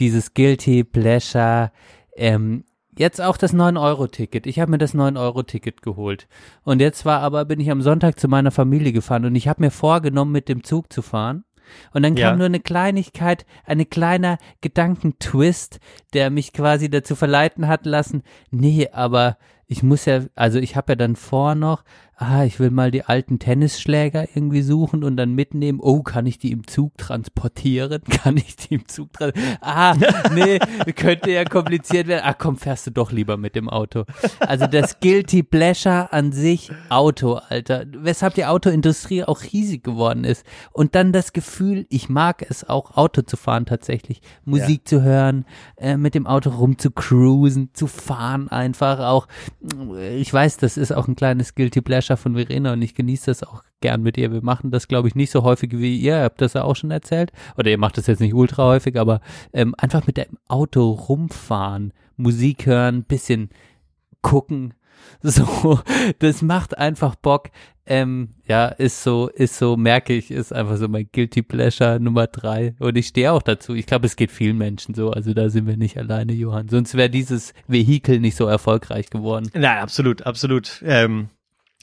dieses Guilty Pleasure, ähm, Jetzt auch das 9-Euro-Ticket. Ich habe mir das 9-Euro-Ticket geholt. Und jetzt war aber, bin ich am Sonntag zu meiner Familie gefahren und ich habe mir vorgenommen, mit dem Zug zu fahren. Und dann Ja. kam nur eine Kleinigkeit, ein kleiner Gedankentwist, der mich quasi dazu verleiten hat lassen, nee, aber ich muss ja, also ich habe ja dann vor noch, ah, ich will mal die alten Tennisschläger irgendwie suchen und dann mitnehmen. Oh, kann ich die im Zug transportieren? Kann ich die im Zug transportieren? Ah, nee, könnte ja kompliziert werden. Ah, komm, fährst du doch lieber mit dem Auto. Also das Guilty Pleasure an sich, Auto, Alter. Weshalb die Autoindustrie auch riesig geworden ist. Und dann das Gefühl, ich mag es auch, Auto zu fahren tatsächlich. Musik zu hören, äh, mit dem Auto rumzucruisen, zu fahren einfach auch. Ich weiß, das ist auch ein kleines Guilty Pleasure von Verena und ich genieße das auch gern mit ihr. Wir machen das, glaube ich, nicht so häufig wie ihr. Ihr habt das ja auch schon erzählt. Oder ihr macht das jetzt nicht ultra häufig, aber ähm, einfach mit dem Auto rumfahren, Musik hören, bisschen gucken. So, das macht einfach Bock. Ähm, ja, ist so, ist so, merke ich, ist einfach so mein Guilty Pleasure Nummer drei. Und ich stehe auch dazu. Ich glaube, es geht vielen Menschen so. Also da sind wir nicht alleine, Johann. Sonst wäre dieses Vehikel nicht so erfolgreich geworden. Na, absolut, absolut. Ähm,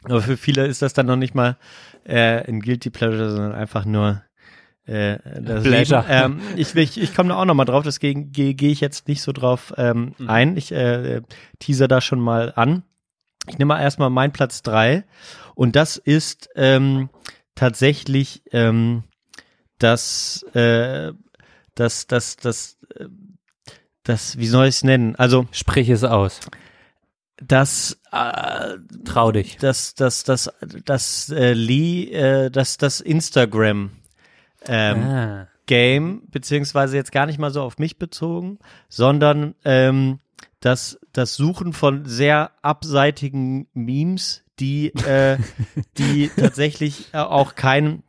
aber für viele ist das dann noch nicht mal äh, ein Guilty Pleasure, sondern einfach nur äh, das Pleasure. Leben. Ähm, ich ich, ich komme da auch noch mal drauf, deswegen gehe geh ich jetzt nicht so drauf ähm, Mhm. ein. Ich äh, teaser da schon mal an. Ich nehme mal erstmal meinen Platz drei und das ist ähm, tatsächlich ähm, das, äh, das, das, das, äh, das, wie soll ich es nennen? Also Sprich es aus. Das äh, Trau dich. das das das das äh, Lee äh, das das Instagram ähm, ah. Game beziehungsweise jetzt gar nicht mal so auf mich bezogen, sondern ähm, das das Suchen von sehr abseitigen Memes, die äh, die tatsächlich äh, auch kein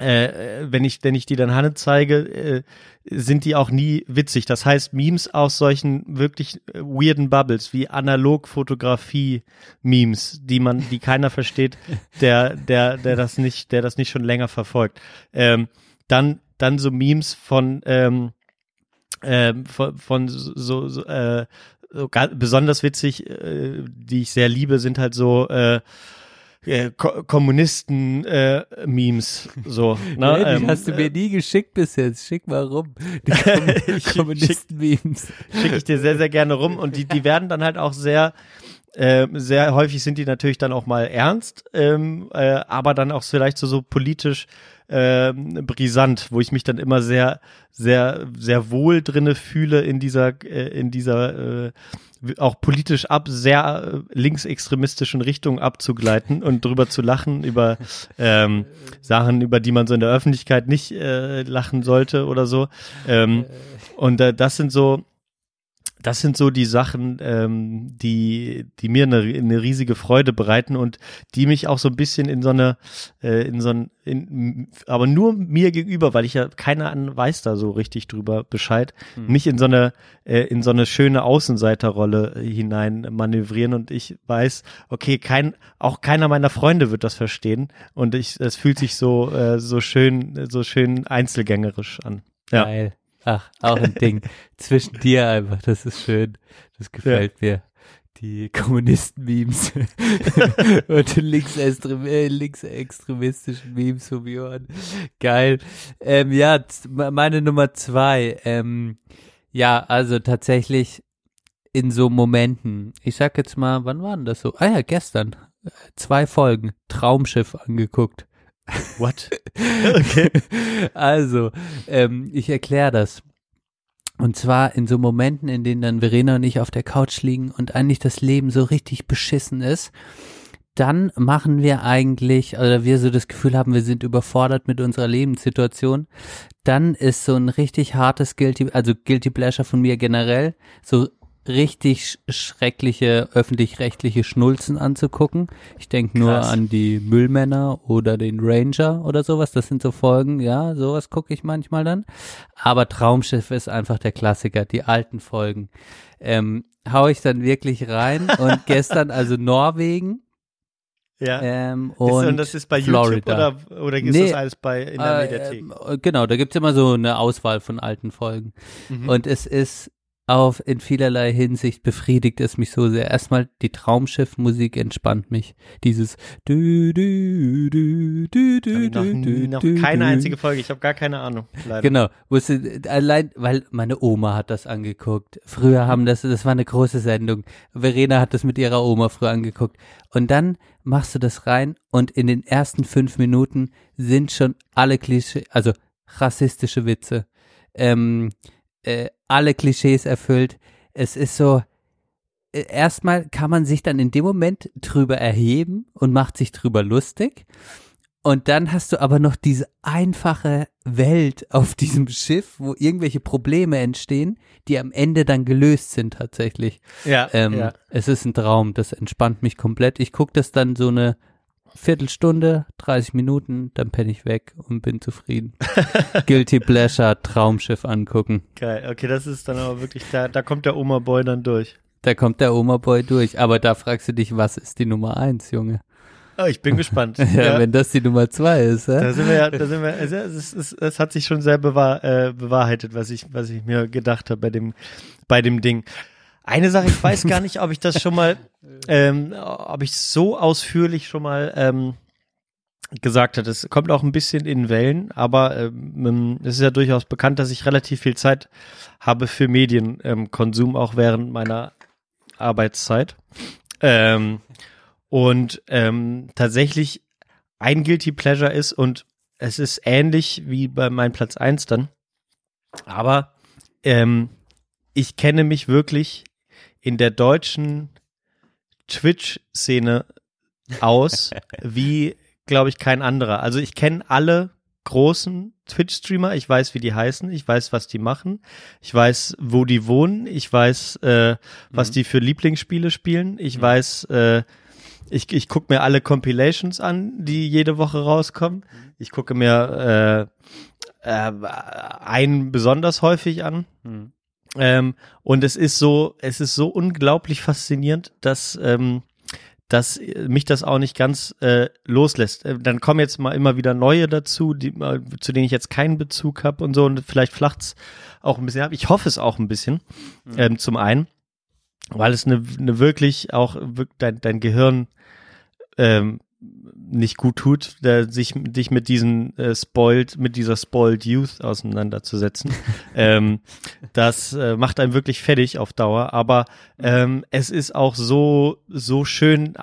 äh, wenn ich wenn ich die dann Hanne zeige, äh, sind die auch nie witzig. Das heißt Memes aus solchen wirklich äh, weirden Bubbles wie Analogfotografie Memes, die man die keiner versteht, der der der das nicht der das nicht schon länger verfolgt. Ähm, dann dann so Memes von ähm, ähm, von, von so, so äh, so besonders witzig, äh, die ich sehr liebe, sind halt so äh, äh, Ko Kommunisten äh, Memes so ne? Nee, die ähm, hast du mir nie geschickt bis jetzt. Schick mal rum. Die Kom schick- Kommunisten-Memes. schicke ich dir sehr, sehr gerne rum. Und die, die werden dann halt auch sehr, äh, sehr häufig sind die natürlich dann auch mal ernst, ähm, äh, aber dann auch vielleicht so, so politisch ähm, brisant, wo ich mich dann immer sehr, sehr, sehr wohl drinne fühle in dieser, äh, in dieser äh, auch politisch ab sehr äh, linksextremistischen Richtung abzugleiten und drüber zu lachen über ähm, Sachen, über die man so in der Öffentlichkeit nicht äh, lachen sollte oder so. Ähm, und äh, das sind so, das sind so die Sachen, ähm, die, die mir eine, eine riesige Freude bereiten und die mich auch so ein bisschen in so eine, äh, in so ein, in, aber nur mir gegenüber, weil ich ja keiner an weiß da so richtig drüber Bescheid, mich in so eine, äh, in so eine schöne Außenseiterrolle äh, hinein manövrieren und ich weiß, okay, kein, auch keiner meiner Freunde wird das verstehen und ich, es fühlt sich so, äh, so schön, so schön einzelgängerisch an. Ja. Geil. Ach, auch ein Ding. Zwischen dir einfach, das ist schön. Das gefällt mir. Die Kommunisten-Memes und linksextrem äh, linksextremistischen Memes vom Johann. Geil. Ähm, ja, meine Nummer zwei. Ähm, ja, also tatsächlich in so Momenten. Ich sag jetzt mal, wann war denn das so? Ah ja, gestern. Äh, Zwei Folgen. Traumschiff angeguckt. What? Okay. Also, ähm, ich erkläre das. Und zwar in so Momenten, in denen dann Verena und ich auf der Couch liegen und eigentlich das Leben so richtig beschissen ist, dann machen wir eigentlich, oder wir so das Gefühl haben, wir sind überfordert mit unserer Lebenssituation, dann ist so ein richtig hartes Guilty, also Guilty Pleasure von mir generell, so richtig sch schreckliche öffentlich-rechtliche Schnulzen anzugucken. Ich denke nur an die Müllmänner oder den Ranger oder sowas. Das sind so Folgen, ja, sowas gucke ich manchmal dann. Aber Traumschiff ist einfach der Klassiker, die alten Folgen. Ähm, hau ich dann wirklich rein und gestern also Norwegen Ja. ähm, und, und das ist bei Florida. YouTube oder, oder ist Nee, das alles bei in der Äh, Mediathek? äh, genau, da gibt's immer so eine Auswahl von alten Folgen. Mhm. Und es ist auf in vielerlei Hinsicht befriedigt es mich so sehr. Erstmal die Traumschiffmusik entspannt mich. Dieses du du du du Hab du ich noch, du, keine du. einzige Folge. Ich habe gar keine Ahnung. Leider. Genau, wusste allein, weil meine Oma hat das angeguckt. Früher haben das, das war eine große Sendung. Verena hat das mit ihrer Oma früher angeguckt. Und dann machst du das rein und in den ersten fünf Minuten sind schon alle Klischee, also rassistische Witze, ähm, äh, alle Klischees erfüllt. Es ist so, äh, erstmal kann man sich dann in dem Moment drüber erheben und macht sich drüber lustig. Und dann hast du aber noch diese einfache Welt auf diesem Schiff, wo irgendwelche Probleme entstehen, die am Ende dann gelöst sind tatsächlich. Ja, Ähm, ja. Es ist ein Traum, das entspannt mich komplett. Ich gucke das dann so eine Viertelstunde, 30 Minuten, dann penne ich weg und bin zufrieden. Guilty Pleasure, Traumschiff angucken. Geil. Okay, das ist dann aber wirklich, da, da kommt der Oma-Boy dann durch. Da kommt der Oma-Boy durch. Aber da fragst du dich, was ist die Nummer eins, Junge? Oh, ich bin gespannt. Ja, wenn das die Nummer zwei ist, Da hä? sind wir ja, da sind wir, also es, es, es hat sich schon sehr bewahr, äh, bewahrheitet, was ich, was ich mir gedacht habe bei dem, bei dem Ding. Eine Sache, ich weiß gar nicht, ob ich das schon mal, ähm, ob ich so ausführlich schon mal ähm, gesagt hatte. Es kommt auch ein bisschen in Wellen, aber ähm, es ist ja durchaus bekannt, dass ich relativ viel Zeit habe für Medienkonsum, ähm, auch während meiner Arbeitszeit. Ähm, und ähm, tatsächlich ein Guilty Pleasure ist und es ist ähnlich wie bei meinem Platz eins dann. Aber ähm, ich kenne mich wirklich in der deutschen Twitch-Szene aus, wie, glaube ich, kein anderer. Also ich kenne alle großen Twitch-Streamer, ich weiß, wie die heißen, ich weiß, was die machen, ich weiß, wo die wohnen, ich weiß, äh, was die für Lieblingsspiele spielen, ich weiß, äh, ich, ich gucke mir alle Compilations an, die jede Woche rauskommen. Ich gucke mir äh, äh, einen besonders häufig an. Hm. Ähm, und es ist so, es ist so unglaublich faszinierend, dass, ähm, dass mich das auch nicht ganz äh, loslässt. Äh, Dann kommen jetzt mal immer wieder neue dazu, die, äh, zu denen ich jetzt keinen Bezug habe und so. Und vielleicht flacht's auch ein bisschen ab. Ich hoffe es auch ein bisschen. Ähm, zum einen, weil es eine, eine wirklich auch dein, dein Gehirn ähm, nicht gut tut, der, sich dich mit diesen äh, spoiled, mit dieser spoiled Youth auseinanderzusetzen. ähm, das äh, macht einen wirklich fertig auf Dauer, aber ähm, es ist auch so so schön,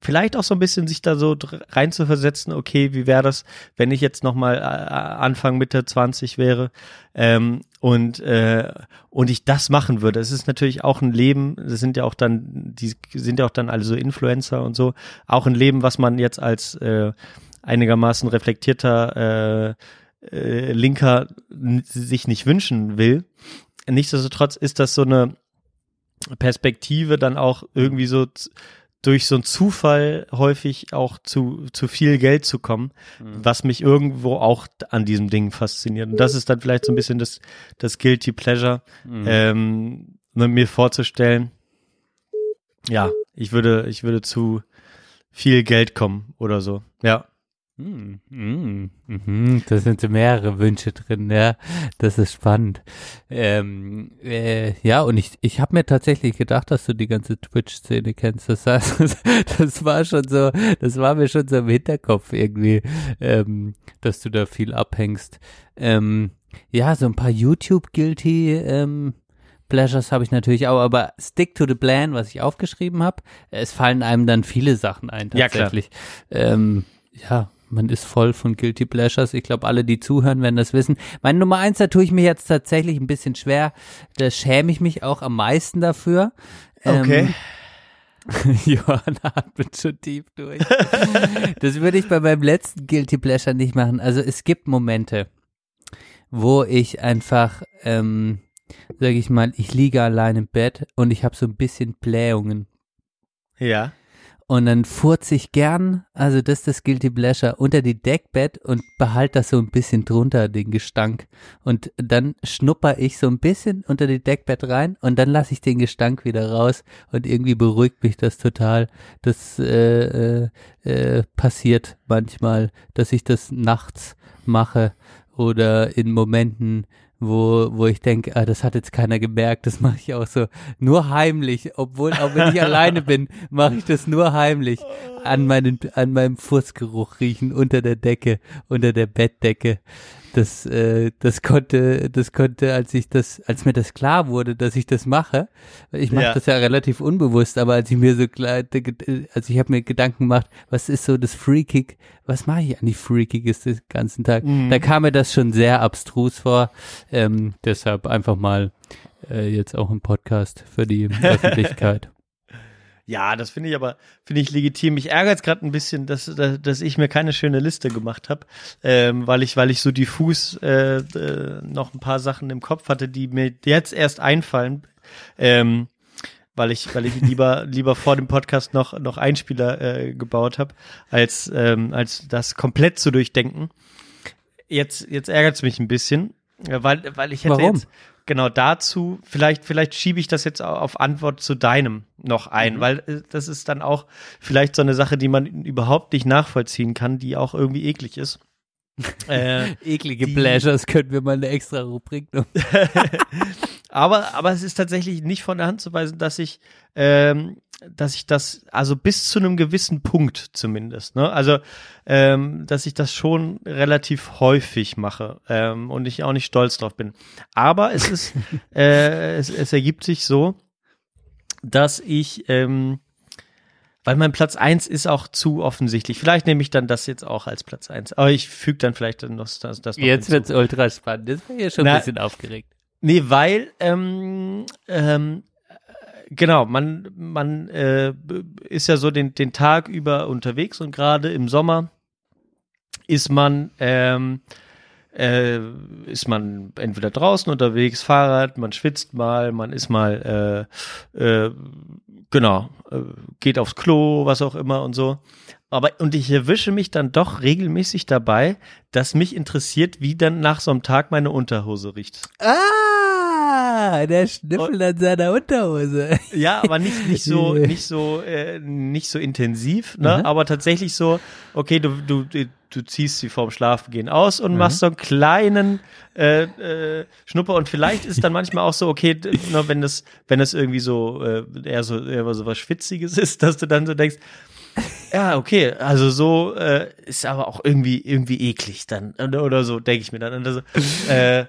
vielleicht auch so ein bisschen sich da so rein zu versetzen. Okay, wie wäre das, wenn ich jetzt noch mal äh, Anfang Mitte 20 wäre ähm, und äh, und ich das machen würde. Es ist natürlich auch ein Leben. Das sind ja auch dann die sind ja auch dann alle so Influencer und so. Auch ein Leben, was man jetzt als äh, einigermaßen reflektierter äh, äh, Linker sich nicht wünschen will. Nichtsdestotrotz ist das so eine Perspektive dann auch irgendwie so durch so einen Zufall häufig auch zu, zu viel Geld zu kommen, was mich irgendwo auch an diesem Ding fasziniert. Und das ist dann vielleicht so ein bisschen das, das Guilty Pleasure, ähm, ne, mir vorzustellen, ja, ich würde, ich würde zu viel Geld kommen oder so. Ja. Hm, hm, mhm, da sind mehrere Wünsche drin, ja. Das ist spannend. Ähm, äh, ja, und ich, ich habe mir tatsächlich gedacht, dass du die ganze Twitch-Szene kennst. Das, heißt, das war schon so, das war mir schon so im Hinterkopf irgendwie, ähm, dass du da viel abhängst. Ähm, ja, so ein paar YouTube-Guilty, ähm, Pleasures habe ich natürlich auch, aber stick to the plan, was ich aufgeschrieben habe. Es fallen einem dann viele Sachen ein Ja, klar. tatsächlich. Ähm, ja, man ist voll von Guilty Pleasures. Ich glaube, alle, die zuhören, werden das wissen. Meine Nummer eins, da tue ich mir jetzt tatsächlich ein bisschen schwer. Da schäme ich mich auch am meisten dafür. Okay. Ähm, Johann atmet schon tief durch. das würde ich bei meinem letzten Guilty Pleasure nicht machen. Also es gibt Momente, wo ich einfach ähm, sag ich mal, ich liege allein im Bett und ich habe so ein bisschen Blähungen. Ja. Und dann furze ich gern, also das ist das Guilty Pleasure, unter die Deckbett und behalte das so ein bisschen drunter, den Gestank. Und dann schnupper ich so ein bisschen unter die Deckbett rein und dann lasse ich den Gestank wieder raus und irgendwie beruhigt mich das total. Das äh, äh, äh, passiert manchmal, dass ich das nachts mache oder in Momenten, wo, wo ich denke, ah, das hat jetzt keiner gemerkt, das mache ich auch so nur heimlich, obwohl, auch wenn ich alleine bin, mache ich das nur heimlich an meinen, an meinem Fußgeruch riechen unter der Decke, unter der Bettdecke. Das, äh, das konnte, das konnte, als ich das, als mir das klar wurde, dass ich das mache, ich mache Ja. das ja relativ unbewusst, aber als ich mir so klar, also ich habe mir Gedanken gemacht, was ist so das Freakig, was mache ich eigentlich Freakiges den ganzen Tag? Mhm. Da kam mir das schon sehr abstrus vor, ähm, deshalb einfach mal äh, jetzt auch im Podcast für die Öffentlichkeit. Ja, das finde ich aber finde ich legitim. Mich ärgert gerade ein bisschen, dass, dass dass ich mir keine schöne Liste gemacht habe, ähm, weil ich weil ich so diffus äh, äh, noch ein paar Sachen im Kopf hatte, die mir jetzt erst einfallen, ähm, weil ich weil ich lieber lieber vor dem Podcast noch noch Einspieler äh, gebaut habe, als ähm, als das komplett zu durchdenken. Jetzt jetzt ärgert es mich ein bisschen, äh, weil weil ich hätte Warum? jetzt genau dazu, vielleicht, vielleicht schiebe ich das jetzt au- auf Antwort zu deinem noch ein, weil äh, das ist dann auch vielleicht so eine Sache, die man überhaupt nicht nachvollziehen kann, die auch irgendwie eklig ist. äh, Eklige Die- Pleasures können wir mal eine extra Rubrik noch. aber, aber es ist tatsächlich nicht von der Hand zu weisen, dass ich, ähm, dass ich das, also bis zu einem gewissen Punkt zumindest, ne? Also, ähm, dass ich das schon relativ häufig mache ähm, und ich auch nicht stolz drauf bin. Aber es ist, äh, es, es ergibt sich so, dass ich, ähm, weil mein Platz eins ist auch zu offensichtlich. Vielleicht nehme ich dann das jetzt auch als Platz eins. Aber ich füge dann vielleicht dann noch das, das noch Jetzt hinzu. wird's ultra spannend. Jetzt bin ich ja schon Na- ein bisschen aufgeregt. Nee, weil, ähm, ähm, äh, genau, man, man äh, ist ja so den, den Tag über unterwegs und gerade im Sommer ist man, ähm, äh, ist man entweder draußen unterwegs, Fahrrad, man schwitzt mal, man ist mal, äh, äh, genau, äh, geht aufs Klo, was auch immer und so. Aber, und ich erwische mich dann doch regelmäßig dabei, dass mich interessiert, wie dann nach so einem Tag meine Unterhose riecht. Ah, der Schnüffel an seiner Unterhose. Ja, aber nicht, nicht so, nicht so, äh, nicht so intensiv, ne? Mhm. Aber tatsächlich so, okay, du, du, du, ziehst sie vorm Schlafengehen aus und machst so einen kleinen äh, äh, Schnupper und vielleicht ist dann manchmal auch so, okay, ne, wenn das, wenn das irgendwie so äh, eher so eher so was Schwitziges ist, dass du dann so denkst, ja, okay, also so äh, ist aber auch irgendwie irgendwie eklig dann oder, oder so denke ich mir dann. Also, äh,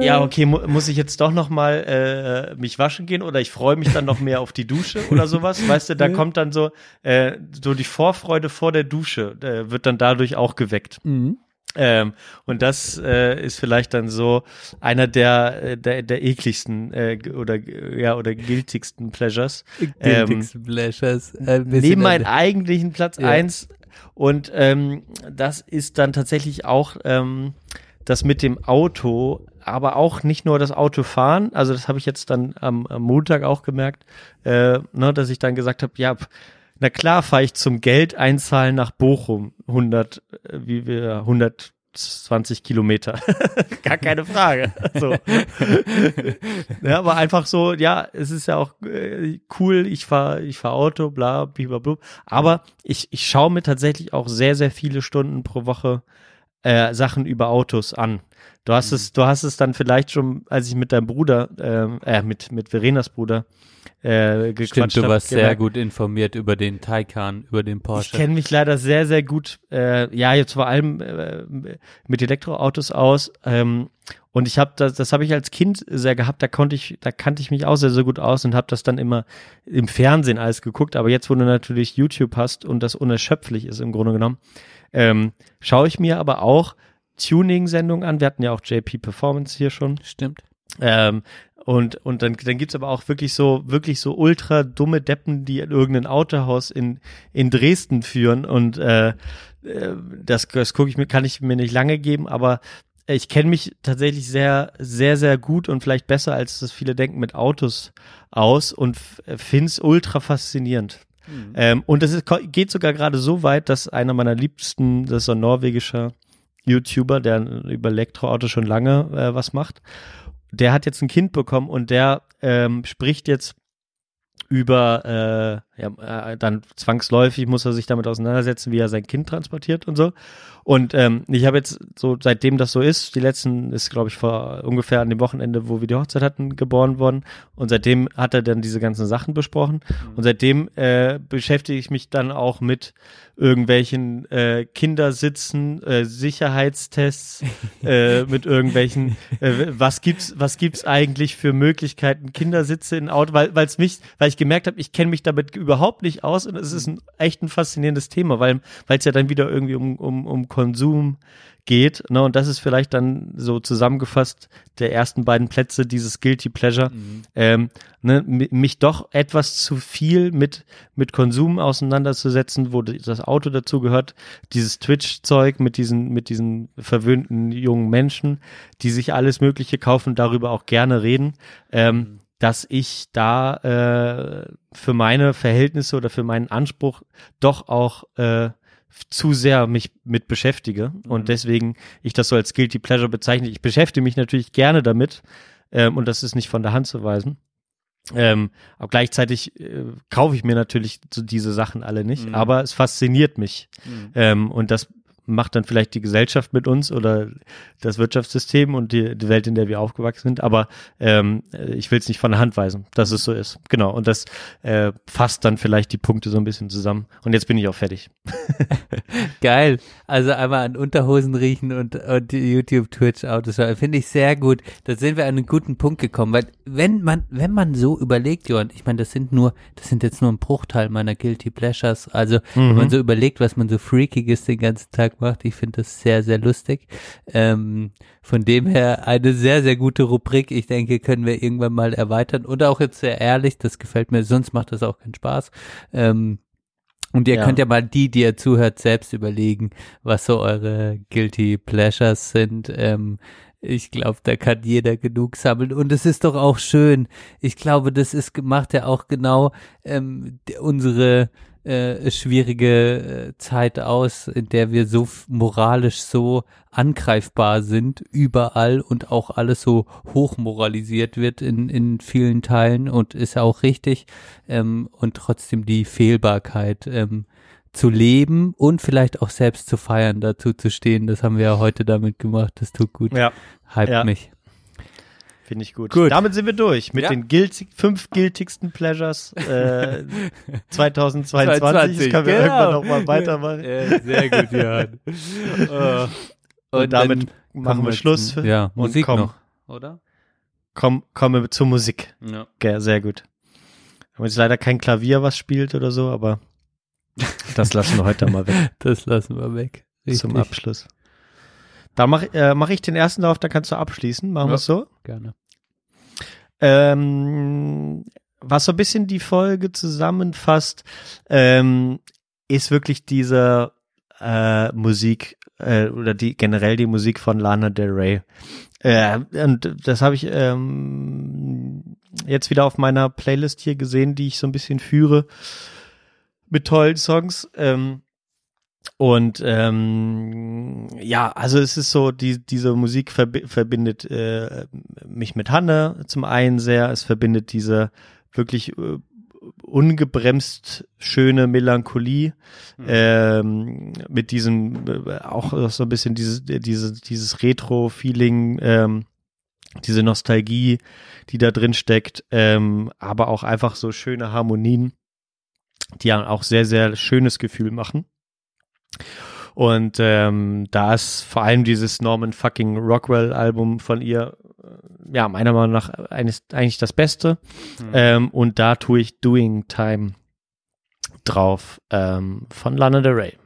ja, okay, mu muss ich jetzt doch noch mal äh, mich waschen gehen oder ich freue mich dann noch mehr auf die Dusche oder sowas, weißt du, da kommt dann so äh, so die Vorfreude vor der Dusche äh, wird dann dadurch auch geweckt. Mhm. Ähm, und das äh, ist vielleicht dann so einer der äh, der, der ekligsten äh, oder ja oder giltigsten Pleasures. Ähm, Guiltigsten Pleasures. Ein bisschen neben meinen eigentlichen Platz Ja. eins und ähm, das ist dann tatsächlich auch ähm, das mit dem Auto, aber auch nicht nur das Autofahren, also das habe ich jetzt dann am, am Montag auch gemerkt, äh, ne, dass ich dann gesagt habe, ja, na klar fahre ich zum Geld einzahlen nach Bochum 100, äh, wie wir 120 Kilometer, gar keine Frage. So. ja, aber einfach so, ja, es ist ja auch äh, cool, ich fahre ich fahr Auto, bla, blablabla. Aber ich, ich schaue mir tatsächlich auch sehr, sehr viele Stunden pro Woche äh, Sachen über Autos an. Du hast es, du hast es dann vielleicht schon, als ich mit deinem Bruder, ähm, äh, mit, mit Verenas Bruder, äh, gequatscht Stimmt, du hab, warst sehr gemerkt, gut informiert über den Taycan, über den ich Porsche. kenne mich leider sehr, sehr gut, äh, ja, jetzt vor allem äh, mit Elektroautos aus. Ähm, und ich habe das, das habe ich als Kind sehr gehabt. Da konnte ich, da kannte ich mich auch sehr, sehr gut aus und habe das dann immer im Fernsehen alles geguckt. Aber jetzt, wo du natürlich YouTube hast und das unerschöpflich ist im Grunde genommen, ähm, schaue ich mir aber auch Tuning-Sendungen an. Wir hatten ja auch JP Performance hier schon. Stimmt. Ähm, und, und dann, dann gibt's aber auch wirklich so, wirklich so ultra dumme Deppen, die in irgendein Autohaus in, in Dresden führen. Und äh, äh, das, das gucke ich mir, kann ich mir nicht lange geben, aber ich kenne mich tatsächlich sehr, sehr, sehr gut und vielleicht besser, als das viele denken, mit Autos aus und finde es ultra faszinierend. Mhm. Ähm, und es ist, geht sogar gerade so weit, dass einer meiner liebsten, das ist so ein norwegischer YouTuber, der über Elektroautos schon lange äh, was macht, der hat jetzt ein Kind bekommen und der ähm, spricht jetzt über, äh, ja, äh, dann zwangsläufig muss er sich damit auseinandersetzen, wie er sein Kind transportiert und so. Und ähm, ich habe jetzt so, seitdem das so ist, die letzten ist, glaube ich, vor ungefähr an dem Wochenende, wo wir die Hochzeit hatten, geboren worden. Und seitdem hat er dann diese ganzen Sachen besprochen. Und seitdem äh, beschäftige ich mich dann auch mit irgendwelchen äh, Kindersitzen, äh, Sicherheitstests, äh, mit irgendwelchen, äh, was gibt's, was gibt's eigentlich für Möglichkeiten, Kindersitze in Auto, weil weil es mich, weil ich gemerkt habe, ich kenne mich damit überhaupt nicht aus und es ist ein echt ein faszinierendes Thema, weil es ja dann wieder irgendwie um um um Konsum geht, ne, und das ist vielleicht dann so zusammengefasst der ersten beiden Plätze dieses Guilty Pleasure, ähm, ne, mi- mich doch etwas zu viel mit mit Konsum auseinanderzusetzen, wo das Auto dazu gehört, dieses Twitch-Zeug mit diesen mit diesen verwöhnten jungen Menschen, die sich alles Mögliche kaufen, darüber auch gerne reden. Ähm, dass ich da äh, für meine Verhältnisse oder für meinen Anspruch doch auch äh, zu sehr mich mit beschäftige und deswegen ich das so als Guilty Pleasure bezeichne. Ich beschäftige mich natürlich gerne damit ähm, und das ist nicht von der Hand zu weisen. Ähm, aber gleichzeitig äh, kaufe ich mir natürlich so diese Sachen alle nicht, Mhm. aber es fasziniert mich Mhm. ähm, und das macht dann vielleicht die Gesellschaft mit uns oder das Wirtschaftssystem und die, die Welt, in der wir aufgewachsen sind. Aber ähm, äh, ich will es nicht von der Hand weisen, dass es so ist. Genau. Und das äh, fasst dann vielleicht die Punkte so ein bisschen zusammen. Und jetzt bin ich auch fertig. Geil. Also einmal an Unterhosen riechen und, und YouTube, Twitch, Autos. Finde ich sehr gut. Da sind wir an einen guten Punkt gekommen. Weil wenn man, wenn man so überlegt, Johann, ich meine, das sind nur, das sind jetzt nur ein Bruchteil meiner Guilty Pleasures. Also wenn man so überlegt, was man so freakiges den ganzen Tag macht, ich finde das sehr, sehr lustig. Ähm, von dem her eine sehr, sehr gute Rubrik. Ich denke, können wir irgendwann mal erweitern. Und auch jetzt sehr ehrlich, das gefällt mir, sonst macht das auch keinen Spaß. Ähm, und ihr Ja. könnt ja mal die, die ihr zuhört, selbst überlegen, was so eure Guilty Pleasures sind. Ähm, ich glaube, da kann jeder genug sammeln. Und es ist doch auch schön. Ich glaube, das ist macht ja auch genau ähm, unsere äh, schwierige äh, Zeit aus, in der wir so moralisch so angreifbar sind, überall und auch alles so hochmoralisiert wird in, in vielen Teilen und ist auch richtig. Ähm, und trotzdem die Fehlbarkeit ähm, zu leben und vielleicht auch selbst zu feiern, dazu zu stehen. Das haben wir ja heute damit gemacht. Das tut gut. Ja, Hype Ja. mich. Finde ich gut. Gut. Damit sind wir durch mit Ja. den guilty, fünf guiltigsten Pleasures äh, 2022. Das können wir genau. irgendwann nochmal weitermachen. Ja, sehr gut, Johann. Äh, Und, damit dann machen wir Schluss. zum- Für, Ja, und Musik komm, noch, oder? Komm, kommen wir zur Musik. Ja. Ja, sehr gut. Wir haben jetzt leider kein Klavier, was spielt oder so, aber das lassen wir heute mal weg Das lassen wir weg. zum Richtig. Abschluss. Da mache äh, mach ich den ersten Lauf, da kannst du abschließen. Machen Ja. wir es so. Gerne. Ähm, was so ein bisschen die Folge zusammenfasst, ähm, ist wirklich diese äh, Musik äh, oder die generell die Musik von Lana Del Rey. Äh, und das habe ich ähm, jetzt wieder auf meiner Playlist hier gesehen, die ich so ein bisschen führe mit tollen Songs. Ähm, und ähm, ja, also es ist so, die, diese Musik verbi verbindet äh, mich mit Hanne zum einen sehr. Es verbindet diese wirklich äh, ungebremst schöne Melancholie ähm, mit diesem äh, auch so ein bisschen dieses dieses dieses Retro-Feeling, ähm, diese Nostalgie, die da drin steckt, ähm, aber auch einfach so schöne Harmonien, die ja auch sehr sehr schönes Gefühl machen. Und ähm, da ist vor allem dieses Norman fucking Rockwell Album von ihr, äh, ja, meiner Meinung nach eines, eigentlich das Beste. Ähm, und da tue ich Doing Time drauf ähm, von Lana Del Rey.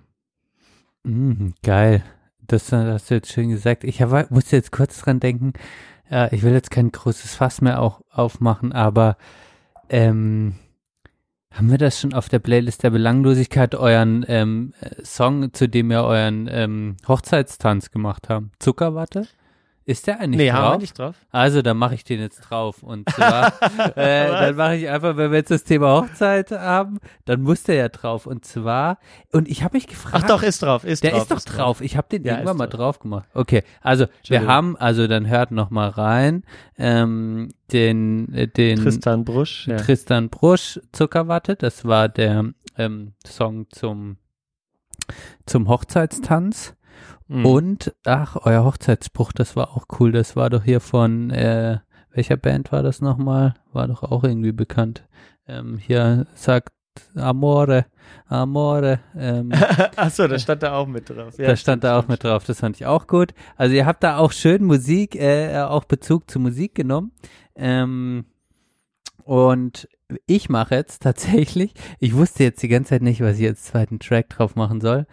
Mhm, geil. Das äh, hast du jetzt schön gesagt. Ich hab, musste jetzt kurz dran denken. Äh, ich will jetzt kein großes Fass mehr auch aufmachen, aber ähm, haben wir das schon auf der Playlist der Belanglosigkeit, euren ähm, äh, Song, zu dem wir euren ähm, Hochzeitstanz gemacht haben? Zuckerwatte? Ist der eigentlich Nee, drauf? haben wir nicht drauf. Also, dann mache ich den jetzt drauf. Und zwar, äh, dann mache ich einfach, wenn wir jetzt das Thema Hochzeit haben, dann muss der ja drauf. Und zwar, und ich habe mich gefragt. Ach doch, ist drauf, ist der drauf. ist doch drauf. Ich habe den Ja, irgendwann ist mal drauf. gemacht. Okay, also wir haben, also dann hört noch mal rein, ähm, den, äh, den Tristan Brusch. Ja. Tristan Brusch Zuckerwatte. Das war der ähm, Song zum zum Hochzeitstanz. Mhm. Und, ach, euer Hochzeitsspruch, das war auch cool. Das war doch hier von, äh, welcher Band war das nochmal? War doch auch irgendwie bekannt. Ähm, hier sagt Amore, Amore. Ähm, Achso, da stand da auch mit drauf. Ja, da stand da auch mit drauf. Das fand ich auch gut. Also ihr habt da auch schön Musik, äh, auch Bezug zu Musik genommen. Ähm, und ich mache jetzt tatsächlich, ich wusste jetzt die ganze Zeit nicht, was ich jetzt zweiten Track drauf machen soll.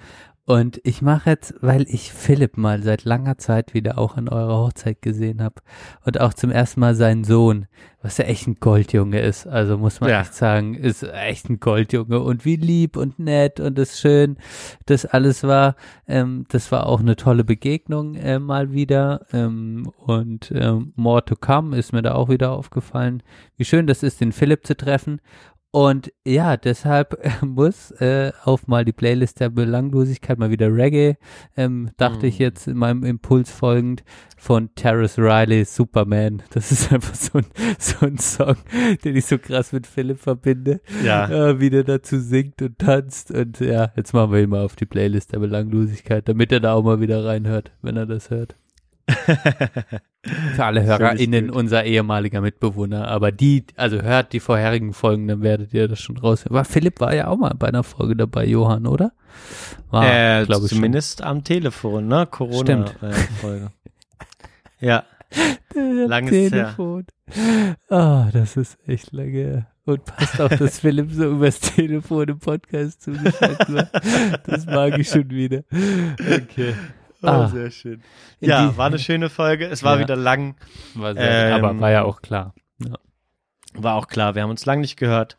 Und ich mache jetzt, weil ich Philipp mal seit langer Zeit wieder auch an eurer Hochzeit gesehen habe und auch zum ersten Mal seinen Sohn, was ja echt ein Goldjunge ist. Also muss man Ja. echt sagen, ist echt ein Goldjunge und wie lieb und nett und ist schön, das alles war. Ähm, das war auch eine tolle Begegnung äh, mal wieder. Ähm, und ähm, More to Come ist mir da auch wieder aufgefallen. Wie schön das ist, den Philipp zu treffen. Und ja, deshalb äh, muss äh, auf mal die Playlist der Belanglosigkeit mal wieder Reggae, ähm, dachte ich Mhm. jetzt in meinem Impuls folgend, von Terrace Riley, Superman. Das ist einfach so ein, so ein Song, den ich so krass mit Philipp verbinde. Ja. Äh, wie der dazu singt und tanzt. Und ja, jetzt machen wir ihn mal auf die Playlist der Belanglosigkeit, damit er da auch mal wieder reinhört, wenn er das hört. Für alle HörerInnen unser ehemaliger Mitbewohner. Aber die, also hört die vorherigen Folgen, dann werdet ihr das schon raushören. Aber Philipp war ja auch mal bei einer Folge dabei, Johann, oder? War, äh, glaub ich zumindest am Telefon, ne? Stimmt. Corona-Folge. ja. schon. langes. Telefon. Ah, das ist echt lange. Und passt auch, dass Philipp so übers Telefon im Podcast zugeschaltet war. Das mag ich schon wieder. Okay. Oh, Ah. sehr schön. Ja, war eine schöne Folge. Es war Ja. wieder lang. War sehr, Ähm, aber war ja auch klar. Ja. War auch klar, wir haben uns lang nicht gehört.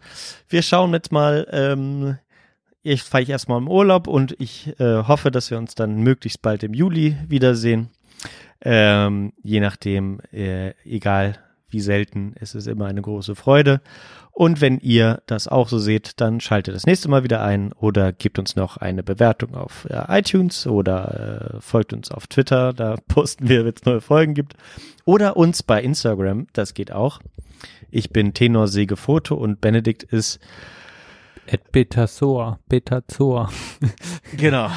Wir schauen jetzt mal, ähm, ich fahre ich erstmal im Urlaub und ich äh, hoffe, dass wir uns dann möglichst bald im Juli wiedersehen. Ähm, je nachdem, äh, egal wie selten, es ist immer eine große Freude. Und wenn ihr das auch so seht, dann schaltet das nächste Mal wieder ein oder gebt uns noch eine Bewertung auf iTunes oder äh, folgt uns auf Twitter, da posten wir, wenn es neue Folgen gibt. Oder uns bei Instagram, das geht auch. Ich bin Tenor Sege Foto und Benedikt ist Et Betazoa, Betazoa. genau.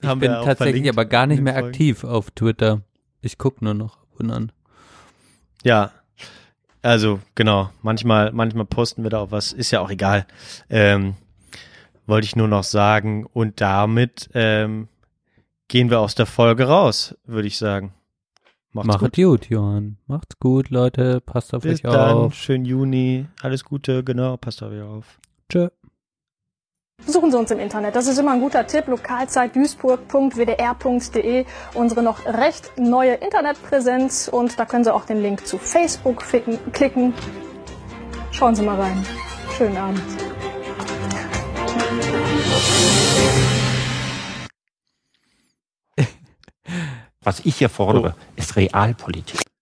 Ich Haben bin tatsächlich aber gar nicht mehr aktiv auf Twitter. Ich gucke nur noch ab und an. Ja. Also, genau. Manchmal, manchmal posten wir da auch was. Ist ja auch egal. Ähm, wollte ich nur noch sagen. Und damit ähm, gehen wir aus der Folge raus, würde ich sagen. Macht's Macht gut. gut. Johann. Macht's gut, Leute. Passt auf Bis euch dann. auf. Schönen Juni. Alles Gute. Genau. Passt auf euch auf. Tschö. Besuchen Sie uns im Internet. Das ist immer ein guter Tipp. Lokalzeit duisburg.wdr.de. Unsere noch recht neue Internetpräsenz. Und da können Sie auch den Link zu Facebook ficken, klicken. Schauen Sie mal rein. Schönen Abend. Was ich hier fordere, ist Realpolitik.